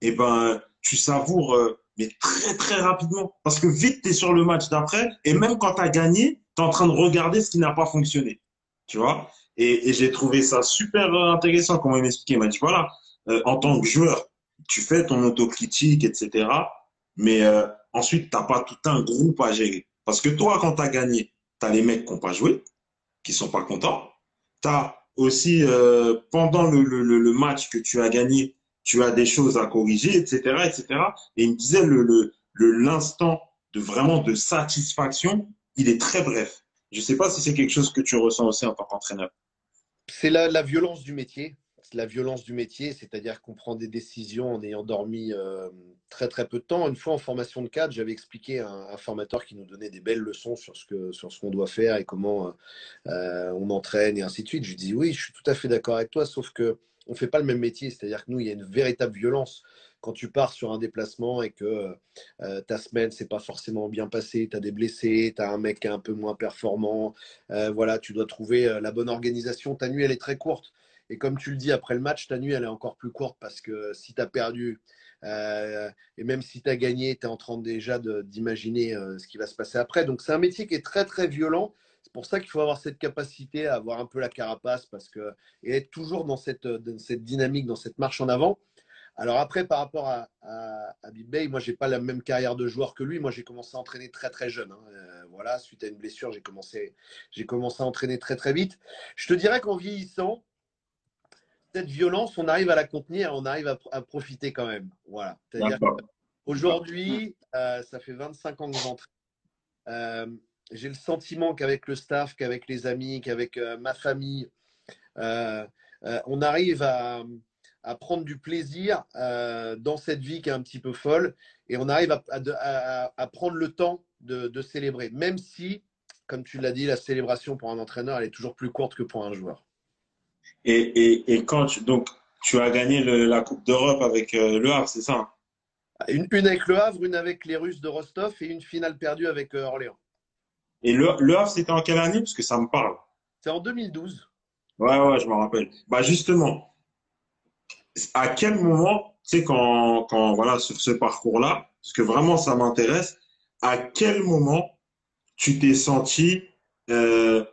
eh ben, tu savoures, euh, mais très, très rapidement. Parce que vite, tu es sur le match d'après. Et même quand tu as gagné, tu es en train de regarder ce qui n'a pas fonctionné. Tu vois? Et, j'ai trouvé ça super intéressant comment il m'expliquait. Il m'a dit, voilà, euh, en tant que joueur, tu fais ton autocritique, etc. Mais euh, ensuite, tu n'as pas tout un groupe à gérer. Parce que toi, quand tu as gagné, les mecs qui n'ont pas joué, qui sont pas contents. Tu as aussi, euh, pendant le, match que tu as gagné, tu as des choses à corriger, etc. etc. Et il me disait, le, l'instant de vraiment de satisfaction, il est très bref. Je ne sais pas si c'est quelque chose que tu ressens aussi en tant qu'entraîneur. C'est la, violence du métier. La violence du métier, c'est-à-dire qu'on prend des décisions en ayant dormi euh, très très peu de temps. Une fois en formation de cadre, j'avais expliqué à un, formateur qui nous donnait des belles leçons sur ce que sur qu'on doit faire et comment euh, on entraîne et ainsi de suite. Je lui dis oui, je suis tout à fait d'accord avec toi, sauf que on fait pas le même métier. C'est-à-dire que nous, il y a une véritable violence quand tu pars sur un déplacement et que euh, ta semaine s'est pas forcément bien passée, tu as des blessés, tu as un mec un peu moins performant, euh, voilà, tu dois trouver euh, la bonne organisation. Ta nuit, elle est très courte. Et comme tu le dis après le match, ta nuit, elle est encore plus courte parce que si tu as perdu euh, et même si tu as gagné, tu es en train déjà d'imaginer euh, ce qui va se passer après. Donc c'est un métier qui est très très violent. C'est pour ça qu'il faut avoir cette capacité à avoir un peu la carapace parce que, et être toujours dans cette, dans cette dynamique, dans cette marche en avant. Alors après, par rapport à, à, à Big Bay, moi, j'ai pas la même carrière de joueur que lui. Moi, j'ai commencé à entraîner très très jeune. Hein. Euh, voilà, suite à une blessure, j'ai commencé, j'ai commencé à entraîner très très vite. Je te dirais qu'en vieillissant, cette violence, on arrive à la contenir, on arrive à, à profiter quand même. Voilà. Aujourd'hui, euh, ça fait 25 ans que j'entraîne. Euh, j'ai le sentiment qu'avec le staff, qu'avec les amis, qu'avec euh, ma famille, euh, on arrive à à prendre du plaisir dans cette vie qui est un petit peu folle et on arrive à, à, à prendre le temps de, de, célébrer, même si, comme tu l'as dit, la célébration pour un entraîneur, elle est toujours plus courte que pour un joueur. Et, et, et quand tu, donc, tu as gagné le, la Coupe d'Europe avec euh, Le Havre, c'est ça hein? Une, une, avec Le Havre, une avec les Russes de Rostov et une finale perdue avec euh, Orléans. Et Le, le Havre, c'était en quelle année? Parce que ça me parle. C'est en 2012. Ouais, ouais, je me rappelle. Bah justement, à quel moment, tu sais, quand, quand, voilà, sur ce parcours-là, parce que vraiment ça m'intéresse, à quel moment tu t'es senti euh,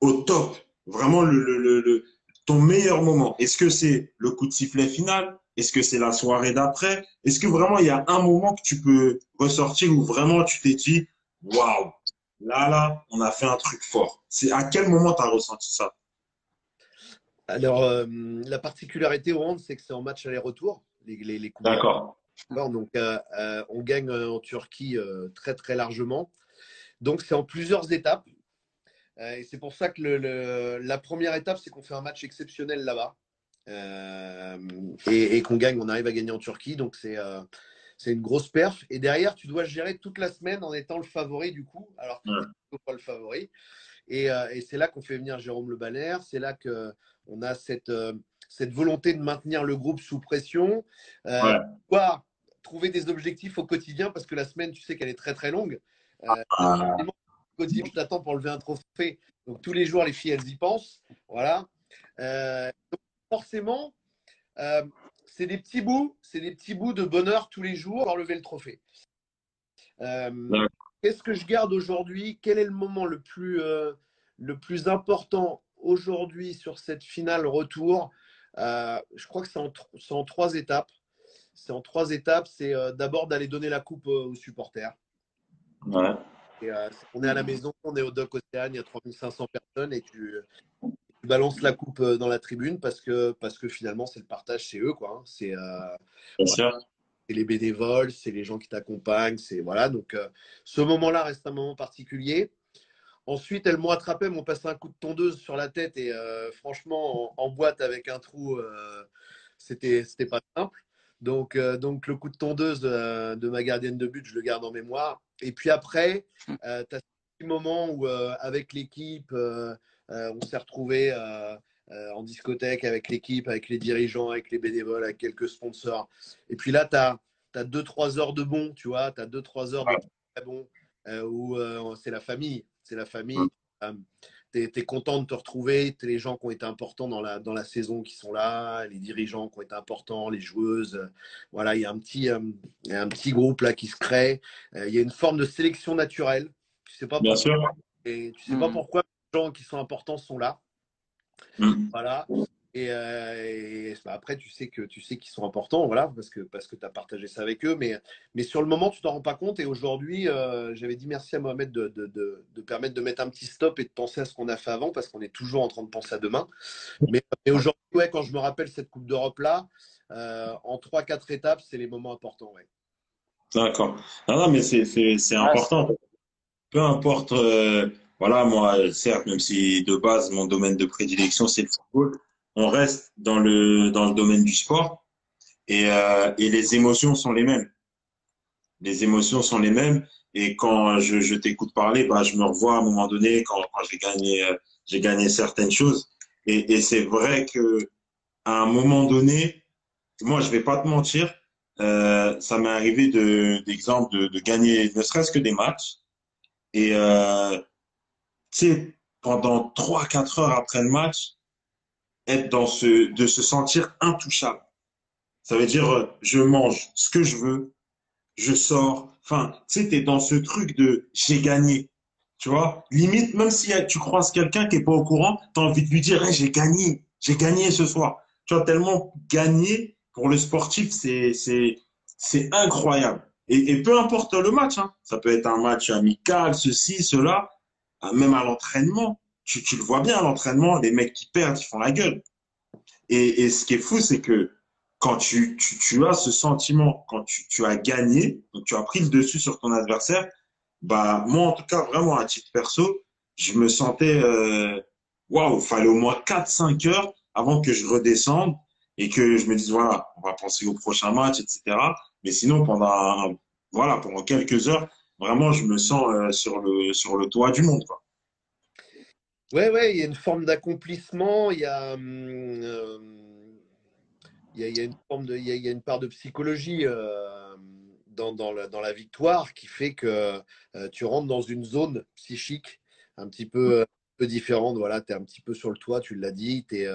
au top, vraiment le, le, le, ton meilleur moment Est-ce que c'est le coup de sifflet final? Est-ce que c'est la soirée d'après? Est-ce que vraiment il y a un moment que tu peux ressortir où vraiment tu t'es dit, waouh, là, là, on a fait un truc fort C'est à quel moment tu as ressenti ça? Alors, euh, la particularité au hand, c'est que c'est en match aller-retour, les, les, les D'accord. Donc, euh, euh, on gagne en Turquie très, très largement. Donc, c'est en plusieurs étapes. Euh, et c'est pour ça que le, le, la première étape, c'est qu'on fait un match exceptionnel là-bas. et, et qu'on gagne, on arrive à gagner en Turquie. Donc, c'est c'est une grosse perf. Et derrière, tu dois gérer toute la semaine en étant le favori du coup, alors que ouais. pas le favori. Et, euh, et c'est là qu'on fait venir Jérôme Le Banner. C'est là qu'on a cette, euh, cette volonté de maintenir le groupe sous pression. Euh, ouais. trouver des objectifs au quotidien parce que la semaine, tu sais qu'elle est très très longue. Euh, ah. Quotidien, je t'attends pour lever un trophée. Donc tous les jours, les filles, elles y pensent. Voilà. Euh, donc, forcément, euh, c'est des petits bouts, c'est des petits bouts de bonheur tous les jours pour lever le trophée. Euh, Qu'est-ce que je garde aujourd'hui? Quel est le moment le plus, le plus important aujourd'hui sur cette finale retour? Je crois que c'est en, en, trois étapes. C'est en trois étapes. C'est d'abord d'aller donner la coupe aux supporters. Ouais. Et, euh, on est à la maison, on est au Doc Océane, il y a 3500 personnes et tu, tu, balances la coupe dans la tribune parce que, parce que finalement, c'est le partage, c'est eux. quoi. Hein. C'est voilà c'est les bénévoles, c'est les gens qui t'accompagnent, c'est voilà. Donc euh, ce moment-là reste un moment particulier. Ensuite, elles m'ont attrapé, elles m'ont passé un coup de tondeuse sur la tête et euh, franchement, en, en, boîte avec un trou, euh, c'était c'était pas simple. Donc euh, donc le coup de tondeuse euh, de ma gardienne de but, je le garde en mémoire. Et puis après, tu as ce moment où avec l'équipe, on s'est retrouvé euh, en discothèque avec l'équipe, avec les dirigeants, avec les bénévoles, avec quelques sponsors. Et puis là, tu as 2-3 heures de bon, tu vois, tu as 2-3 heures de très bon, euh, où euh, c'est la famille, c'est la famille. Euh, tu es, es, content de te retrouver, tu les gens qui ont été importants dans la, dans la saison qui sont là, les dirigeants qui ont été importants, les joueuses. Voilà, il y a un petit, euh, y a un petit groupe là qui se crée. Il y a une forme de sélection naturelle. Tu sais pas Bien pourquoi, sûr. Et tu sais mmh. pas pourquoi les gens qui sont importants sont là. Mmh. Voilà. Et, euh, et, après, tu sais que tu sais qu'ils sont importants, voilà, parce que parce que tu as partagé ça avec eux. Mais mais sur le moment, tu t'en rends pas compte. Et aujourd'hui, euh, j'avais dit merci à Mohamed de, de, de, permettre de mettre un petit stop et de penser à ce qu'on a fait avant, parce qu'on est toujours en train de penser à demain. Mais, aujourd'hui, quand je me rappelle cette Coupe d'Europe là, euh, en trois quatre étapes, c'est les moments importants. D'accord. Non, non, mais c'est important. Peu importe voilà, moi, certes, même si de base, mon domaine de prédilection, c'est le football, on reste dans le, dans le domaine du sport et, euh, et les émotions sont les mêmes. Les émotions sont les mêmes. Et quand je, t'écoute parler, bah, je me revois à un moment donné quand, quand j'ai gagné, euh, j'ai gagné certaines choses. Et, c'est vrai que à un moment donné, moi, je vais pas te mentir, euh, ça m'est arrivé de, d'exemple de, gagner ne serait-ce que des matchs. Et tu sais, pendant trois, quatre heures après le match, être dans ce, de se sentir intouchable. Ça veut dire, euh, je mange ce que je veux, je sors. Enfin, tu sais, t'es dans ce truc de j'ai gagné. Tu vois, limite, même si tu croises quelqu'un qui est pas au courant, tu as envie de lui dire, j'ai gagné, j'ai gagné ce soir. Tu vois, tellement gagner pour le sportif, c'est, c'est, c'est incroyable. Et, et, peu importe le match, hein. ça peut être un match amical, ceci, cela, ah, même à l'entraînement. Tu, le vois bien à l'entraînement, les mecs qui perdent, ils font la gueule. Et, et ce qui est fou, c'est que quand tu, tu, tu, as ce sentiment, quand tu, tu as gagné, donc tu as pris le dessus sur ton adversaire, bah moi en tout cas vraiment à titre perso, je me sentais euh, waouh, fallait au moins 4-5 heures avant que je redescende et que je me dise voilà, on va penser au prochain match, etc. Mais sinon pendant voilà pendant quelques heures, vraiment je me sens euh, sur le sur le toit du monde quoi. Ouais ouais, il y a une forme d'accomplissement, il y a euh, il y, a, il y a une forme de il y a, il y a une part de psychologie. Euh, dans, dans, la, dans, la, victoire qui fait que euh, tu rentres dans une zone psychique un petit peu, un peu différente. Voilà, tu es un petit peu sur le toit, tu l'as dit. Es.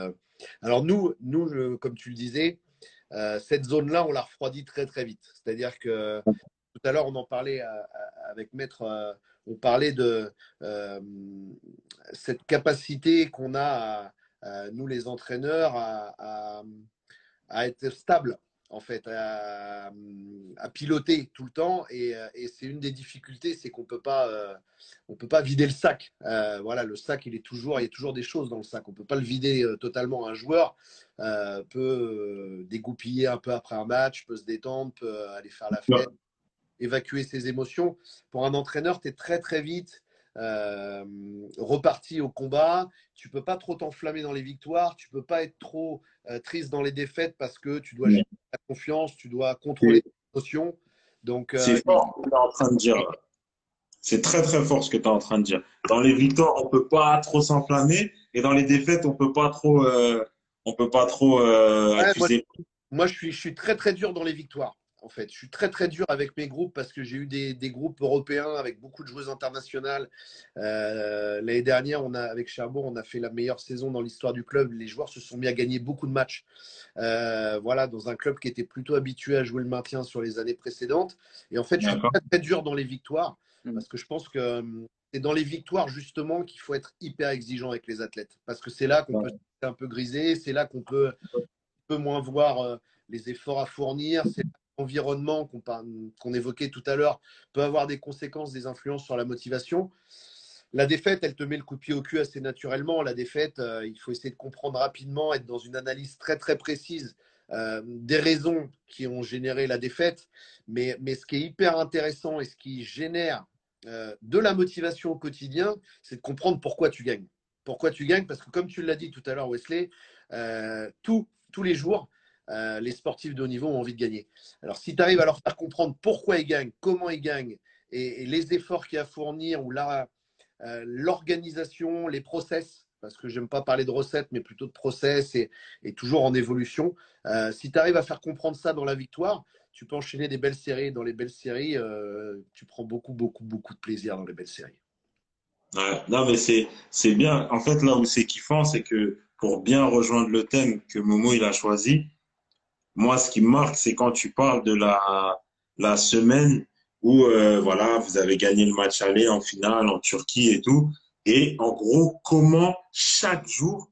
Alors nous, nous je, comme tu le disais, cette zone-là, on la refroidit très très vite. C'est-à-dire que tout à l'heure, on en parlait avec Maître, on parlait de euh, cette capacité qu'on a, nous les entraîneurs, à, à être stable en fait, à, piloter tout le temps. Et, et c'est une des difficultés, c'est qu'on euh, on peut pas vider le sac. Euh, voilà, le sac, il est toujours, il y a toujours des choses dans le sac. On peut pas le vider euh, totalement. Un joueur euh, peut dégoupiller un peu après un match, peut se détendre, peut aller faire la fête, évacuer ses émotions. Pour un entraîneur, tu es très très vite euh, reparti au combat. Tu peux pas trop t'enflammer dans les victoires. Tu peux pas être trop euh, triste dans les défaites parce que tu dois gérer ta confiance, tu dois contrôler tes émotions. Donc, euh, c'est fort ce que tu es en train de dire. C'est très très fort ce que tu es en train de dire. Dans les victoires, on peut pas trop s'enflammer et dans les défaites, on peut pas trop, on peut pas trop ouais, accuser. Moi, moi, je suis, je suis très très dur dans les victoires en fait. Je suis très très dur avec mes groupes parce que j'ai eu des, des, groupes européens avec beaucoup de joueuses internationales. Euh, L'année dernière, on a, avec Cherbourg, on a fait la meilleure saison dans l'histoire du club. Les joueurs se sont mis à gagner beaucoup de matchs. Euh, voilà, dans un club qui était plutôt habitué à jouer le maintien sur les années précédentes. Et en fait, je suis très très dur dans les victoires mmh. parce que je pense que hum, c'est dans les victoires justement qu'il faut être hyper exigeant avec les athlètes parce que c'est là qu'on ouais. peut un peu griser, c'est là qu'on peut, peut moins voir euh, les efforts à fournir, c'est environnement qu'on qu évoquait tout à l'heure peut avoir des conséquences, des influences sur la motivation. La défaite, elle te met le coup de pied au cul assez naturellement. La défaite, euh, il faut essayer de comprendre rapidement, être dans une analyse très très précise euh, des raisons qui ont généré la défaite. Mais, ce qui est hyper intéressant et ce qui génère euh, de la motivation au quotidien, c'est de comprendre pourquoi tu gagnes. Pourquoi tu gagnes? Parce que comme tu l'as dit tout à l'heure, Wesley, tous les jours, euh, les sportifs de haut niveau ont envie de gagner. Alors, si tu arrives à leur faire comprendre pourquoi ils gagnent, comment ils gagnent et, les efforts qu'il y a à fournir ou euh, l'organisation, les process, parce que j'aime pas parler de recettes, mais plutôt de process et, toujours en évolution. Euh, si tu arrives à faire comprendre ça dans la victoire, tu peux enchaîner des belles séries. Dans les belles séries, tu prends beaucoup, beaucoup, beaucoup de plaisir dans les belles séries. Non, mais c'est bien. En fait, là où c'est kiffant, c'est que pour bien rejoindre le thème que Momo il a choisi, moi, ce qui me marque, c'est quand tu parles de la, la semaine où euh, voilà, vous avez gagné le match aller en finale en Turquie et tout. Et en gros, comment chaque jour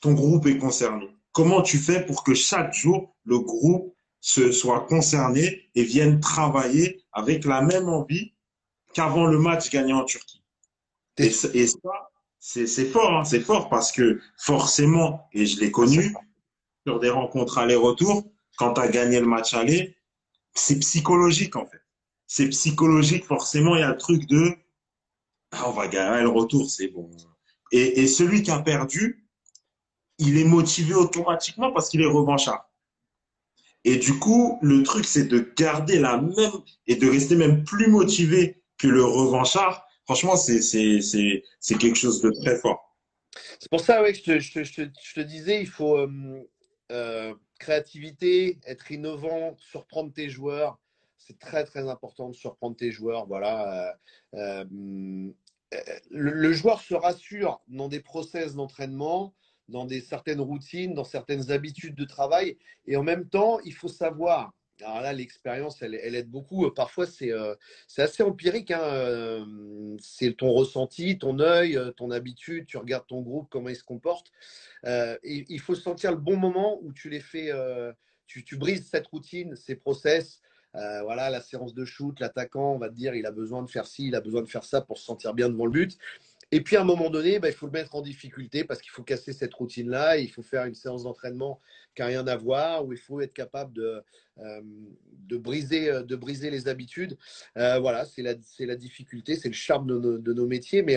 ton groupe est concerné? Comment tu fais pour que chaque jour le groupe se soit concerné et vienne travailler avec la même envie qu'avant le match gagné en Turquie? Et, et ça, c'est fort, hein, c'est fort parce que forcément, et je l'ai connu, sur des rencontres aller-retour, quand tu as gagné le match aller, c'est psychologique en fait. C'est psychologique, forcément, il y a le truc de ah, on va gagner le retour, c'est bon. Et, celui qui a perdu, il est motivé automatiquement parce qu'il est revanchard. Et du coup, le truc, c'est de garder la même et de rester même plus motivé que le revanchard. Franchement, c'est quelque chose de très fort. C'est pour ça ouais, que je te disais, il faut euh, euh, créativité, être innovant, surprendre tes joueurs. C'est très, très important de surprendre tes joueurs. Voilà. Euh, le, le, joueur se rassure dans des process d'entraînement dans des certaines routines, dans certaines habitudes de travail. Et en même temps, il faut savoir. Alors là, l'expérience, elle, aide beaucoup. Parfois, c'est euh, assez empirique. Hein. Euh, c'est ton ressenti, ton œil, euh, ton habitude. Tu regardes ton groupe, comment il se comporte. Il faut sentir le bon moment où tu les fais. Tu, brises cette routine, ces process. Voilà, la séance de shoot, l'attaquant, on va te dire, il a besoin de faire ci, il a besoin de faire ça pour se sentir bien devant le but. Et puis à un moment donné, bah, il faut le mettre en difficulté parce qu'il faut casser cette routine-là. Il faut faire une séance d'entraînement qui n'a rien à voir, où il faut être capable de, euh, de, briser, euh, de briser les habitudes. Euh, voilà, c'est la, la, difficulté, c'est le charme de nos, de nos, métiers. Mais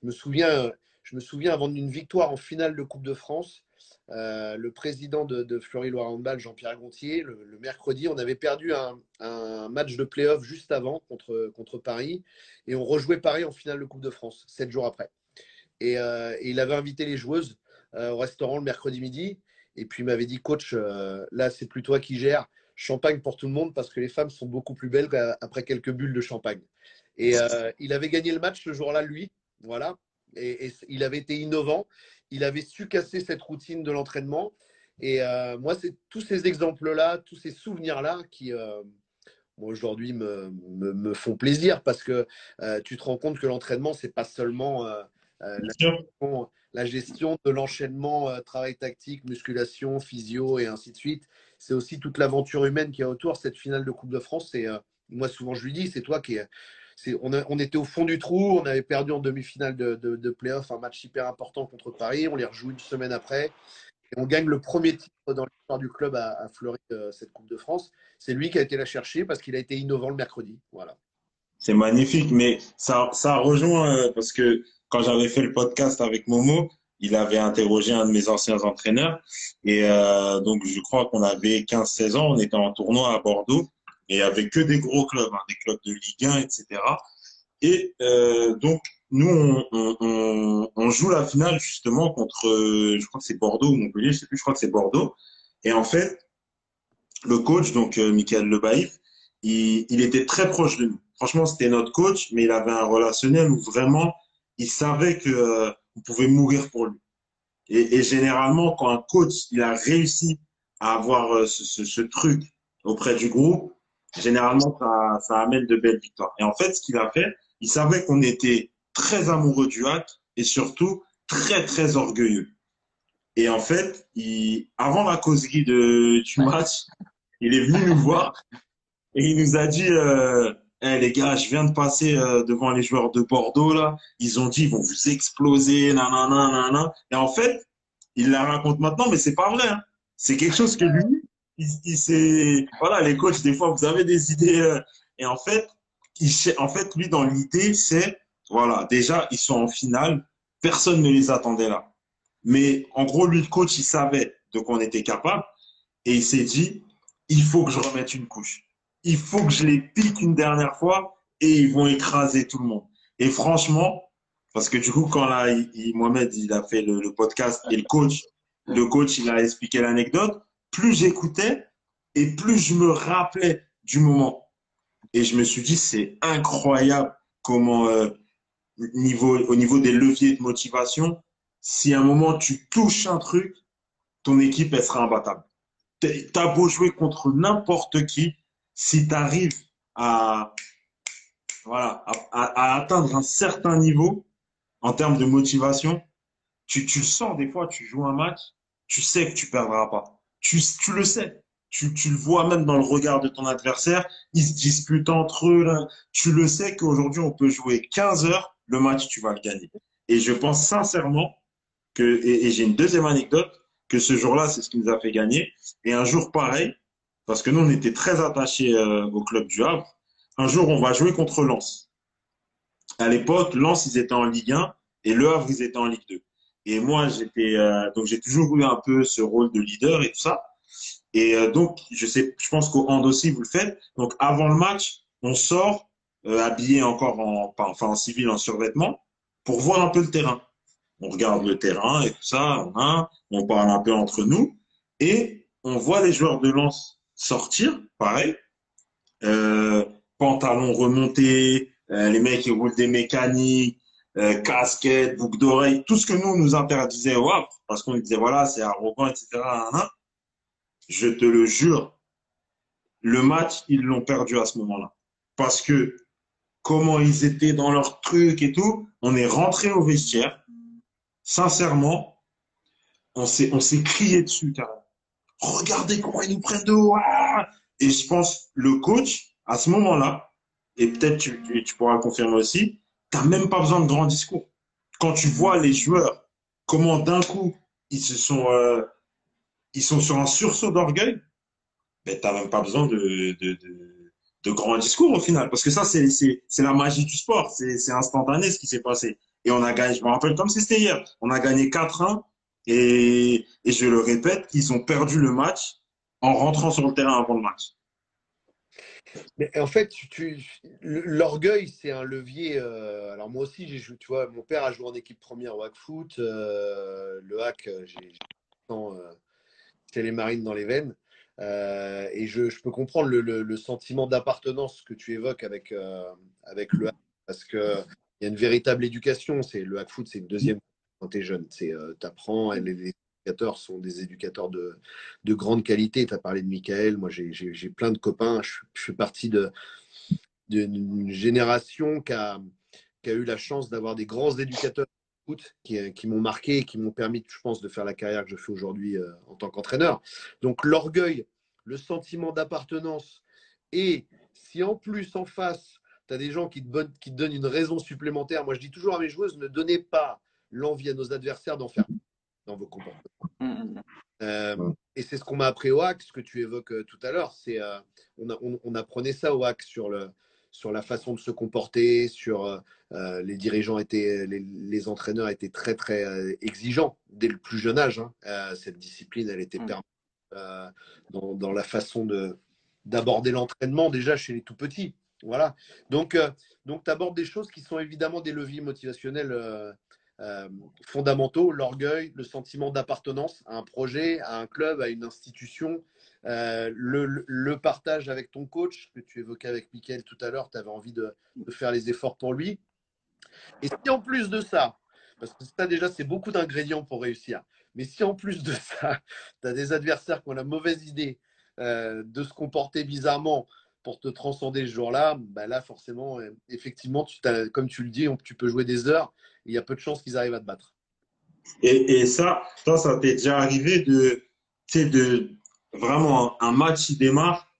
je me souviens, je me souviens avant une victoire en finale de Coupe de France, le président de, de Fleury-Loire Handball, Jean-Pierre Gontier, le, mercredi, on avait perdu un, match de play-off juste avant contre, contre Paris et on rejouait Paris en finale de Coupe de France, sept jours après. Et, il avait invité les joueuses au restaurant le mercredi midi et puis il m'avait dit, coach, euh, là, c'est plus toi qui gères. Champagne pour tout le monde parce que les femmes sont beaucoup plus belles après quelques bulles de champagne. Et euh, il avait gagné le match ce jour-là, lui. Voilà. Et, il avait été innovant il avait su casser cette routine de l'entraînement. Et euh, moi, c'est tous ces exemples-là, tous ces souvenirs-là qui, aujourd'hui, me, me, font plaisir parce que tu te rends compte que l'entraînement, c'est pas seulement euh, la gestion, la, gestion, de l'enchaînement travail tactique, musculation, physio et ainsi de suite. C'est aussi toute l'aventure humaine qui est autour. Cette finale de Coupe de France, c'est moi, souvent, je lui dis, c'est toi qui on, a, on, était au fond du trou, on avait perdu en demi-finale de, de, de play-off un match hyper important contre Paris, on les rejoue une semaine après. Et on gagne le premier titre dans l'histoire du club à, à Fleury, euh, cette Coupe de France. C'est lui qui a été la chercher parce qu'il a été innovant le mercredi. Voilà. C'est magnifique, mais ça, ça rejoint euh, parce que quand j'avais fait le podcast avec Momo, il avait interrogé un de mes anciens entraîneurs. Et euh, donc, je crois qu'on avait 15-16 ans, on était en tournoi à Bordeaux et avec que des gros clubs, hein, des clubs de Ligue 1, etc. Et euh, donc, nous, on, on, on, joue la finale justement contre, euh, je crois que c'est Bordeaux ou Montpellier, je sais plus, je crois que c'est Bordeaux. Et en fait, le coach, donc euh, Michael Lebaïf, il, il était très proche de nous. Franchement, c'était notre coach, mais il avait un relationnel où vraiment, il savait que euh, on pouvait mourir pour lui. Et, et, généralement, quand un coach, il a réussi à avoir euh, ce, ce, ce truc auprès du groupe, généralement, ça, ça amène de belles victoires. Et en fait, ce qu'il a fait, il savait qu'on était très amoureux du hack et surtout très, très orgueilleux. Et en fait, il, avant la causerie de, du match, il est venu nous voir et il nous a dit euh, hey, les gars, je viens de passer euh, devant les joueurs de Bordeaux là. Ils ont dit ils vont vous exploser, nanana, nanana. Et en fait, il la raconte maintenant, mais c'est pas vrai. Hein. C'est quelque chose que lui, il, il c'est voilà les coachs des fois vous avez des idées euh, et en fait il, en fait lui dans l'idée c'est voilà déjà ils sont en finale personne ne les attendait là mais en gros lui le coach il savait de quoi on était capable et il s'est dit il faut que je remette une couche il faut que je les pique une dernière fois et ils vont écraser tout le monde et franchement parce que du coup quand là Mohamed il a fait le, le podcast et le coach le coach il a expliqué l'anecdote plus j'écoutais et plus je me rappelais du moment. Et je me suis dit, c'est incroyable comment, euh, niveau, au niveau des leviers de motivation, si à un moment tu touches un truc, ton équipe, elle sera imbattable. T'as beau jouer contre n'importe qui, si tu arrives à, voilà, à, atteindre un certain niveau en termes de motivation, tu, tu le sens des fois, tu joues un match, tu sais que tu perdras pas tu, tu le sais. Tu, tu, le vois même dans le regard de ton adversaire. Ils se disputent entre eux. Là. Tu le sais qu'aujourd'hui, on peut jouer 15 heures. Le match, tu vas le gagner. Et je pense sincèrement que, et j'ai une deuxième anecdote, que ce jour-là, c'est ce qui nous a fait gagner. Et un jour pareil, parce que nous, on était très attachés euh, au club du Havre. Un jour, on va jouer contre Lens. à l'époque, Lens, ils étaient en Ligue 1 et Le Havre, ils étaient en Ligue 2. Et moi, j'étais euh, donc j'ai toujours eu un peu ce rôle de leader et tout ça. Et euh, donc, je sais, je pense qu'au hand aussi vous le faites. Donc, avant le match, on sort euh, habillé encore en, enfin en civil, en survêtement, pour voir un peu le terrain. On regarde le terrain et tout ça, on, on parle un peu entre nous et on voit les joueurs de lance sortir, pareil, euh, pantalons remontés, euh, les mecs qui roulent des mécaniques, euh, casquettes, boucles d'oreilles, tout ce que nous nous interdisait wow, parce qu'on disait voilà c'est arrogant, etc. Je te le jure, le match ils l'ont perdu à ce moment-là, parce que comment ils étaient dans leur truc et tout, on est rentré au vestiaire, sincèrement, on s'est on s'est crié dessus carrément. Regardez comment ils nous prennent de haut. Et je pense le coach à ce moment-là, et peut-être tu, pourras confirmer aussi, tu n'as même pas besoin de grands discours. Quand tu vois les joueurs, comment d'un coup, ils se sont, euh, ils sont sur un sursaut d'orgueil, ben, tu n'as même pas besoin de, de, grands discours au final. Parce que ça, c'est la magie du sport. C'est, c'est instantané ce qui s'est passé. Et on a gagné, je me rappelle comme si c'était hier, on a gagné 4-1. Et, je le répète, ils ont perdu le match en rentrant sur le terrain avant le match. Mais en fait, l'orgueil, c'est un levier. Euh, alors moi aussi, j'ai tu vois, mon père a joué en équipe première au hack foot. Euh, le hack, euh, j'ai les marines dans les veines. et je, peux comprendre le, sentiment d'appartenance que tu évoques avec, avec le hack, parce qu'il y a une véritable éducation. Le hack foot, c'est une deuxième quand tu es jeune. Tu apprends, les, sont des éducateurs de, de grande qualité. Tu as parlé de Michael, moi j'ai plein de copains. Je, fais partie d'une génération qui a, qui a, eu la chance d'avoir des grands éducateurs qui, qui m'ont marqué, qui m'ont permis, je pense, de faire la carrière que je fais aujourd'hui euh, en tant qu'entraîneur. Donc l'orgueil, le sentiment d'appartenance et si en plus en face, tu as des gens qui te, qui te donnent une raison supplémentaire, moi je dis toujours à mes joueuses, ne donnez pas l'envie à nos adversaires d'en faire dans vos comportements. Mmh, mmh, mmh. Euh, et c'est ce qu'on m'a appris au hack, ce que tu évoques euh, tout à l'heure. C'est euh, on, on, apprenait ça au hack sur le sur la façon de se comporter, sur les dirigeants étaient, les, entraîneurs étaient très très exigeants dès le plus jeune âge. Hein. cette discipline, elle était permise dans, dans, la façon de d'aborder l'entraînement déjà chez les tout petits. Voilà. Donc donc tu abordes des choses qui sont évidemment des leviers motivationnels euh, fondamentaux, l'orgueil, le sentiment d'appartenance à un projet, à un club, à une institution, euh, le, partage avec ton coach que tu évoquais avec Mickaël tout à l'heure, tu avais envie de, faire les efforts pour lui. Et si en plus de ça, parce que ça déjà c'est beaucoup d'ingrédients pour réussir, mais si en plus de ça, tu as des adversaires qui ont la mauvaise idée euh, de se comporter bizarrement pour te transcender ce jour-là, bah là forcément, effectivement, tu comme tu le dis, tu peux jouer des heures il y a peu de chances qu'ils arrivent à te battre. Et, et ça, ça, ça t'est déjà arrivé de, de vraiment un match qui démarre,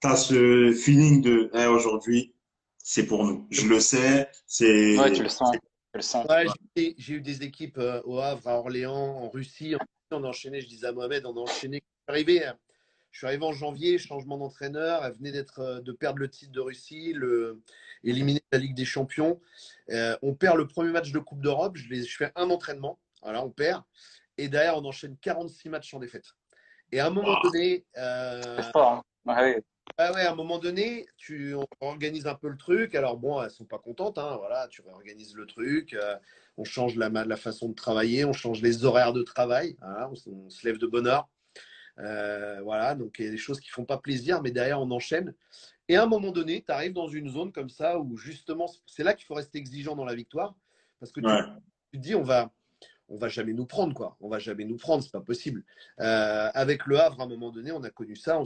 tu as ce feeling de hey, aujourd'hui, c'est pour nous. Je le sais. C'est... Ouais, tu le sens. Ouais, j'ai, eu des équipes euh, au Havre, à Orléans, en Russie. On a enchaîné, je disais à Mohamed, on a enchaîné. Je suis arrivé, je suis arrivé en janvier, changement d'entraîneur. Elle venait d'être, euh, de perdre le titre de Russie, le, éliminer la Ligue des Champions. Euh, on perd le premier match de Coupe d'Europe. Je, je fais un entraînement. Voilà, on perd. Et derrière, on enchaîne 46 matchs sans défaite. Et à un moment donné. Euh, fort, hein. ouais. ouais, à un moment donné, tu organises un peu le truc. Alors, bon, elles sont pas contentes. Hein, voilà, tu réorganises le truc. Euh, on change la, la, façon de travailler. On change les horaires de travail. on, on, se lève de bonne heure. Euh, voilà, donc il y a des choses qui font pas plaisir, mais derrière, on enchaîne. Et à un moment donné, tu arrives dans une zone comme ça où justement, c'est là qu'il faut rester exigeant dans la victoire. Parce que tu, te dis, on va, on va jamais nous prendre, quoi. On va jamais nous prendre, c'est pas possible. Euh, avec le Havre, à un moment donné, on a connu ça.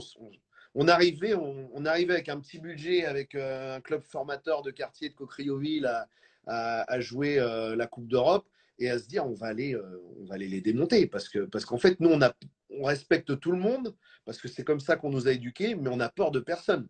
On, arrivait, on, arrivait avec un petit budget, avec euh, un club formateur de quartier de Cocrioville à, à, jouer euh, la Coupe d'Europe et à se dire, on va aller, on va aller les démonter. Parce que, parce qu'en fait, nous, on, a, on respecte tout le monde parce que c'est comme ça qu'on nous a éduqués, mais on a peur de personne.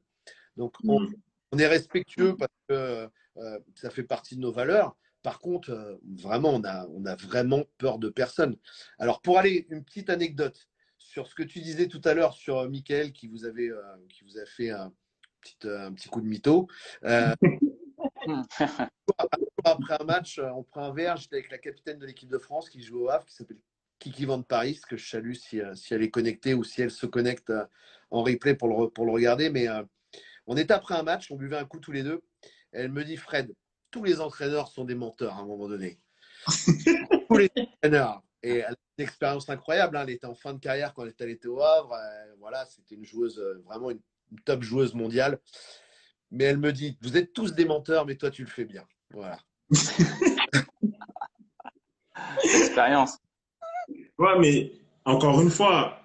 Donc, mm. on, est respectueux parce que euh, ça fait partie de nos valeurs. Par contre, euh, vraiment, on a, on a vraiment peur de personne. Alors, pour aller, une petite anecdote sur ce que tu disais tout à l'heure sur euh, Michael qui vous, avait, qui vous a fait un petit, un petit coup de mytho. Après un match, on prend un verre. J'étais avec la capitaine de l'équipe de France qui joue au Havre, qui s'appelle Kiki Van Paris, que je salue si, si, elle est connectée ou si elle se connecte en replay pour le, pour le regarder. Mais on était après un match, on buvait un coup tous les deux. Elle me dit Fred, tous les entraîneurs sont des menteurs à un moment donné. tous les entraîneurs. Et elle a une expérience incroyable. Hein. Elle était en fin de carrière quand elle était au Havre. voilà, c'était une joueuse, vraiment une, top joueuse mondiale. Mais elle me dit Vous êtes tous des menteurs, mais toi, tu le fais bien. Voilà. Expérience. Ouais, mais encore une fois,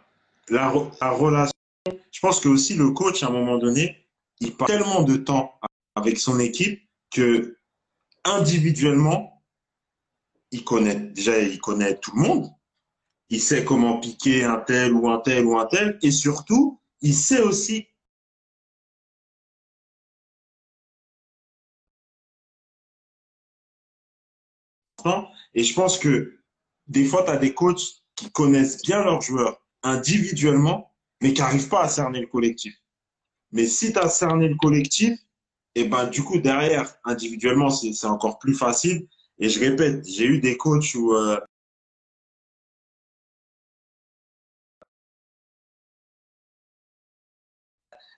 la, relation, je pense que aussi le coach, à un moment donné, il passe tellement de temps avec son équipe que individuellement, il connaît déjà, il connaît tout le monde. Il sait comment piquer un tel ou un tel ou un tel. Et surtout, il sait aussi Et je pense que des fois, tu as des coachs qui connaissent bien leurs joueurs individuellement, mais qui n'arrivent pas à cerner le collectif. Mais si tu as cerné le collectif, et ben du coup, derrière, individuellement, c'est encore plus facile. Et je répète, j'ai eu des coachs où euh,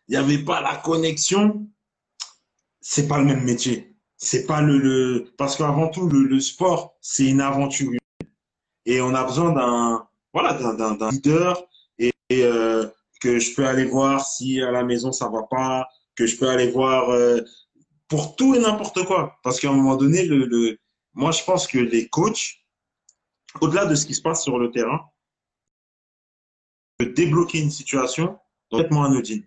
il n'y avait pas la connexion, c'est pas le même métier c'est pas le, le parce qu'avant tout le, sport c'est une aventure et on a besoin d'un voilà leader et, euh, que je peux aller voir si à la maison ça va pas que je peux aller voir euh, pour tout et n'importe quoi. Parce qu'à un moment donné le, le moi je pense que les coachs au-delà de ce qui se passe sur le terrain de débloquer une situation complètement anodine.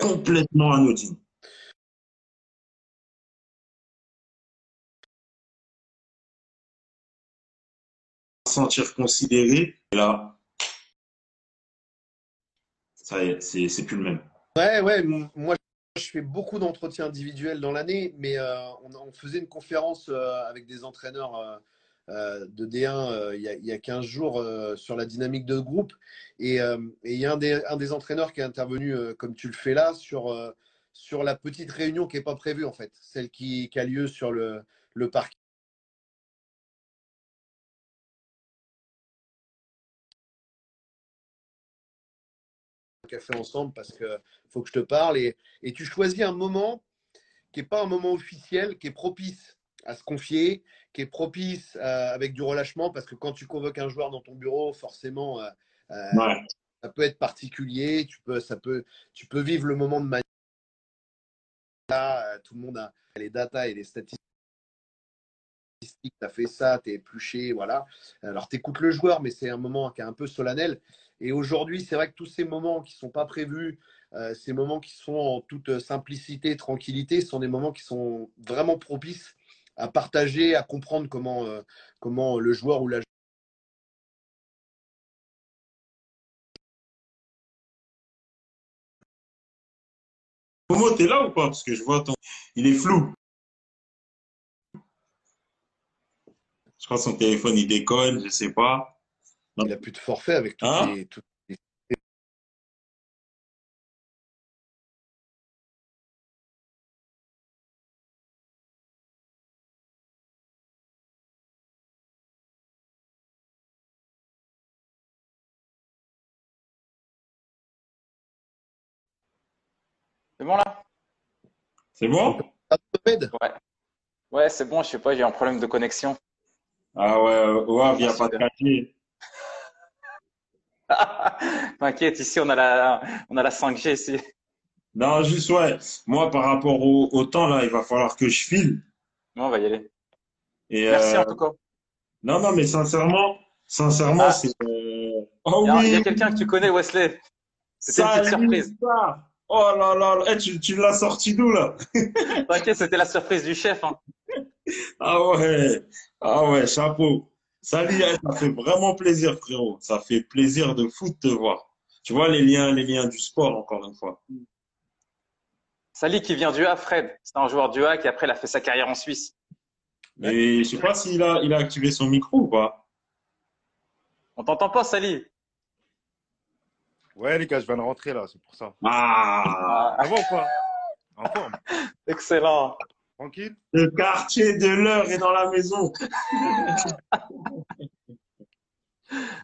Complètement anodine. Sentir considéré. Et là, c'est plus le même. Ouais, ouais, moi je fais beaucoup d'entretiens individuels dans l'année, mais euh, on, faisait une conférence euh, avec des entraîneurs euh, de D1 il, y a, 15 jours sur la dynamique de groupe. Et, il y a un des, entraîneurs qui est intervenu, comme tu le fais là, sur, sur la petite réunion qui n'est pas prévue en fait, celle qui, a lieu sur le, le parc café ensemble parce qu'il faut que je te parle. Et, et tu choisis un moment qui n'est pas un moment officiel, qui est propice à se confier, qui est propice euh, avec du relâchement, parce que quand tu convoques un joueur dans ton bureau, forcément, euh, euh, ça peut être particulier, tu peux, ça peut, tu peux vivre le moment de manière. Là, tout le monde a les datas et les statistiques. Tu as fait ça, tu es épluché, voilà. Alors, tu écoutes le joueur, mais c'est un moment qui est un peu solennel. Et aujourd'hui, c'est vrai que tous ces moments qui ne sont pas prévus, euh, ces moments qui sont en toute simplicité, tranquillité, sont des moments qui sont vraiment propices à partager, à comprendre comment, euh, comment le joueur ou la Momo, t'es là ou pas? Parce que je vois ton. Il est flou. Je crois que son téléphone il déconne, je sais pas. Il n'a plus de forfait avec tout hein les, C'est bon là? C'est bon? Ouais, ouais c'est bon, je sais pas, j'ai un problème de connexion. Ah ouais, ouais, il n'y a pas de papier. T'inquiète, ici on a la, on a la 5G ici. Non, juste ouais. Moi, par rapport au, temps là, il va falloir que je file. on va y aller. Et, Merci euh, en tout cas. Non, non, mais sincèrement, sincèrement, Ah. c'est. euh, Oh il y a oui, quelqu'un que tu connais, Wesley. C'était une petite surprise. ça. Oh là là, là. Eh, tu, tu l'as sorti d'où là? T'inquiète, c'était la surprise du chef. hein. Ah ouais, ah ouais, chapeau. Salut, eh, ça fait vraiment plaisir, frérot. Ça fait plaisir de fou de te voir. Tu vois les liens, les liens du sport, encore une fois. Sally qui vient du A, Fred. C'est un joueur du A qui après il a fait sa carrière en Suisse. Mais je sais pas s'il a, il a activé son micro ou pas. On t'entend pas, Sally Ouais, les gars, je viens de rentrer là, c'est pour ça. Ah, va ou pas? En forme. Excellent. Tranquille. Le quartier de l'heure est dans la maison.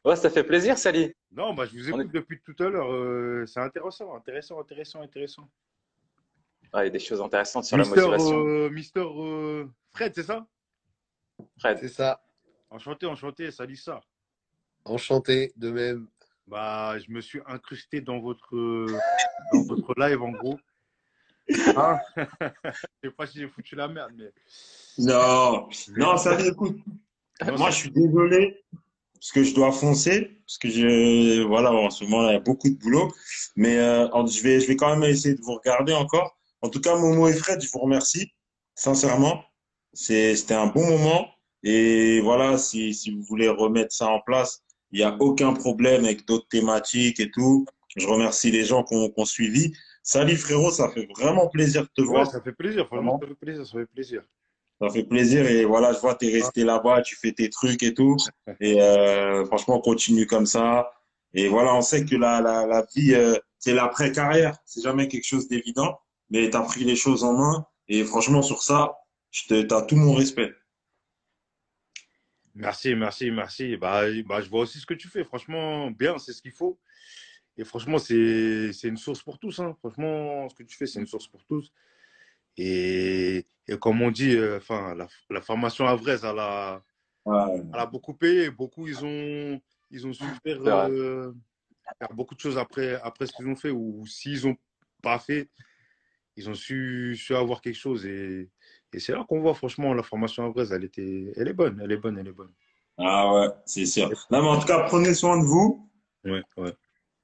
Ouais, ça fait plaisir, Sally. Non, bah, je vous écoute depuis tout à l'heure. euh, c'est intéressant, intéressant, intéressant, intéressant. Ouais, il y a des choses intéressantes sur la Mister, motivation. euh, Mister euh, Fred, c'est ça? Fred. C'est ça. Enchanté, enchanté, salut ça. Enchanté de même. Bah, je me suis incrusté dans votre, dans votre live en gros. Hein je sais pas si j'ai foutu la merde, mais. Non, non, ça écoute. Non, Moi, je suis désolé parce que je dois foncer, parce que je, voilà, en ce moment, il y a beaucoup de boulot. Mais euh, je vais, je vais quand même essayer de vous regarder encore. En tout cas, Momo et Fred, je vous remercie, sincèrement. C'était un bon moment. Et voilà, si, si vous voulez remettre ça en place, il n'y a aucun problème avec d'autres thématiques et tout. Je remercie les gens qui ont, qui ont suivi. Salut frérot, ça fait vraiment plaisir de te Ouais, voir. ça fait plaisir, Vraiment. ça fait plaisir, ça fait plaisir. Ça fait plaisir et voilà, je vois t'es resté là-bas, tu fais tes trucs et tout. Et euh, franchement, continue comme ça. Et voilà, on sait que la, la, la vie, euh, c'est l'après-carrière. C'est jamais quelque chose d'évident, mais tu as pris les choses en main. Et franchement, sur ça, je te, t'as tout mon respect. Merci, merci, merci. Bah, bah, je vois aussi ce que tu fais. Franchement, bien, c'est ce qu'il faut. Et franchement, c'est une source pour tous. hein. Franchement, ce que tu fais, c'est une source pour tous. Et, et comme on dit, euh, la, la formation à Vraise, elle a, Ouais. elle a beaucoup payé. Beaucoup, ils ont, ils ont su faire, euh, faire beaucoup de choses après, après ce qu'ils ont fait. Ou s'ils n'ont pas fait, ils ont su, su avoir quelque chose. Et, et c'est là qu'on voit, franchement, la formation à Vraise, elle, était, elle est bonne, elle est bonne, elle est bonne. Ah ouais, c'est sûr. Non, mais en tout cas, prenez soin de vous. Ouais, ouais.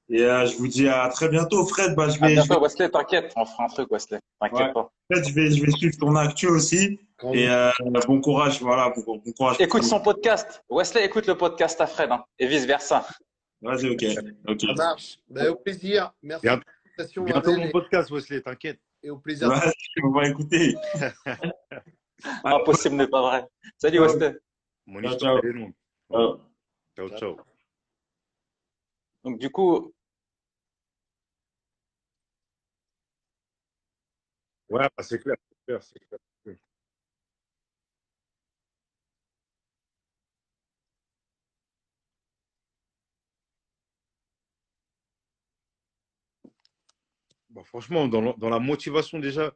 Et euh, je vous dis à très bientôt, Fred. Bah, je À vais, je bientôt, Wesley, t'inquiète. On fera un truc, Wesley. T'inquiète Ouais. pas. vais, je vais, je vais suivre ton actu aussi. Quand Et euh, bon courage, voilà, bon, bon courage. Écoute son podcast. Wesley, écoute le podcast à Fred. hein, et vice versa. Vas-y, ok. ok. Ça marche. Ben, au plaisir. Merci Bien- pour l'invitation, Bientôt Abel, mon et- podcast, Wesley, t'inquiète. et au plaisir. Vas-y, on va écouter. Impossible n'est pas vrai. Salut. Wesley. Mon Ciao, histoire ciao. est longue. Ciao, ciao. Donc, du coup, Ouais, c'est clair, c'est clair, c'est clair. Franchement, dans la, motivation déjà,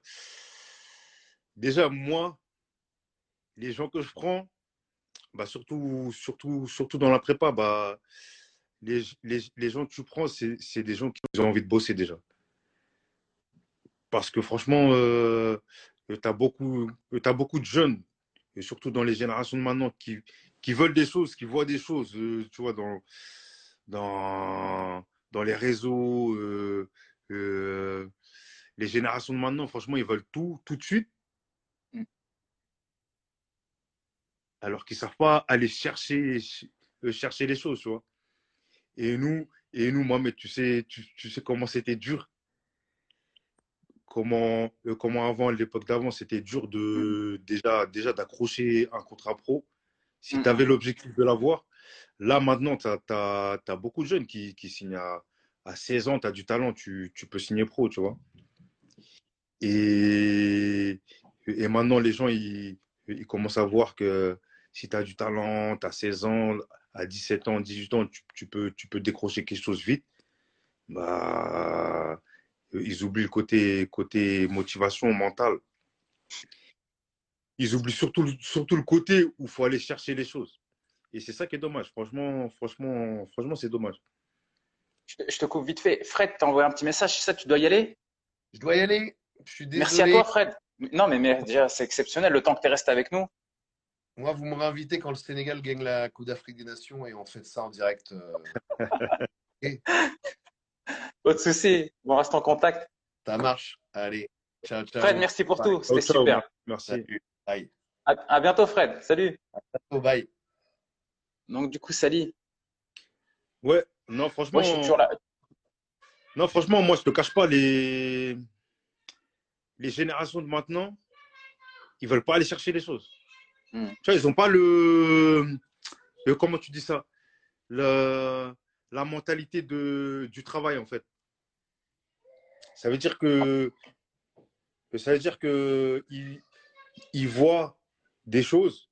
déjà moi, les gens que je prends, bah, surtout, surtout, surtout dans la prépa, bah, les, les, les gens que tu prends, c'est des gens qui ont envie de bosser déjà. Parce que franchement, euh, tu as beaucoup, t'as beaucoup de jeunes, et surtout dans les générations de maintenant, qui, qui veulent des choses, qui voient des choses, euh, tu vois, dans, dans, dans les réseaux. euh, les générations de maintenant, franchement, ils veulent tout, tout de suite. Mm. Alors qu'ils ne savent pas aller chercher, chercher les choses, tu vois. Et nous, et nous, Mohamed, tu sais, tu, tu sais comment c'était dur comment, euh, comment avant, à l'époque d'avant, c'était dur de déjà, déjà d'accrocher un contrat pro. Si Mm. tu avais l'objectif de l'avoir, là maintenant, tu as, beaucoup de jeunes qui, qui signent à, à 16 ans, tu as du talent, tu, tu peux signer pro, tu vois. Et, et maintenant, les gens, ils, ils commencent à voir que si tu as du talent, tu as 16 ans, à 17 ans, 18 ans, tu, tu peux, tu peux décrocher quelque chose vite. Bah, ils oublient le côté, côté motivation mentale. Ils oublient surtout, le- surtout le côté où il faut aller chercher les choses. Et c'est ça qui est dommage. Franchement, franchement, franchement, c'est dommage. je te, je te coupe vite fait. Fred t'a envoyé un petit message. C'est ça, tu dois y aller? Je dois y aller. Je suis désolé. Merci à toi, Fred. Non, mais, mais déjà, c'est exceptionnel le temps que tu es resté avec nous. Moi, vous m'aurez invité quand le Sénégal gagne la Coupe d'Afrique des Nations et on fait ça en direct. euh, Pas de souci. On reste en contact. Ça marche. Allez. Ciao, ciao. Fred, merci pour tout. C'était Ciao, ciao. super. Merci. Salut. Bye. À, à bientôt, Fred. Salut. Oh, bye. Donc, du coup, Sally, Ouais, non, franchement, moi, je suis toujours là. non, franchement, moi, je te cache pas, les, les générations de maintenant, ils veulent pas aller chercher les choses. Hmm. Tu vois, ils ont pas le, le- comment tu dis ça, le, la mentalité de, du travail, en fait. Ça veut dire que Ça veut dire qu'il il voit des choses,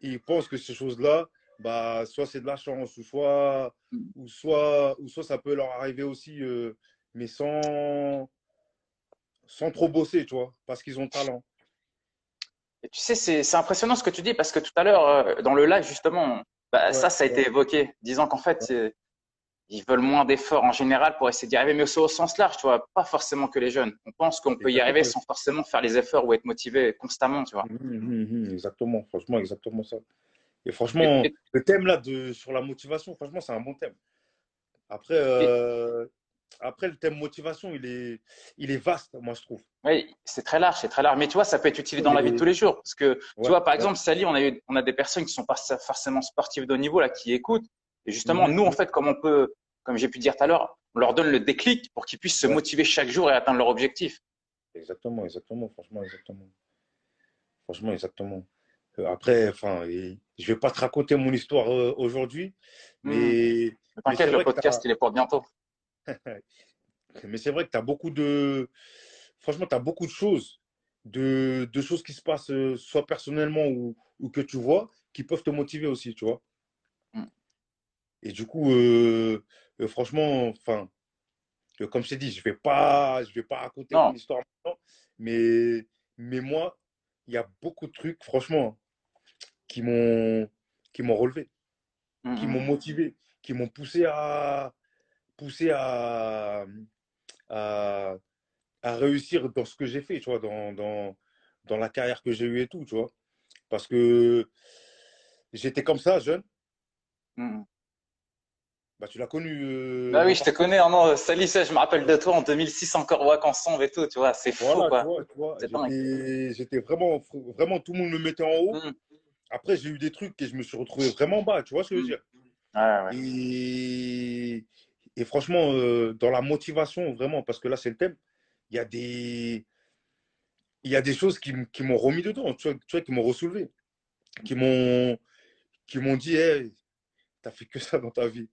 il pense que ces choses-là, bah, soit c'est de la chance, ou soit, ou soit, ou soit ça peut leur arriver aussi, euh, mais sans, sans trop bosser, tu vois, parce qu'ils ont talent. Et tu sais, c'est impressionnant ce que tu dis, parce que tout à l'heure, euh, dans le live, justement, bah, ça, ça a été évoqué, disant qu'en fait, ils veulent moins d'efforts en général pour essayer d'y arriver, mais aussi au sens large, tu vois, pas forcément que les jeunes. On pense qu'on peut y arriver sans forcément faire les efforts ou être motivé constamment, tu vois. Mmh, mmh, mmh, exactement, franchement, exactement ça. Et franchement, le thème là de, sur la motivation, franchement, c'est un bon thème. Après, euh, après, le thème motivation, il est, il est vaste, moi, je trouve. Oui, c'est très large, c'est très large. Mais tu vois, ça peut être utilisé dans la vie de tous les jours. Parce que, tu vois, par exemple, Sally, on a, eu, on a des personnes qui ne sont pas forcément sportives de haut niveau, là, qui écoutent. Et justement, nous, en fait, comme on peut, comme j'ai pu dire tout à l'heure, on leur donne le déclic pour qu'ils puissent se motiver chaque jour et atteindre leur objectif. Exactement, exactement, franchement, exactement. Franchement, exactement. Euh, après, enfin, je vais pas te raconter mon histoire euh, aujourd'hui, hmm. mais. T'inquiète, le podcast, il est pour bientôt. mais c'est vrai que tu as beaucoup de. Franchement, tu as beaucoup de choses, de, de, choses qui se passent, euh, soit personnellement ou, ou, que tu vois, qui peuvent te motiver aussi, tu vois. Et du coup, franchement, enfin, comme je t'ai dit, je ne vais, pas, je vais pas raconter mon histoire maintenant, mais, mais moi, il y a beaucoup de trucs, franchement, qui m'ont qui m'ont relevé, qui m'ont mmh. motivé, qui m'ont poussé à poussé à, à, réussir dans ce que j'ai fait, tu vois, dans, dans, dans la carrière que j'ai eue et tout, tu vois. Parce que j'étais comme ça, jeune. Mmh. Bah, tu l'as connu. Euh, bah oui, je te connais. Hein, non, Salut, je me rappelle de toi en 2006 encore Wack ensemble et tout, tu vois, c'est fou. Quoi. J'étais vraiment, vraiment, tout le monde me mettait en haut. Mmh. Après, j'ai eu des trucs et je me suis retrouvé vraiment bas, tu vois ce que je veux dire Et... et, franchement, euh, dans la motivation, vraiment, parce que là, c'est le thème, il y a des, il y a des choses qui, qui m'ont remis dedans, tu vois, tu vois qui m'ont ressoulevé, qui m'ont qui m'ont dit, hey, t'as fait que ça dans ta vie.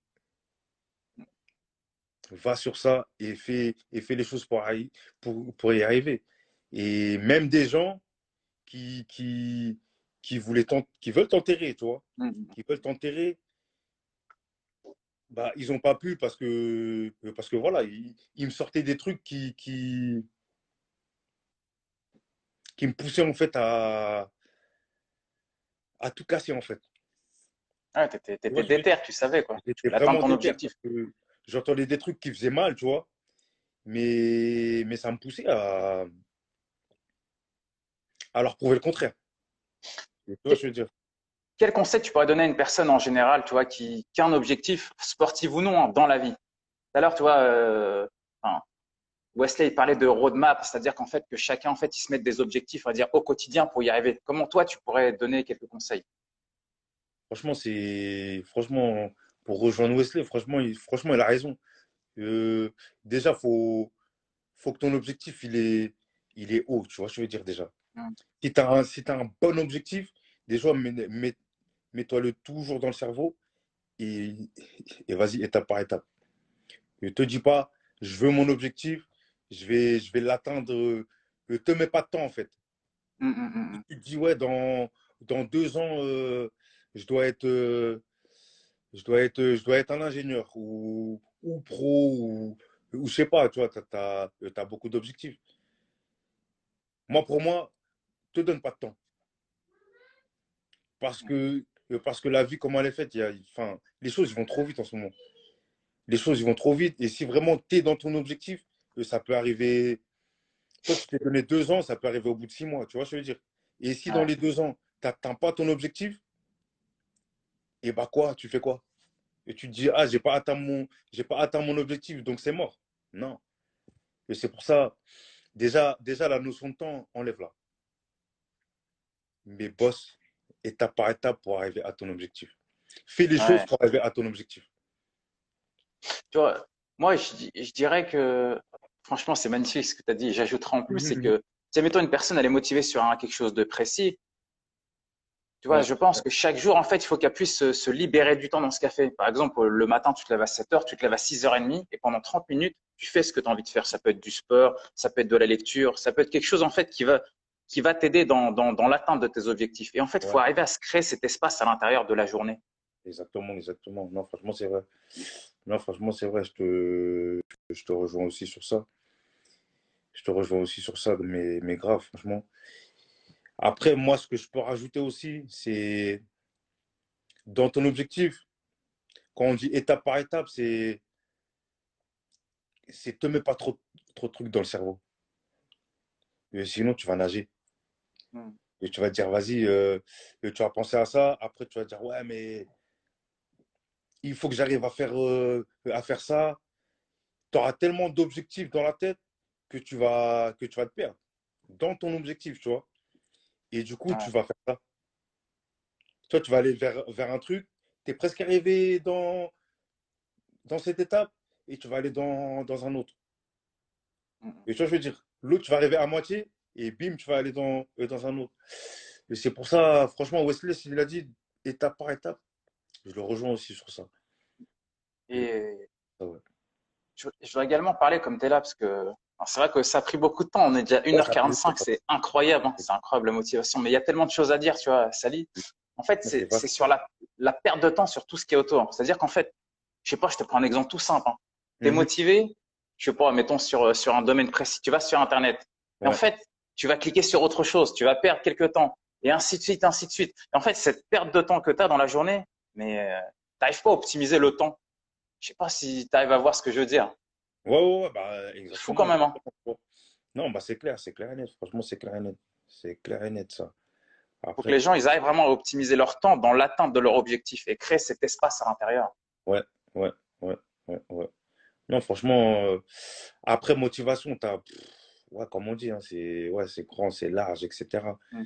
Va sur ça et fais, et fais les choses pour, pour, pour y arriver. Et même des gens qui, qui, qui, voulaient qui veulent t'enterrer, tu vois, qui veulent t'enterrer, bah, ils n'ont pas pu parce que, parce que voilà, ils, me sortaient des trucs qui, qui, qui me poussaient en fait à, à tout casser en fait. Ah, t'étais déter, tu savais quoi. Tu vraiment ton objectif. J'entendais des trucs qui faisaient mal, tu vois, mais, mais ça me poussait à, à leur prouver le contraire. Quel conseil tu pourrais donner à une personne en général, tu vois, qui, a un objectif, sportif ou non, hein, dans la vie? Tout à l'heure, tu vois, euh, Wesley parlait de roadmap, c'est-à-dire qu'en fait, que chacun, en fait, il se mette des objectifs, on va dire, au quotidien pour y arriver. Comment toi, tu pourrais donner quelques conseils? Franchement, c'est franchement pour rejoindre Wesley, franchement, il, franchement, il a raison. Euh, déjà, faut faut que ton objectif il est il est haut, tu vois, je veux dire déjà. Si tu as, un bon objectif, déjà, mets-toi-le toujours dans le cerveau et, et vas-y, étape par étape. Ne te dis pas, je veux mon objectif, je vais, je vais l'atteindre. Ne te mets pas de temps, en fait. Mmh, mmh, mmh, tu te dis, ouais, dans, dans deux ans, euh, je, dois être, euh, je, dois être, je dois être un ingénieur ou, ou pro ou, ou je sais pas, tu vois, tu as, as, beaucoup d'objectifs. Moi, pour moi, te donne pas de temps. Parce que, euh, parce que la vie, comment elle est faite, y a, enfin, les choses vont trop vite en ce moment. Les choses vont trop vite. Et si vraiment tu es dans ton objectif, euh, ça peut arriver. Toi, tu t'es donné deux ans, ça peut arriver au bout de six mois. Tu vois ce que je veux dire? Et si dans les deux ans, tu n'atteins pas ton objectif, et bah quoi Tu fais quoi? Et tu te dis, ah, j'ai pas atteint mon, j'ai pas atteint mon objectif, donc c'est mort. Non. Et c'est pour ça, déjà, déjà, la notion de temps, enlève-la mais bosse étape par étape pour arriver à ton objectif. Fais les choses pour arriver à ton objectif. Tu vois, moi, je, dirais que, franchement, c'est magnifique ce que tu as dit. J'ajouterai en plus, c'est que, si mettons une personne, elle est motivée sur quelque chose de précis, Tu vois, Ouais. je pense que chaque jour, en fait, il faut qu'elle puisse se, se libérer du temps dans ce café. Par exemple, le matin, tu te lèves à 7 heures, tu te lèves à 6h30 et pendant 30 minutes, tu fais ce que tu as envie de faire. Ça peut être du sport, ça peut être de la lecture, ça peut être quelque chose, en fait, qui va, qui va t'aider dans, dans, dans l'atteinte de tes objectifs. Et en fait, il faut arriver à se créer cet espace à l'intérieur de la journée. Exactement, exactement. Non, franchement, c'est vrai. Non, franchement, c'est vrai. Je te, je te rejoins aussi sur ça. Je te rejoins aussi sur ça, mais, mais grave, franchement. Après, moi, ce que je peux rajouter aussi, c'est dans ton objectif, quand on dit étape par étape, c'est c'est te mets pas trop, trop de trucs dans le cerveau. Et sinon, tu vas nager. Hmm. Et tu vas te dire, vas-y, euh, tu vas penser à ça. Après, tu vas te dire, ouais, mais il faut que j'arrive à faire, euh, à faire ça. Tu auras tellement d'objectifs dans la tête que tu vas, que tu vas te perdre dans ton objectif, tu vois. Et du coup, tu vas faire ça. Toi, tu vas aller vers, vers un truc, tu es presque arrivé dans, dans cette étape et tu vas aller dans, dans un autre. Mhm. Et tu vois, je veux dire, l'autre, tu vas arriver à moitié et bim, tu vas aller dans, euh, dans un autre. Et c'est pour ça, franchement, Wesley, s'il a dit étape par étape, je le rejoins aussi sur ça. Et Ah ouais. je, je dois également parler comme tu es là, parce que c'est vrai que ça a pris beaucoup de temps. On est déjà ça a pris 1h45, beaucoup de c'est incroyable. hein. C'est incroyable la motivation. Mais il y a tellement de choses à dire, tu vois, Sally. En fait, c'est sur la, la perte de temps sur tout ce qui est autour. C'est-à-dire qu'en fait, je sais pas, je te prends un exemple tout simple. Hein. Tu es Mhm. motivé, je sais pas, mettons sur, euh, sur un domaine précis. Tu vas sur Internet. Et en fait, tu vas cliquer sur autre chose. Tu vas perdre quelques temps. Et ainsi de suite, ainsi de suite. Et en fait, cette perte de temps que tu as dans la journée, mais euh, tu n'arrives pas à optimiser le temps. Je sais pas si tu arrives à voir ce que je veux dire. Ouais, ouais, ouais, bah, exactement. Fou quand même, hein. Non, bah, c'est clair, c'est clair et net. Franchement, c'est clair et net. C'est clair et net, ça. Après, que les gens ils arrivent vraiment à optimiser leur temps dans l'atteinte de leur objectif et créer cet espace à l'intérieur. ouais, ouais, ouais. Non, franchement, euh, après motivation, t'as, pff, ouais, comme on dit, hein, c'est, ouais, grand, c'est large, etc. Mm.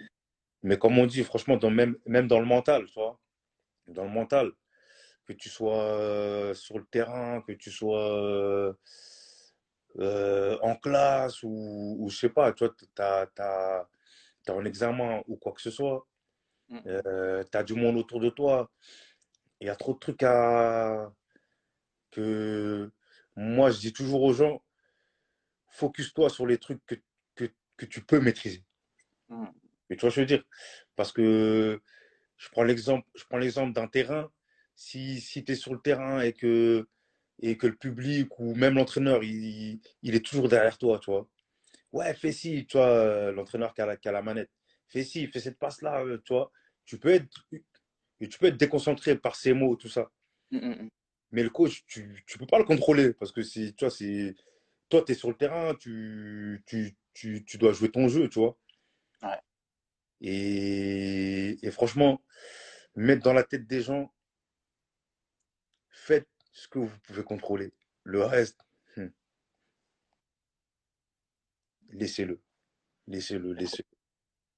Mais comme on dit, franchement, dans, même, même dans le mental, tu vois, dans le mental, que tu sois sur le terrain, que tu sois en classe ou, ou je sais pas, tu vois, t'as, t'as un examen ou quoi que ce soit, Mm. euh, t'as du monde autour de toi, il y a trop de trucs à que moi je dis toujours aux gens, focus-toi sur les trucs que, que, que tu peux maîtriser. Mm. Et tu vois je veux dire? Parce que je prends l'exemple, je prends l'exemple d'un terrain. Si, si tu es sur le terrain et que, et que le public ou même l'entraîneur, il, il est toujours derrière toi, tu vois. Ouais, fais ci, tu vois, euh, l'entraîneur qui a, la, qui a la manette. Fais ci, fais cette passe-là, euh, tu vois. Tu peux être, tu peux être déconcentré par ces mots, tout ça. Mm, mm, mm. Mais le coach, tu ne peux pas le contrôler parce que c'est, tu vois, c'est, toi, tu es sur le terrain, tu, tu, tu, tu dois jouer ton jeu, tu vois. Ouais. Et, et franchement, mettre dans la tête des gens, faites ce que vous pouvez contrôler. Le reste, hmm, laissez-le. Laissez-le, laissez-le.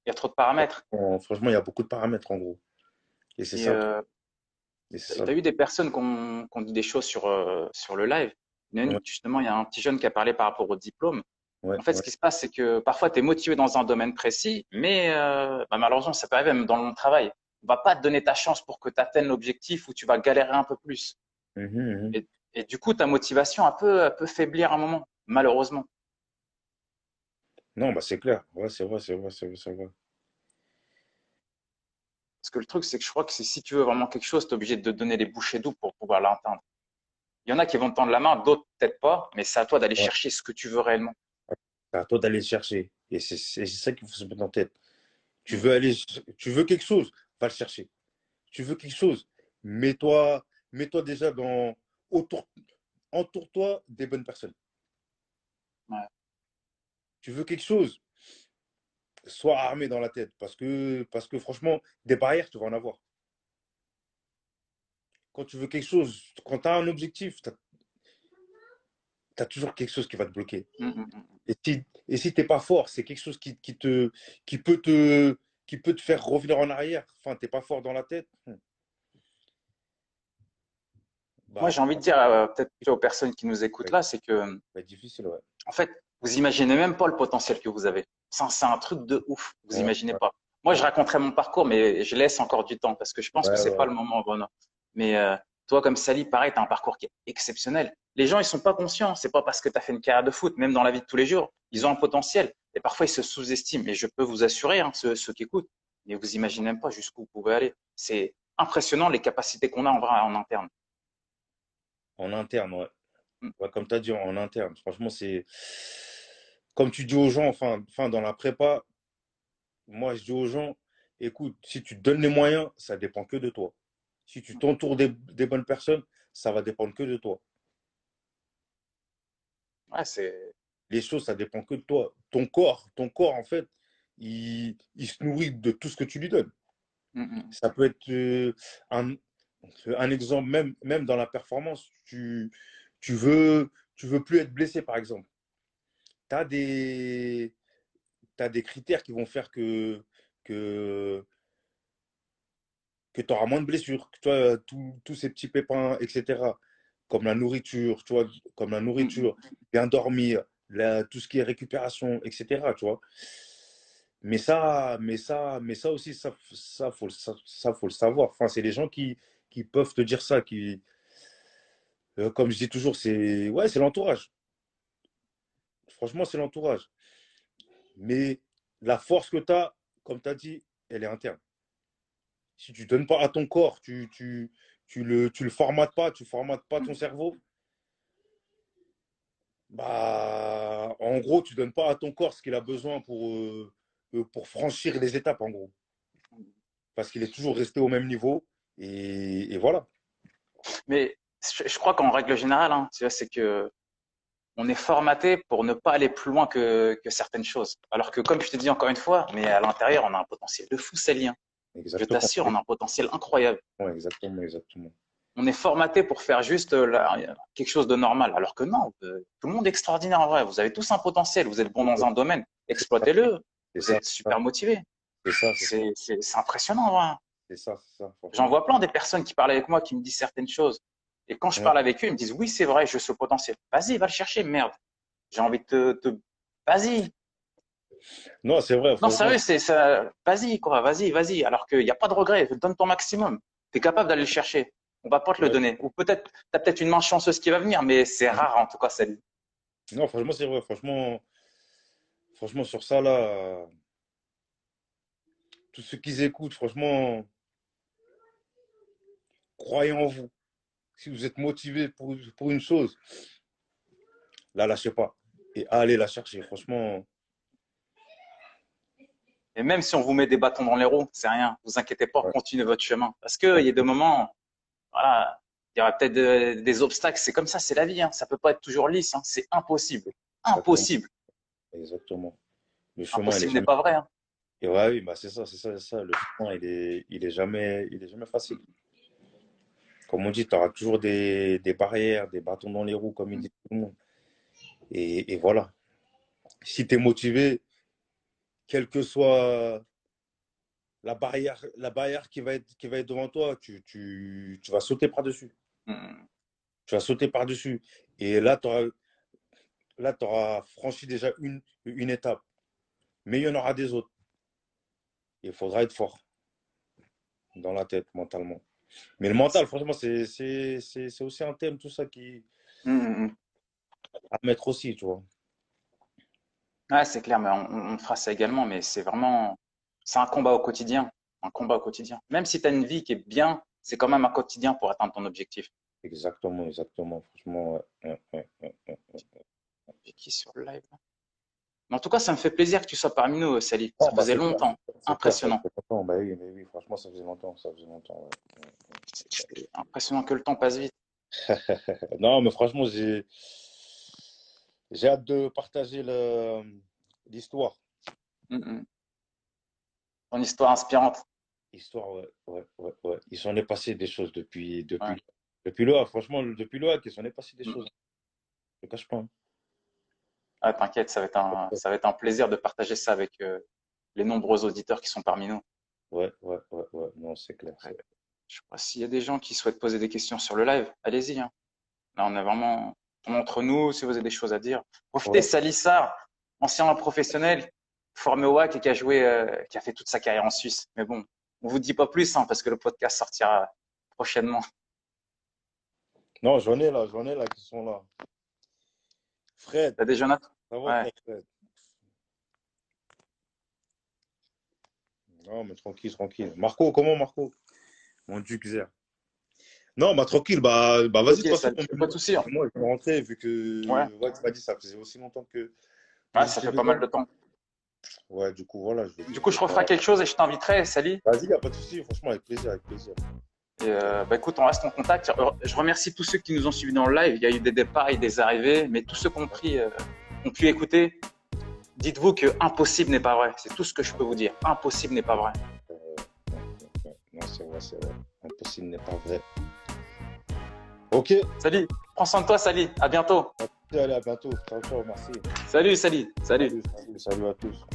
Il y a trop de paramètres. Franchement, franchement, il y a beaucoup de paramètres en gros. Et c'est ça. euh, tu as eu des personnes qui ont, dit des choses sur, euh, sur le live. Une, Ouais. Justement, il y a un petit jeune qui a parlé par rapport au diplôme. Ouais, En fait, ouais. ce qui se passe, c'est que parfois, tu es motivé dans un domaine précis, mais euh, bah, malheureusement, ça peut arriver même dans le travail. On va pas te donner ta chance pour que tu atteignes l'objectif ou tu vas galérer un peu plus. Mhm, mhm. Et du coup, ta motivation un peu, peut faiblir un moment, malheureusement. Non, bah c'est clair. Ouais, c'est vrai, c'est vrai, c'est vrai, c'est vrai. Parce que le truc, c'est que je crois que si tu veux vraiment quelque chose, tu es obligé de te donner des bouchées d'eau pour pouvoir l'atteindre. Il y en a qui vont te tendre la main, d'autres peut-être pas, mais c'est à toi d'aller Ouais. chercher ce que tu veux réellement. C'est à toi d'aller le chercher. Et c'est c'est ça qu'il faut se mettre en tête. Tu veux aller, tu veux quelque chose, va le chercher. Tu veux quelque chose, mets-toi, mets-toi déjà dans autour, entoure-toi des bonnes personnes. Ouais. Tu veux quelque chose, sois armé dans la tête parce que, parce que franchement, des barrières, tu vas en avoir. Quand tu veux quelque chose, quand tu as un objectif, tu as, toujours quelque chose qui va te bloquer. Mm, mm, mm. Et si, et si t'es pas fort, c'est quelque chose qui, qui, te, qui, peut te, qui peut te faire revenir en arrière. Enfin, t'es pas fort dans la tête. Bah, Moi, j'ai envie de dire euh, peut-être aux personnes qui nous écoutent là, c'est que, va être difficile, ouais. en fait, vous imaginez même pas le potentiel que vous avez. C'est un truc de ouf. Vous Ouais, imaginez ouais. pas. Moi, je raconterai mon parcours, mais je laisse encore du temps parce que je pense que c'est pas le moment, Bruno. Mais euh, toi, comme Sally, pareil, tu as un parcours qui est exceptionnel. Les gens, ils sont pas conscients. C'est pas parce que tu as fait une carrière de foot, même dans la vie de tous les jours, ils ont un potentiel. Et parfois, ils se sous-estiment. Et je peux vous assurer, hein, ceux, ceux qui écoutent, mais vous imaginez même pas jusqu'où vous pouvez aller. C'est impressionnant les capacités qu'on a en vrai en interne. En interne, ouais. Mm. Ouais, comme tu as dit, en interne. Franchement, c'est. Comme tu dis aux gens, enfin, enfin, dans la prépa, moi, je dis aux gens, écoute, si tu te donnes les moyens, ça dépend que de toi. Si tu t'entoures des, des bonnes personnes, ça va dépendre que de toi. Ouais, c'est Les choses, ça dépend que de toi. Ton corps, ton corps, en fait, il, il se nourrit de tout ce que tu lui donnes. Mm, mm. Ça peut être euh, un, un exemple, même, même dans la performance, tu, tu, veux, tu veux plus être blessé, par exemple. Tu as des, des critères qui vont faire que, que, que tu auras moins de blessures, que toi, tous ces petits pépins, etc., comme la nourriture, tu vois, comme la nourriture, bien dormir, tout ce qui est récupération, etc., tu vois. Mais ça, mais ça, mais ça aussi, ça, ça, faut, ça, faut le savoir. Enfin, c'est les gens qui, qui peuvent te dire ça, qui, euh, comme je dis toujours, c'est, ouais, c'est l'entourage. Franchement, c'est l'entourage. Mais la force que tu as, comme tu as dit, elle est interne. Si tu ne donnes pas à ton corps, tu tu, tu le, tu le formates pas, tu formates pas ton cerveau, bah, en gros, tu donnes pas à ton corps ce qu'il a besoin pour, euh, euh, pour franchir les étapes, en gros. Parce qu'il est toujours resté au même niveau. Et, et voilà. Mais je, je crois qu'en règle générale, hein, tu vois, c'est que on est formaté pour ne pas aller plus loin que, que certaines choses. Alors que, comme je te dis encore une fois, mais à l'intérieur, on a un potentiel de fou, Célien. Je t'assure, on a un potentiel incroyable. Ouais, exactement, exactement. On est formaté pour faire juste euh, quelque chose de normal. Alors que non, euh, tout le monde est extraordinaire en vrai. Vous avez tous un potentiel. Vous êtes bon dans un domaine. Exploitez-le. Vous ça, êtes super motivé. c'est impressionnant en vrai. C'est ça, c'est ça, franchement. J'en vois plein des personnes qui parlent avec moi, qui me disent certaines choses. Et quand je Ouais. parle avec eux, ils me disent oui, c'est vrai, je ce potentiel. Vas-y, va le chercher, merde. J'ai envie de te, te... vas-y. Non, c'est vrai. Non, sérieux, c'est ça. Vas-y, quoi, vas-y, vas-y. Alors qu'il n'y a pas de regret. Donne ton maximum. Tu es capable d'aller le chercher. On va pas te le donner. Ou peut-être, tu as peut-être une main chanceuse qui va venir, mais c'est rare en tout cas, celle Non, franchement, c'est vrai. Franchement, franchement, sur ça, là, tous ceux qui écoutent, franchement, croyez en vous. Si vous êtes motivé pour, pour une chose, la lâchez pas. Et allez la chercher. Franchement, Et même si on vous met des bâtons dans les roues, c'est rien. Vous inquiétez pas, Ouais. continuez votre chemin. Parce qu'il y a des moments, voilà, il y aura peut-être de- des obstacles. C'est comme ça, c'est la vie. Hein. Ça peut pas être toujours lisse. Hein. C'est impossible. Impossible. exactement. Le chemin, Impossible n'est pas vrai. Hein. Et ouais, oui, bah c'est ça, c'est ça, c'est ça. Le chemin, il est, il est jamais, il est jamais facile. Comme on dit, tu auras toujours des, des barrières, des bâtons dans les roues, comme il dit tout le monde. Et, et voilà. Si tu es motivé, quelle que soit la barrière, la barrière qui va être, qui va être devant toi, tu, tu, tu vas sauter par-dessus. Hmm. Tu vas sauter par-dessus. Et là, tu auras, là, auras franchi déjà une, une étape. Mais il y en aura des autres. Il faudra être fort dans la tête, mentalement. Mais le mental, franchement, c'est aussi un thème, tout ça, qui hmm, hmm. à mettre aussi, tu vois. Ouais, c'est clair, mais on, on fera ça également. Mais c'est vraiment, c'est un combat au quotidien. Un combat au quotidien. Même si tu as une vie qui est bien, c'est quand même un quotidien pour atteindre ton objectif. Exactement, exactement. Franchement, ouais, qui sur le live Mais En tout cas, ça me fait plaisir que tu sois parmi nous, Sally. Ah, Ça bah, faisait longtemps. c'est clair, ça Impressionnant. longtemps. Bah oui, mais oui, franchement, ça faisait longtemps, ça faisait longtemps. ouais. Impressionnant que le temps passe vite. Non, mais franchement, j'ai j'ai hâte de partager le- l'histoire. Hmm, hmm. Ton histoire inspirante. Histoire, ouais, ouais, ouais, ouais. Il s'en est passé des choses depuis, depuis, Ouais. depuis là. Franchement, depuis là, il s'en est passé des Mm. choses. Je ne cache pas. hein. Ah, T'inquiète, ça va être un, ça va être un plaisir de partager ça avec euh, les nombreux auditeurs qui sont parmi nous. Ouais, ouais, ouais, ouais. Non, c'est clair. Je pas s'il y a des gens qui souhaitent poser des questions sur le live, allez-y. hein. Là, on est vraiment on est entre nous. Si vous avez des choses à dire, profitez. Ouais. Salissard, ancien professionnel, formé au WAC et qui a joué, euh, qui a fait toute sa carrière en Suisse. Mais bon, on vous dit pas plus hein, parce que le podcast sortira prochainement. Non, j'en ai là, j'en ai là qui sont là. Fred. T'as des va, ouais. Fred Non, mais tranquille, tranquille. Marco, comment Marco? Mon Duc Non, bah tranquille, bah, bah vas-y, okay, ça, pas de souci. Hein. Moi, je vais rentrer vu que ouais. ouais tu m'as dit ça faisait aussi longtemps que. Ah, ça fait pas mal de temps. Ouais, du coup, voilà. Je du coup, je referai quelque chose et je t'inviterai, Sally. Vas-y, y a pas de souci, franchement, avec plaisir, avec plaisir. Et euh, bah écoute, on reste en contact. Je remercie tous ceux qui nous ont suivis dans le live. Il y a eu des départs et des arrivées, mais tous ceux qui ont, pris, euh, ont pu écouter, dites-vous que impossible n'est pas vrai. C'est tout ce que je peux vous dire. Impossible n'est pas vrai. Euh, non, c'est vrai, c'est vrai. Impossible n'est pas vrai. Ok. Salut. Prends soin de toi, Sally. À bientôt. Allez, à bientôt. Ciao, ciao. Merci. Salut, Sally. Salut. Salut, salut, salut à tous.